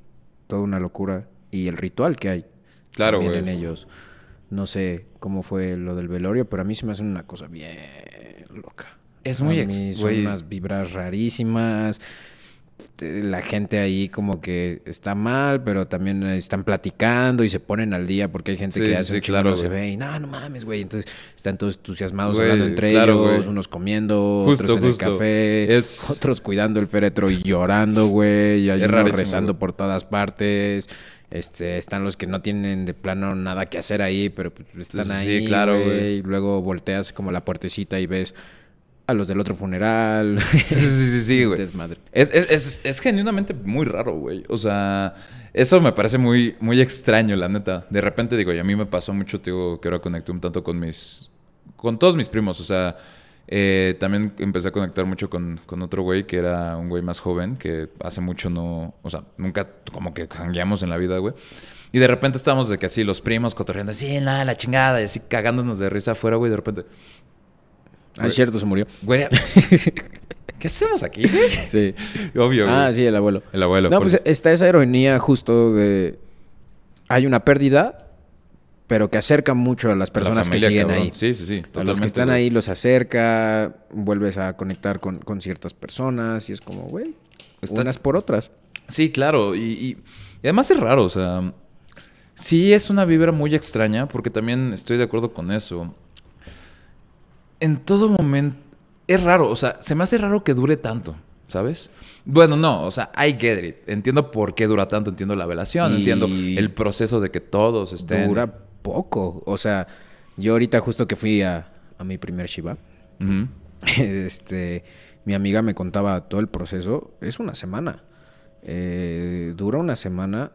Speaker 1: toda una locura. Y el ritual que hay
Speaker 2: Claro, güey.
Speaker 1: en ellos. No sé cómo fue lo del velorio, pero a mí se me hace una cosa bien loca.
Speaker 2: Es muy
Speaker 1: A
Speaker 2: ex-
Speaker 1: mí son
Speaker 2: güey.
Speaker 1: unas vibras rarísimas. La gente ahí como que está mal, pero también están platicando y se ponen al día porque hay gente
Speaker 2: Sí,
Speaker 1: que
Speaker 2: sí,
Speaker 1: hace
Speaker 2: sí,
Speaker 1: un
Speaker 2: claro,
Speaker 1: no se ve y no, no mames, güey. Entonces están todos entusiasmados
Speaker 2: Güey,
Speaker 1: hablando entre
Speaker 2: claro,
Speaker 1: ellos,
Speaker 2: güey.
Speaker 1: unos comiendo,
Speaker 2: Justo,
Speaker 1: otros en
Speaker 2: justo.
Speaker 1: el café,
Speaker 2: Es-
Speaker 1: otros cuidando el féretro y llorando, güey, y hay unos rezando
Speaker 2: güey.
Speaker 1: por todas partes. Este, están los que no tienen de plano nada que hacer ahí, pero pues, están
Speaker 2: Sí,
Speaker 1: ahí,
Speaker 2: claro,
Speaker 1: güey,
Speaker 2: güey.
Speaker 1: y luego volteas como la puertecita y ves a los del otro funeral.
Speaker 2: Sí, sí, sí, sí, güey.
Speaker 1: Desmadre.
Speaker 2: Es, es, es, es genuinamente muy raro, güey. O sea, eso me parece muy, muy extraño, la neta. De repente, digo, y a mí me pasó mucho, te digo, que ahora conecté un tanto con mis... Con todos mis primos, o sea... eh, también empecé a conectar mucho con, con otro güey que era un güey más joven, que hace mucho no... O sea, nunca como que jangueamos en la vida, güey. Y de repente estábamos de que así, los primos cotorreando, así, nada, la chingada, y así cagándonos de risa afuera, güey. De repente,
Speaker 1: Ah, es cierto, se murió.
Speaker 2: güey, ¿qué hacemos aquí?
Speaker 1: Sí.
Speaker 2: Obvio, güey.
Speaker 1: Ah, sí, el abuelo.
Speaker 2: El abuelo.
Speaker 1: No,
Speaker 2: por
Speaker 1: pues está esa ironía justo de... Hay una pérdida, pero que acerca mucho a las
Speaker 2: La
Speaker 1: personas que siguen
Speaker 2: cabrón.
Speaker 1: ahí.
Speaker 2: Sí, sí, sí.
Speaker 1: A los que están
Speaker 2: güey.
Speaker 1: ahí los acerca, vuelves a conectar con, con ciertas personas y es como, güey,
Speaker 2: Está-
Speaker 1: unas por otras.
Speaker 2: Sí, claro. Y, y- y además es raro, o sea. Sí es una vibra muy extraña, porque también estoy de acuerdo con eso. En todo momento. Es raro, o sea, se me hace raro que dure tanto, ¿sabes? Bueno, no, o sea, I get it. Entiendo por qué dura tanto, entiendo la velación,
Speaker 1: Y-
Speaker 2: entiendo el proceso de que todos estén.
Speaker 1: Dura poco. O sea, yo ahorita justo que fui a, a mi primer Shiva, este, mi amiga me contaba todo el proceso. Es una semana. Eh, dura una semana,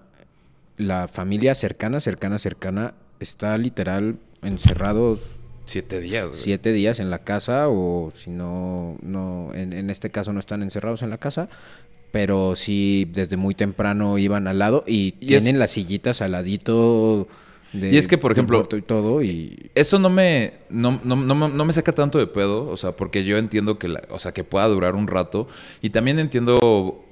Speaker 1: la familia cercana, cercana, cercana, está literal encerrados
Speaker 2: Siete días, güey.
Speaker 1: siete días en la casa o si no, no en, en este caso no están encerrados en la casa, pero sí desde muy temprano iban al lado y,
Speaker 2: Y es-
Speaker 1: tienen las sillitas al ladito. de-
Speaker 2: Y es que, por ejemplo,
Speaker 1: y todo y
Speaker 2: Eso no me, no, no, no, me- no me saca tanto de pedo, o sea, porque yo entiendo que, la- o sea, que pueda durar un rato. Y también entiendo,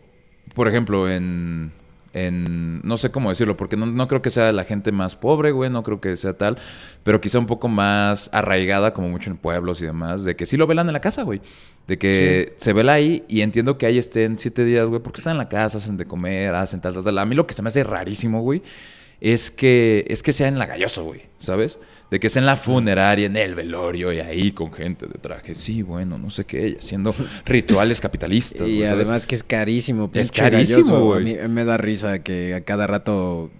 Speaker 2: por ejemplo, en, en no sé cómo decirlo, porque no, no creo que sea la gente más pobre, güey, no creo que sea tal, pero quizá un poco más arraigada, como mucho en pueblos y demás, de que sí lo velan en la casa, güey. De que se vela ahí y entiendo que ahí estén siete días, güey, porque están en la casa, hacen de comer, hacen tal, tal, tal. A mí lo que se me hace rarísimo, güey, es que, es que sea en la galloso, güey, ¿sabes? De que sea en la funeraria, en el velorio y ahí con gente de traje. Sí, bueno, no sé qué, haciendo rituales capitalistas.
Speaker 1: Y además que es carísimo.
Speaker 2: Es carísimo, güey.
Speaker 1: Me da risa que a cada rato,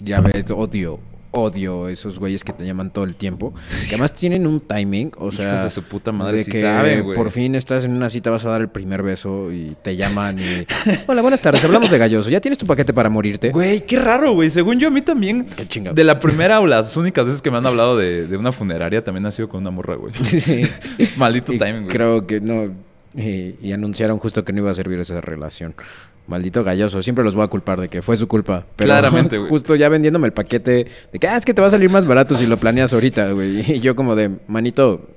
Speaker 1: ya ves, odio, odio esos güeyes que te llaman todo el tiempo. Que además tienen un timing, o sea...
Speaker 2: Hijos de su puta madre,
Speaker 1: de que
Speaker 2: saben,
Speaker 1: por fin estás en una cita, vas a dar el primer beso y te llaman y... Hola, buenas tardes, hablamos de galloso. ¿Ya tienes tu paquete para morirte?
Speaker 2: Güey, qué raro, güey. Según yo, a mí también.
Speaker 1: Qué chingado.
Speaker 2: De la primera o las únicas veces que me han hablado de, de una funeraria, también ha sido con una morra, güey.
Speaker 1: Sí, sí.
Speaker 2: Maldito
Speaker 1: Y
Speaker 2: timing, güey.
Speaker 1: Creo que no. Y, y anunciaron justo que no iba a servir esa relación. Maldito galloso. Siempre los voy a culpar de que fue su culpa. Pero
Speaker 2: Claramente, güey.
Speaker 1: Justo ya vendiéndome el paquete de que, ah, es que te va a salir más barato si lo planeas ahorita, güey. Y yo como de, manito,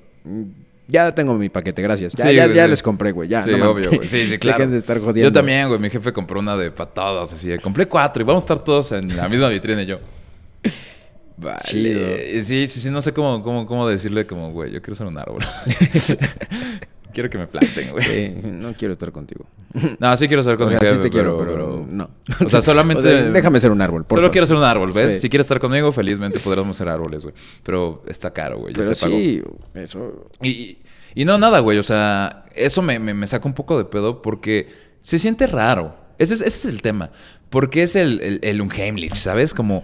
Speaker 1: ya tengo mi paquete, gracias. Ya,
Speaker 2: Sí,
Speaker 1: ya, les compré, güey. Ya,
Speaker 2: Sí,
Speaker 1: no
Speaker 2: obvio, güey. Sí, sí, claro.
Speaker 1: Dejen de estar jodiendo.
Speaker 2: Yo también, güey. Mi jefe compró una de patadas, así de, compré cuatro y vamos a estar todos en la misma vitrina y yo. Vale.
Speaker 1: Chido.
Speaker 2: Sí, sí, sí, no sé cómo, cómo, cómo decirle como, güey, yo quiero ser un árbol. Quiero que me planten, güey.
Speaker 1: Sí, no quiero estar contigo.
Speaker 2: No, sí quiero ser con
Speaker 1: O sea, sí te quiero, pero, no.
Speaker 2: O sea, solamente...
Speaker 1: O sea, déjame ser un árbol, por
Speaker 2: Solo
Speaker 1: favor.
Speaker 2: quiero ser un árbol, ¿ves?
Speaker 1: Sí.
Speaker 2: Si quieres estar conmigo, felizmente podremos ser árboles, güey. Pero está caro, güey. Ya
Speaker 1: Pero
Speaker 2: se pagó.
Speaker 1: sí, eso...
Speaker 2: Y, y- y no, nada, güey. O sea, eso me, me, me saca un poco de pedo porque se siente raro. Ese es, ese es el tema. Porque es el, el, el Unheimlich, ¿sabes? Como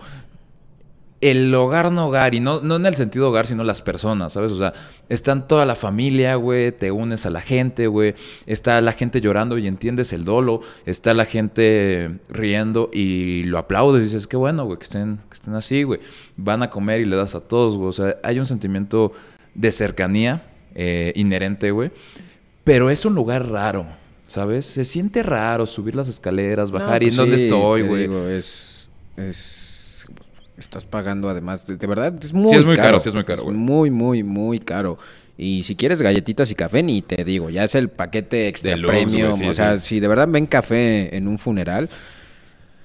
Speaker 2: el hogar no hogar. Y no, no en el sentido hogar, sino las personas, ¿sabes? O sea, están toda la familia, güey. Te unes a la gente, güey. Está la gente llorando y entiendes el dolo. Está la gente riendo y lo aplaudes. Y dices, qué bueno, güey, que estén, que estén así, güey. Van a comer y le das a todos, güey. O sea, hay un sentimiento de cercanía eh, inherente, güey. Pero es un lugar raro, ¿sabes? Se siente raro subir las escaleras, bajar
Speaker 1: No,
Speaker 2: y
Speaker 1: pues
Speaker 2: en dónde estoy, güey.
Speaker 1: es. Estás pagando además. De, de verdad, es muy
Speaker 2: Sí, es muy
Speaker 1: caro.
Speaker 2: caro, sí es muy caro, güey.
Speaker 1: muy, muy, muy caro. Y si quieres galletitas y café, ni te digo. Ya es el paquete extra
Speaker 2: Deluxe,
Speaker 1: premium.
Speaker 2: sí,
Speaker 1: o sea, si de verdad ven café en un funeral.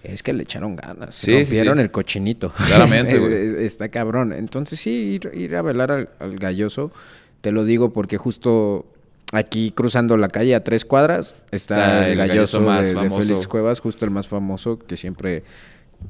Speaker 1: Es que le echaron ganas.
Speaker 2: Sí,
Speaker 1: rompieron
Speaker 2: sí.
Speaker 1: el cochinito.
Speaker 2: Claramente,
Speaker 1: Es-
Speaker 2: güey.
Speaker 1: es- Está cabrón. Entonces, sí, ir, ir a velar al, al galloso. Te lo digo porque justo aquí cruzando la calle a tres cuadras está,
Speaker 2: Está
Speaker 1: el,
Speaker 2: el
Speaker 1: galloso,
Speaker 2: galloso más
Speaker 1: de, de
Speaker 2: famoso.
Speaker 1: Félix Cuevas, justo el más famoso, que siempre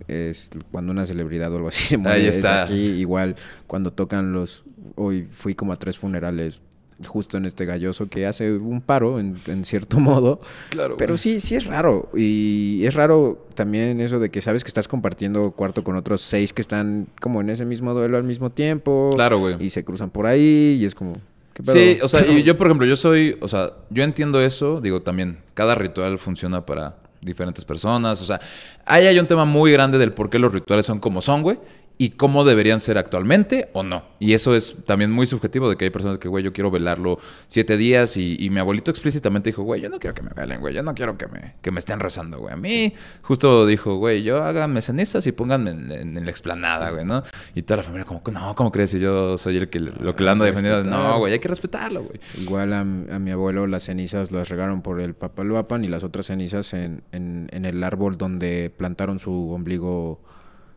Speaker 1: es cuando una celebridad o algo así se muere.
Speaker 2: Ahí
Speaker 1: es
Speaker 2: está.
Speaker 1: aquí igual cuando tocan los... Hoy fui como a tres funerales justo en este galloso que hace un paro en, en cierto modo.
Speaker 2: Claro,
Speaker 1: Pero
Speaker 2: güey.
Speaker 1: sí, sí es raro. Y es raro también eso de que sabes que estás compartiendo cuarto con otros seis que están como en ese mismo duelo al mismo tiempo.
Speaker 2: Claro, güey.
Speaker 1: Y se cruzan por ahí y es como... ¿qué pedo?
Speaker 2: Sí, o sea, y yo, por ejemplo, yo soy, o sea, yo entiendo eso, digo, también, cada ritual funciona para diferentes personas, o sea, ahí hay un tema muy grande del por qué los rituales son como son, güey, y cómo deberían ser actualmente o no. Y eso es también muy subjetivo de que hay personas que, güey, yo quiero velarlo siete días y, y mi abuelito explícitamente dijo, güey, yo no quiero que me velen, güey, yo no quiero que me, que me estén rezando, güey. A mí justo dijo, güey, yo háganme cenizas y pónganme en, en- en la explanada, güey, ¿no? Y toda la familia como, no, ¿cómo crees? Y yo soy el que lo que le ando defendiendo. No, güey, hay que respetarlo, güey.
Speaker 1: Igual a, a mi abuelo las cenizas las regaron por el Papaloapan y las otras cenizas en, en, en el árbol donde plantaron su ombligo,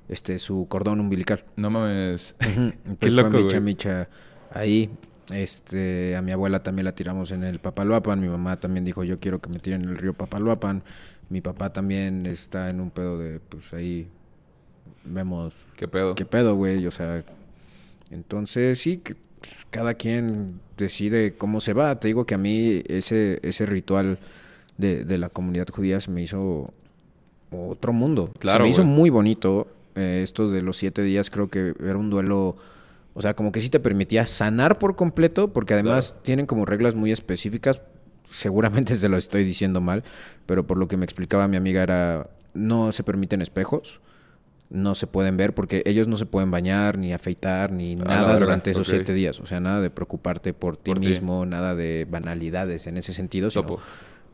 Speaker 1: este, su cordón umbilical.
Speaker 2: No mames. Qué
Speaker 1: Pues
Speaker 2: loco,
Speaker 1: fue micha micha ahí. Este, a mi abuela también la tiramos en el Papaloapan. Mi mamá también dijo, yo quiero que me tiren en el río Papaloapan. Mi papá también está en un pedo de, pues ahí vemos
Speaker 2: ¿Qué pedo?
Speaker 1: qué pedo, güey. O sea, entonces sí, que cada quien decide cómo se va. Te digo que a mí ese, ese ritual de, de la comunidad judía se me hizo otro mundo. se
Speaker 2: Claro,
Speaker 1: me hizo muy bonito. Eh, esto de los siete días creo que era un duelo... O sea, como que sí te permitía sanar por completo, porque además tienen como reglas muy específicas. Seguramente se lo estoy diciendo mal, pero por lo que me explicaba mi amiga era no se permiten espejos. No se pueden ver porque ellos no se pueden bañar, ni afeitar, ni
Speaker 2: la
Speaker 1: nada durante esos siete días. O sea, nada de preocuparte por ti
Speaker 2: Por
Speaker 1: mismo, nada de banalidades en ese sentido. sino
Speaker 2: Topo.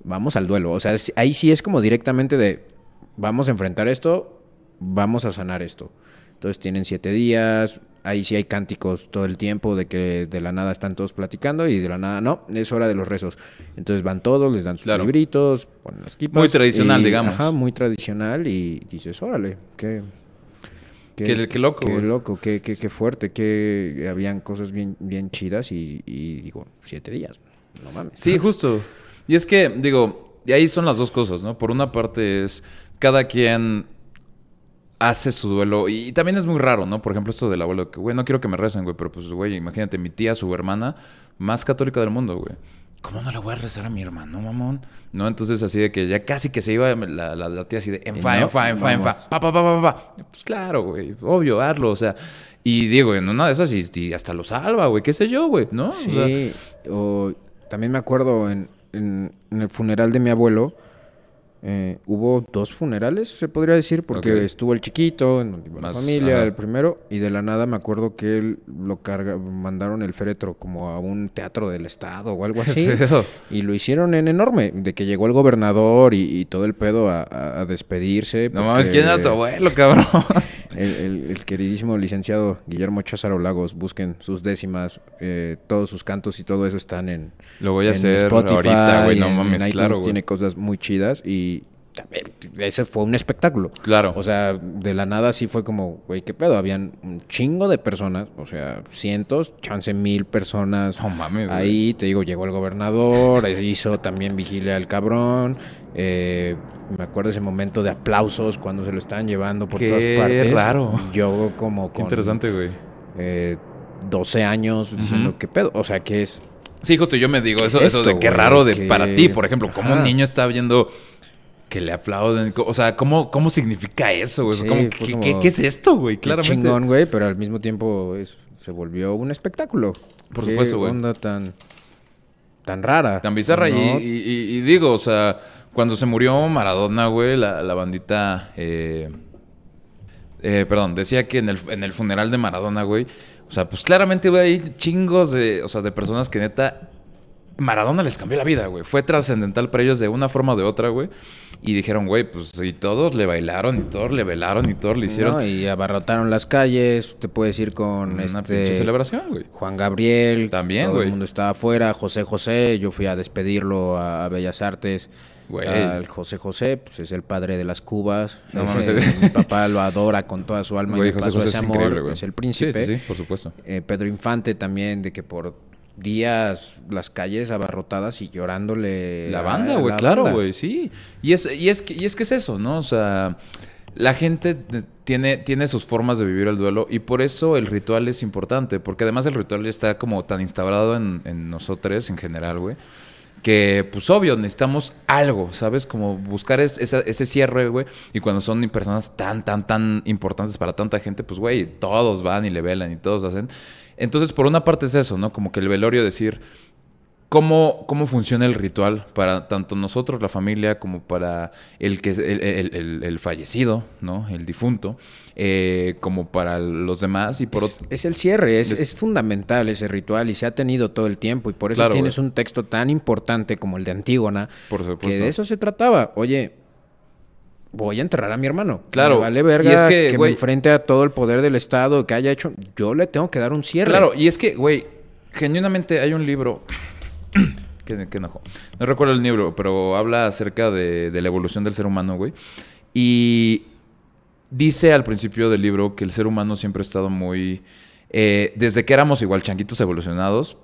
Speaker 1: vamos al duelo. O sea, es- ahí sí es como directamente de vamos a enfrentar esto, vamos a sanar esto. Entonces tienen siete días, ahí sí hay cánticos todo el tiempo de que de la nada están todos platicando y de la nada no, es hora de los rezos. Entonces van todos, les dan sus
Speaker 2: Claro.
Speaker 1: libritos, ponen las kipas.
Speaker 2: Muy tradicional,
Speaker 1: y-
Speaker 2: digamos.
Speaker 1: Ajá, muy tradicional y dices, órale, qué...
Speaker 2: Qué- qué loco,
Speaker 1: Qué loco, qué, qué, qué fuerte, que habían cosas bien, bien chidas y, y digo, siete días, no mames.
Speaker 2: Sí, justo. Y es que, digo, y ahí son las dos cosas, ¿no? Por una parte es cada quien hace su duelo. Y, también es muy raro, ¿no? Por ejemplo, esto del abuelo, que, güey, no quiero que me recen, güey, pero pues, güey, imagínate, mi tía, su hermana, más católica del mundo, güey. ¿Cómo no le voy a rezar a mi hermano, mamón? ¿No? Entonces, así de que ya casi que se iba la, la- la tía así de enfa,
Speaker 1: no,
Speaker 2: enfa, enfa, enfa, pa, pa, pa, pa. Pues claro, güey, obvio, hazlo, o sea. Y digo, en una de esas, y, hasta lo salva, güey, qué sé yo, güey, ¿no?
Speaker 1: Sí, o también me acuerdo en- en el funeral de mi abuelo, eh, hubo dos funerales, se podría decir, porque estuvo el chiquito, en donde iba la familia,
Speaker 2: ajá.
Speaker 1: el primero, y de la nada me acuerdo que él lo carga, mandaron el féretro como a un teatro del estado o algo así, y lo hicieron en enorme, de que llegó el gobernador y, y todo el pedo a, a- a despedirse.
Speaker 2: No mames, ¿quién era tu abuelo, cabrón?
Speaker 1: El, el- el queridísimo licenciado Guillermo Cházaro Lagos, busquen sus décimas, eh, todos sus cantos y todo eso están en,
Speaker 2: Lo voy a
Speaker 1: en
Speaker 2: hacer ahorita, güey, no mames,
Speaker 1: en iTunes
Speaker 2: claro, güey.
Speaker 1: Tiene cosas muy chidas y ese fue un espectáculo.
Speaker 2: Claro.
Speaker 1: O sea, de la nada sí fue como, güey, qué pedo. Habían un chingo de personas, o sea, cientos, chance mil personas.
Speaker 2: No mames, güey.
Speaker 1: Ahí, te digo, llegó el gobernador, hizo también vigilia al cabrón. eh, me acuerdo ese momento de aplausos cuando se lo estaban llevando por
Speaker 2: Qué
Speaker 1: todas partes.
Speaker 2: raro.
Speaker 1: Yo como
Speaker 2: Qué
Speaker 1: con
Speaker 2: interesante, güey.
Speaker 1: eh, 12 años diciendo, ¿qué pedo? O sea, que es...
Speaker 2: Sí, justo yo me digo
Speaker 1: ¿Qué
Speaker 2: eso,
Speaker 1: es
Speaker 2: eso de qué
Speaker 1: güey?
Speaker 2: raro de
Speaker 1: Que-
Speaker 2: para ti, por ejemplo, como un niño está viendo que le aplauden, o sea, ¿cómo, cómo significa eso, güey?
Speaker 1: Sí,
Speaker 2: ¿Cómo-
Speaker 1: fue
Speaker 2: qué,
Speaker 1: como-
Speaker 2: qué- qué es esto, güey? Claramente.
Speaker 1: chingón, güey, pero al mismo tiempo es- se volvió un espectáculo.
Speaker 2: Por
Speaker 1: Qué
Speaker 2: supuesto, güey.
Speaker 1: onda tan, tan rara.
Speaker 2: Tan bizarra. Y-
Speaker 1: ¿no?
Speaker 2: Y, y- y digo, o sea, cuando se murió Maradona, güey, la, la bandita. eh, eh, perdón, decía que en el, en el funeral de Maradona, güey. O sea, pues claramente, güey, hay chingos de, o sea, de personas que neta. Maradona les cambió la vida, güey. Fue trascendental para ellos de una forma o de otra, güey. Y dijeron, güey, pues y todos le bailaron, y todos le velaron, y todos le hicieron
Speaker 1: No, y abarrotaron las calles, te puedes ir con
Speaker 2: una
Speaker 1: este
Speaker 2: pinche celebración, güey.
Speaker 1: Juan Gabriel,
Speaker 2: También,
Speaker 1: todo
Speaker 2: güey.
Speaker 1: el mundo estaba afuera, José José, yo fui a despedirlo a, Bellas Artes.
Speaker 2: Güey.
Speaker 1: Al José José, pues es el padre de las cubas.
Speaker 2: No
Speaker 1: Eh,
Speaker 2: mames.
Speaker 1: mi papá lo adora con toda su alma
Speaker 2: Güey,
Speaker 1: y
Speaker 2: José
Speaker 1: pasó
Speaker 2: José
Speaker 1: ese
Speaker 2: es
Speaker 1: amor.
Speaker 2: increíble, güey.
Speaker 1: es el príncipe.
Speaker 2: Sí, sí, sí, por supuesto.
Speaker 1: Eh, Pedro Infante también, de que por días las calles abarrotadas y llorándole.
Speaker 2: La banda, güey,
Speaker 1: la
Speaker 2: claro, güey, sí. Y es, y, es que, y es que es eso, ¿no? O sea, la gente tiene, tiene sus formas de vivir el duelo y por eso el ritual es importante, porque además el ritual está como tan instaurado en, en nosotros en general, güey. Que, pues obvio, necesitamos algo, ¿sabes? Como buscar es- esa- ese cierre, güey. Y cuando son personas tan, tan, tan importantes para tanta gente, pues, güey, todos van y le velan y todos hacen. Entonces, por una parte es eso, ¿no? Como que el velorio decir, ¿Cómo, ¿Cómo funciona el ritual para tanto nosotros, la familia, como para el que el, el- el- el fallecido, ¿no? El difunto, eh, como para los demás y por
Speaker 1: Es,
Speaker 2: otro.
Speaker 1: es el cierre, es,
Speaker 2: Es-
Speaker 1: es fundamental ese ritual y se ha tenido todo el tiempo y por eso
Speaker 2: Claro,
Speaker 1: tienes un texto tan importante como el de Antígona,
Speaker 2: Por
Speaker 1: que de eso se trataba. Oye, voy a enterrar a mi hermano.
Speaker 2: Claro,
Speaker 1: Me vale verga
Speaker 2: y es que,
Speaker 1: que, me
Speaker 2: güey-
Speaker 1: enfrente a todo el poder del Estado que haya hecho. Yo le tengo que dar un cierre.
Speaker 2: Claro, y es que, güey, genuinamente hay un libro. que, que enojo. No recuerdo el libro, pero habla acerca de, de la evolución del ser humano, güey. Y dice al principio del libro que el ser humano siempre ha estado muy. eh, desde que éramos igual changuitos evolucionados,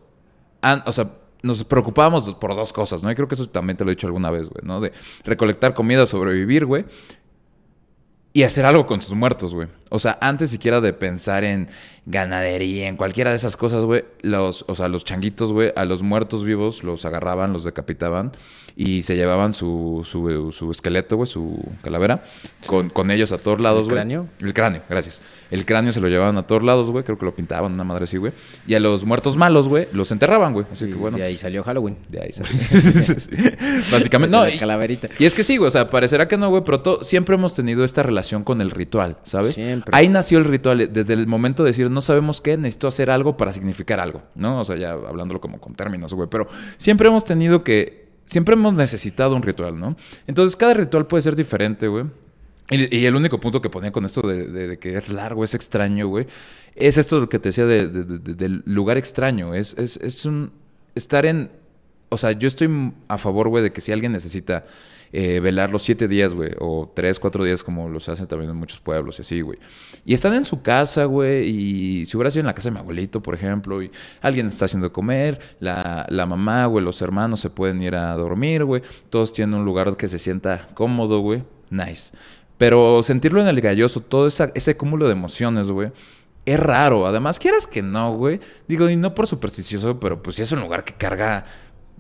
Speaker 2: an- o sea, nos preocupábamos por dos cosas, ¿no? Y creo que eso también te lo he dicho alguna vez, güey, ¿no? De recolectar comida, sobrevivir, güey. Y hacer algo con sus muertos, güey. O sea, antes siquiera de pensar en ganadería, en cualquiera de esas cosas, güey, los, o sea, los changuitos, güey, a los muertos vivos los agarraban, los decapitaban y se llevaban su, su, su esqueleto, güey, su calavera, con, con ellos a todos lados,
Speaker 1: ¿El
Speaker 2: güey.
Speaker 1: cráneo?
Speaker 2: El cráneo, gracias. El cráneo se lo llevaban a todos lados, güey, creo que lo pintaban, una madre así, güey. Y a los muertos malos, güey, los enterraban, güey. Así
Speaker 1: Y
Speaker 2: que bueno.
Speaker 1: de ahí salió Halloween.
Speaker 2: De ahí salió. Básicamente, no, y,
Speaker 1: calaverita.
Speaker 2: y es que sí, güey, o sea, parecerá que no, güey, pero to- siempre hemos tenido esta relación con el ritual, ¿sabes?
Speaker 1: Siempre.
Speaker 2: Ahí nació el ritual, eh, desde el momento de decir, no sabemos qué, necesito hacer algo para significar algo, ¿no? O sea, ya hablándolo como con términos, güey, pero siempre hemos tenido que, siempre hemos necesitado un ritual, ¿no? Entonces, cada ritual puede ser diferente, güey. Y, el único punto que ponía con esto de, de- de que es largo, es extraño, güey, es esto lo que te decía de- de- de- del lugar extraño. Es, es, es un estar en. O sea, yo estoy a favor, güey, de que si alguien necesita eh, velar los siete días, güey, o tres, cuatro días, como los hacen también en muchos pueblos y así, güey. Y están en su casa, güey, y si hubiera sido en la casa de mi abuelito, por ejemplo, y alguien está haciendo comer, la, la mamá, güey, los hermanos se pueden ir a dormir, güey, todos tienen un lugar que se sienta cómodo, güey, nice. Pero sentirlo en el galloso, todo ese cúmulo de emociones, güey, es raro. Además, quieras que no, güey. Digo, y no por supersticioso, pero pues sí es un lugar que carga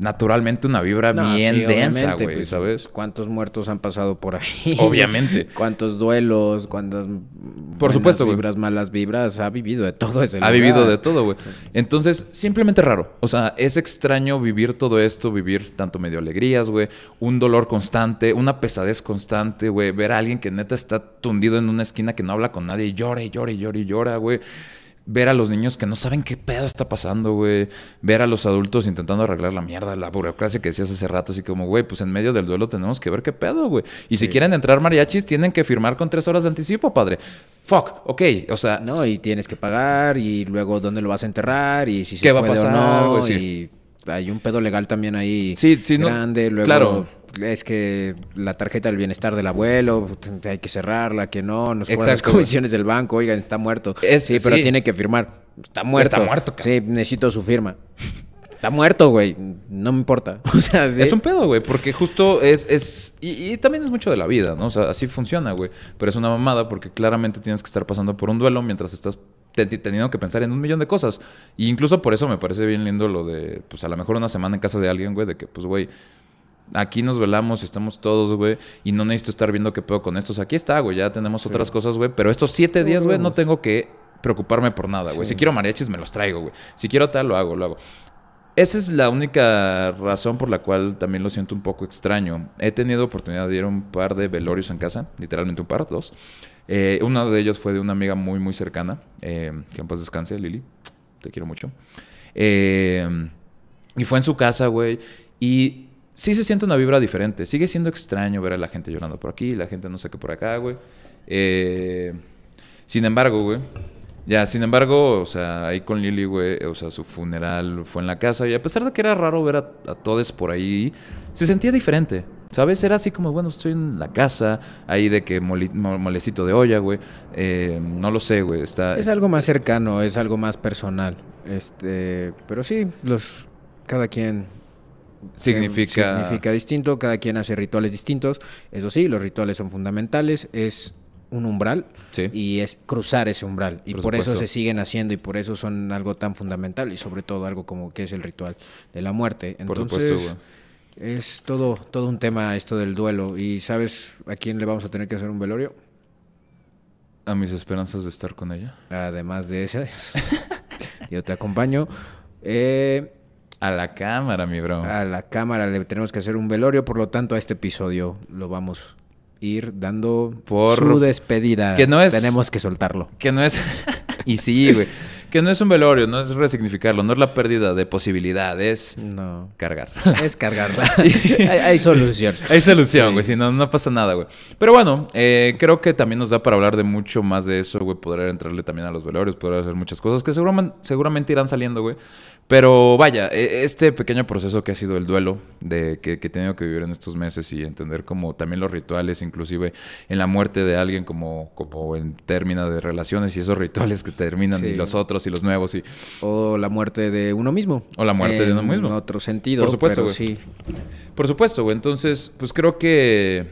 Speaker 2: naturalmente una vibra
Speaker 1: No,
Speaker 2: bien
Speaker 1: sí,
Speaker 2: densa, güey,
Speaker 1: pues,
Speaker 2: ¿sabes?
Speaker 1: ¿Cuántos muertos han pasado por ahí?
Speaker 2: Obviamente.
Speaker 1: ¿Cuántos duelos? ¿Cuántas buenas
Speaker 2: supuesto,
Speaker 1: vibras, malas vibras? Ha vivido de todo ese
Speaker 2: Ha
Speaker 1: lugar.
Speaker 2: vivido de todo, güey. Entonces, simplemente raro. O sea, es extraño vivir todo esto, vivir tanto medio alegrías, güey, un dolor constante, una pesadez constante, güey, ver a alguien que neta está tundido en una esquina que no habla con nadie y llora y llora y llora y llora, güey. Ver a los niños que no saben qué pedo está pasando, güey. Ver a los adultos intentando arreglar la mierda, la burocracia que decías hace rato, así como, güey, pues en medio del duelo tenemos que ver qué pedo, güey. Y si quieren entrar mariachis, tienen que firmar con tres horas de anticipo, padre. Fuck, ok, o sea,
Speaker 1: No, y tienes que pagar y luego dónde lo vas a enterrar y si se
Speaker 2: ¿Qué va a
Speaker 1: puede
Speaker 2: pasar,
Speaker 1: o no.
Speaker 2: Sí.
Speaker 1: Y hay un pedo legal también ahí
Speaker 2: Sí, sí, no-
Speaker 1: grande. Luego
Speaker 2: claro.
Speaker 1: es que la tarjeta del bienestar del abuelo hay que cerrarla, que no, nos cobran las comisiones del banco, oigan, está muerto.
Speaker 2: Es-
Speaker 1: sí, pero
Speaker 2: sí.
Speaker 1: tiene que firmar. Está muerto.
Speaker 2: Está muerto, cabrón.
Speaker 1: Sí, necesito su firma. Está muerto, güey. No me importa. O sea, sí.
Speaker 2: Es un pedo, güey, porque justo es... es y, y también es mucho de la vida, ¿no? O sea, así funciona, güey. Pero es una mamada porque claramente tienes que estar pasando por un duelo mientras estás teniendo que pensar en un millón de cosas. Y incluso por eso me parece bien lindo lo de, pues a lo mejor una semana en casa de alguien, güey, de que, pues, güey... Aquí nos velamos y estamos todos, güey. Y no necesito estar viendo qué pedo con estos. Aquí está, güey. Ya tenemos otras cosas, güey. Pero estos siete días, güey, no tengo que preocuparme por nada, güey.
Speaker 1: Sí.
Speaker 2: Si quiero mariachis, me los traigo, güey. Si quiero tal, lo hago, lo hago. Esa es la única razón por la cual también lo siento un poco extraño. He tenido oportunidad de ir a un par de velorios en casa, literalmente un par, dos. Eh, uno de ellos fue de una amiga muy, muy cercana, eh, que en paz descanse, Lili. Te quiero mucho. Eh, y fue en su casa, güey. Y sí se siente una vibra diferente. Sigue siendo extraño ver a la gente llorando por aquí, la gente no sé qué por acá, güey. Eh, sin embargo, güey. Ya, sin embargo, o sea, ahí con Lili, güey, o sea, su funeral fue en la casa y a pesar de que era raro ver a, a todos por ahí, se sentía diferente, ¿sabes? Era así como, bueno, estoy en la casa, ahí de que molecito de olla, güey, eh, no lo sé, güey, está...
Speaker 1: Es algo más cercano, es algo más personal. Este, pero sí, los cada quien
Speaker 2: Significa...
Speaker 1: significa distinto, cada quien hace rituales distintos. Eso sí, los rituales son fundamentales, es un umbral
Speaker 2: Sí.
Speaker 1: y es cruzar ese umbral y
Speaker 2: Por
Speaker 1: por, eso se siguen haciendo y por eso son algo tan fundamental y sobre todo algo como que es el ritual de la muerte.
Speaker 2: Por
Speaker 1: Entonces,
Speaker 2: supuesto,
Speaker 1: es todo todo un tema esto del duelo y sabes a quién le vamos a tener que hacer un velorio
Speaker 2: A mis esperanzas de estar con ella.
Speaker 1: además de esas. yo te acompaño. Eh,
Speaker 2: A la cámara, mi bro.
Speaker 1: a la cámara le tenemos que hacer un velorio, por lo tanto a este episodio lo vamos a ir dando
Speaker 2: Por-
Speaker 1: su despedida.
Speaker 2: que no es-
Speaker 1: Tenemos que soltarlo.
Speaker 2: Que no es. y sí, güey. Que no es un velorio, no es resignificarlo, no es la pérdida de posibilidad, es
Speaker 1: No.
Speaker 2: cargar.
Speaker 1: Es cargarla. hay, hay solución.
Speaker 2: Hay solución,
Speaker 1: Sí.
Speaker 2: güey, si no, no pasa nada, güey. Pero bueno, eh, creo que también nos da para hablar de mucho más de eso, güey. Poder entrarle también a los velorios, poder hacer muchas cosas que seguramente, seguramente irán saliendo, güey. Pero vaya, e- este pequeño proceso que ha sido el duelo, de que, que he tenido que vivir en estos meses y entender como también los rituales, inclusive en la muerte de alguien, como, como en términos de relaciones y esos rituales que terminan y los otros y los nuevos y
Speaker 1: O la muerte de uno mismo.
Speaker 2: O la muerte de uno mismo.
Speaker 1: En otro sentido.
Speaker 2: Por supuesto,
Speaker 1: pero sí.
Speaker 2: Por supuesto, güey. Entonces, pues creo que.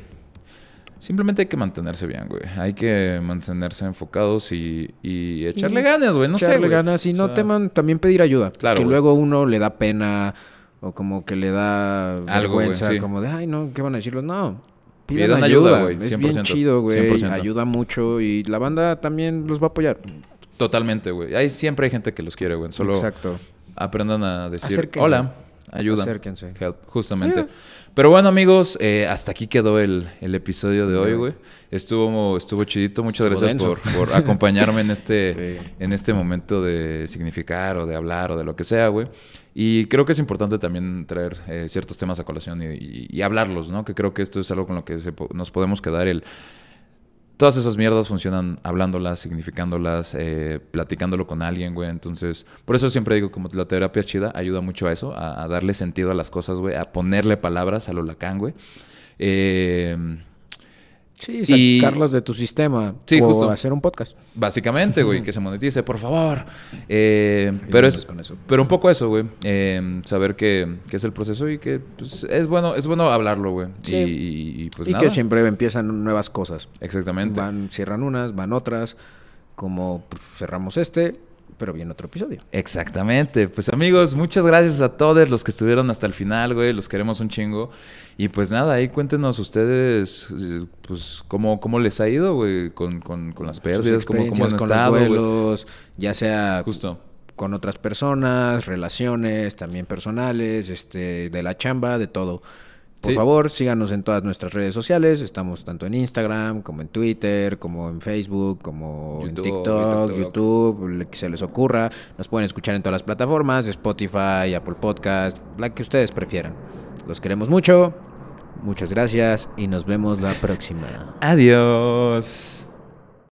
Speaker 2: simplemente hay que mantenerse bien, güey. Hay que mantenerse enfocados y, y echarle ganas, güey. No sé,
Speaker 1: echarle ganas y
Speaker 2: O
Speaker 1: no
Speaker 2: sea,
Speaker 1: teman también pedir ayuda.
Speaker 2: Claro,
Speaker 1: que
Speaker 2: güey.
Speaker 1: luego uno le da pena o como que le da
Speaker 2: Algo, güey,
Speaker 1: vergüenza,
Speaker 2: sí.
Speaker 1: como de, ay, no, ¿qué van a decirlo? No. Pidan, ayuda,
Speaker 2: güey,
Speaker 1: Es bien
Speaker 2: 100%,
Speaker 1: chido, güey.
Speaker 2: 100%.
Speaker 1: Ayuda mucho y la banda también los va a apoyar.
Speaker 2: Totalmente, güey. Hay, siempre hay gente que los quiere, güey. Solo
Speaker 1: Exacto.
Speaker 2: aprendan a decir
Speaker 1: Acérquense.
Speaker 2: hola, ayuda.
Speaker 1: Acérquense.
Speaker 2: Help, justamente. Pero bueno, amigos, eh, hasta aquí quedó el, el episodio de hoy, güey. Estuvo, estuvo chidito. Muchas
Speaker 1: Estuvo
Speaker 2: gracias por, por acompañarme en este,
Speaker 1: Sí.
Speaker 2: en este momento de significar o de hablar o de lo que sea, güey. Y creo que es importante también traer eh, ciertos temas a colación y, y- y hablarlos, ¿no? Que creo que esto es algo con lo que se nos podemos quedar el... Todas esas mierdas funcionan hablándolas, significándolas, eh, platicándolo con alguien, güey. Entonces, por eso siempre digo, como la terapia es chida, ayuda mucho a eso, a, a darle sentido a las cosas, güey, a ponerle palabras a lo lacán, güey. Eh,
Speaker 1: Sí,
Speaker 2: Y-
Speaker 1: sacarlas de tu sistema.
Speaker 2: Sí,
Speaker 1: o
Speaker 2: justo.
Speaker 1: hacer un podcast.
Speaker 2: básicamente, güey, que se monetice, por favor. Eh, pero es,
Speaker 1: con eso.
Speaker 2: pero un poco eso, güey. Eh, saber que, que es el proceso y que pues, es bueno, es bueno hablarlo, güey.
Speaker 1: Sí.
Speaker 2: Y, y- y, pues
Speaker 1: y
Speaker 2: nada.
Speaker 1: que siempre empiezan nuevas cosas.
Speaker 2: Exactamente.
Speaker 1: Van, cierran unas, van otras. Como pues, cerramos este, pero viene otro episodio.
Speaker 2: Exactamente. Pues amigos, muchas gracias a todos los que estuvieron hasta el final, güey. Los queremos un chingo. Y pues nada, ahí cuéntenos ustedes, eh, pues, cómo, cómo les ha ido, güey, con, con, con las pérdidas, cómo, cómo han
Speaker 1: con
Speaker 2: estado,
Speaker 1: los
Speaker 2: güey.
Speaker 1: duelos, ya sea
Speaker 2: Justo.
Speaker 1: con otras personas, relaciones también personales, este, de la chamba, de todo. Por
Speaker 2: Sí.
Speaker 1: favor, síganos en todas nuestras redes sociales. Estamos tanto en Instagram, como en Twitter, como en Facebook, como en
Speaker 2: YouTube,
Speaker 1: TikTok,
Speaker 2: TikTok.
Speaker 1: YouTube, lo que se les ocurra. Nos pueden escuchar en todas las plataformas, Spotify, Apple Podcast, la que ustedes prefieran. Los queremos mucho. Muchas gracias y nos vemos la próxima.
Speaker 2: Adiós.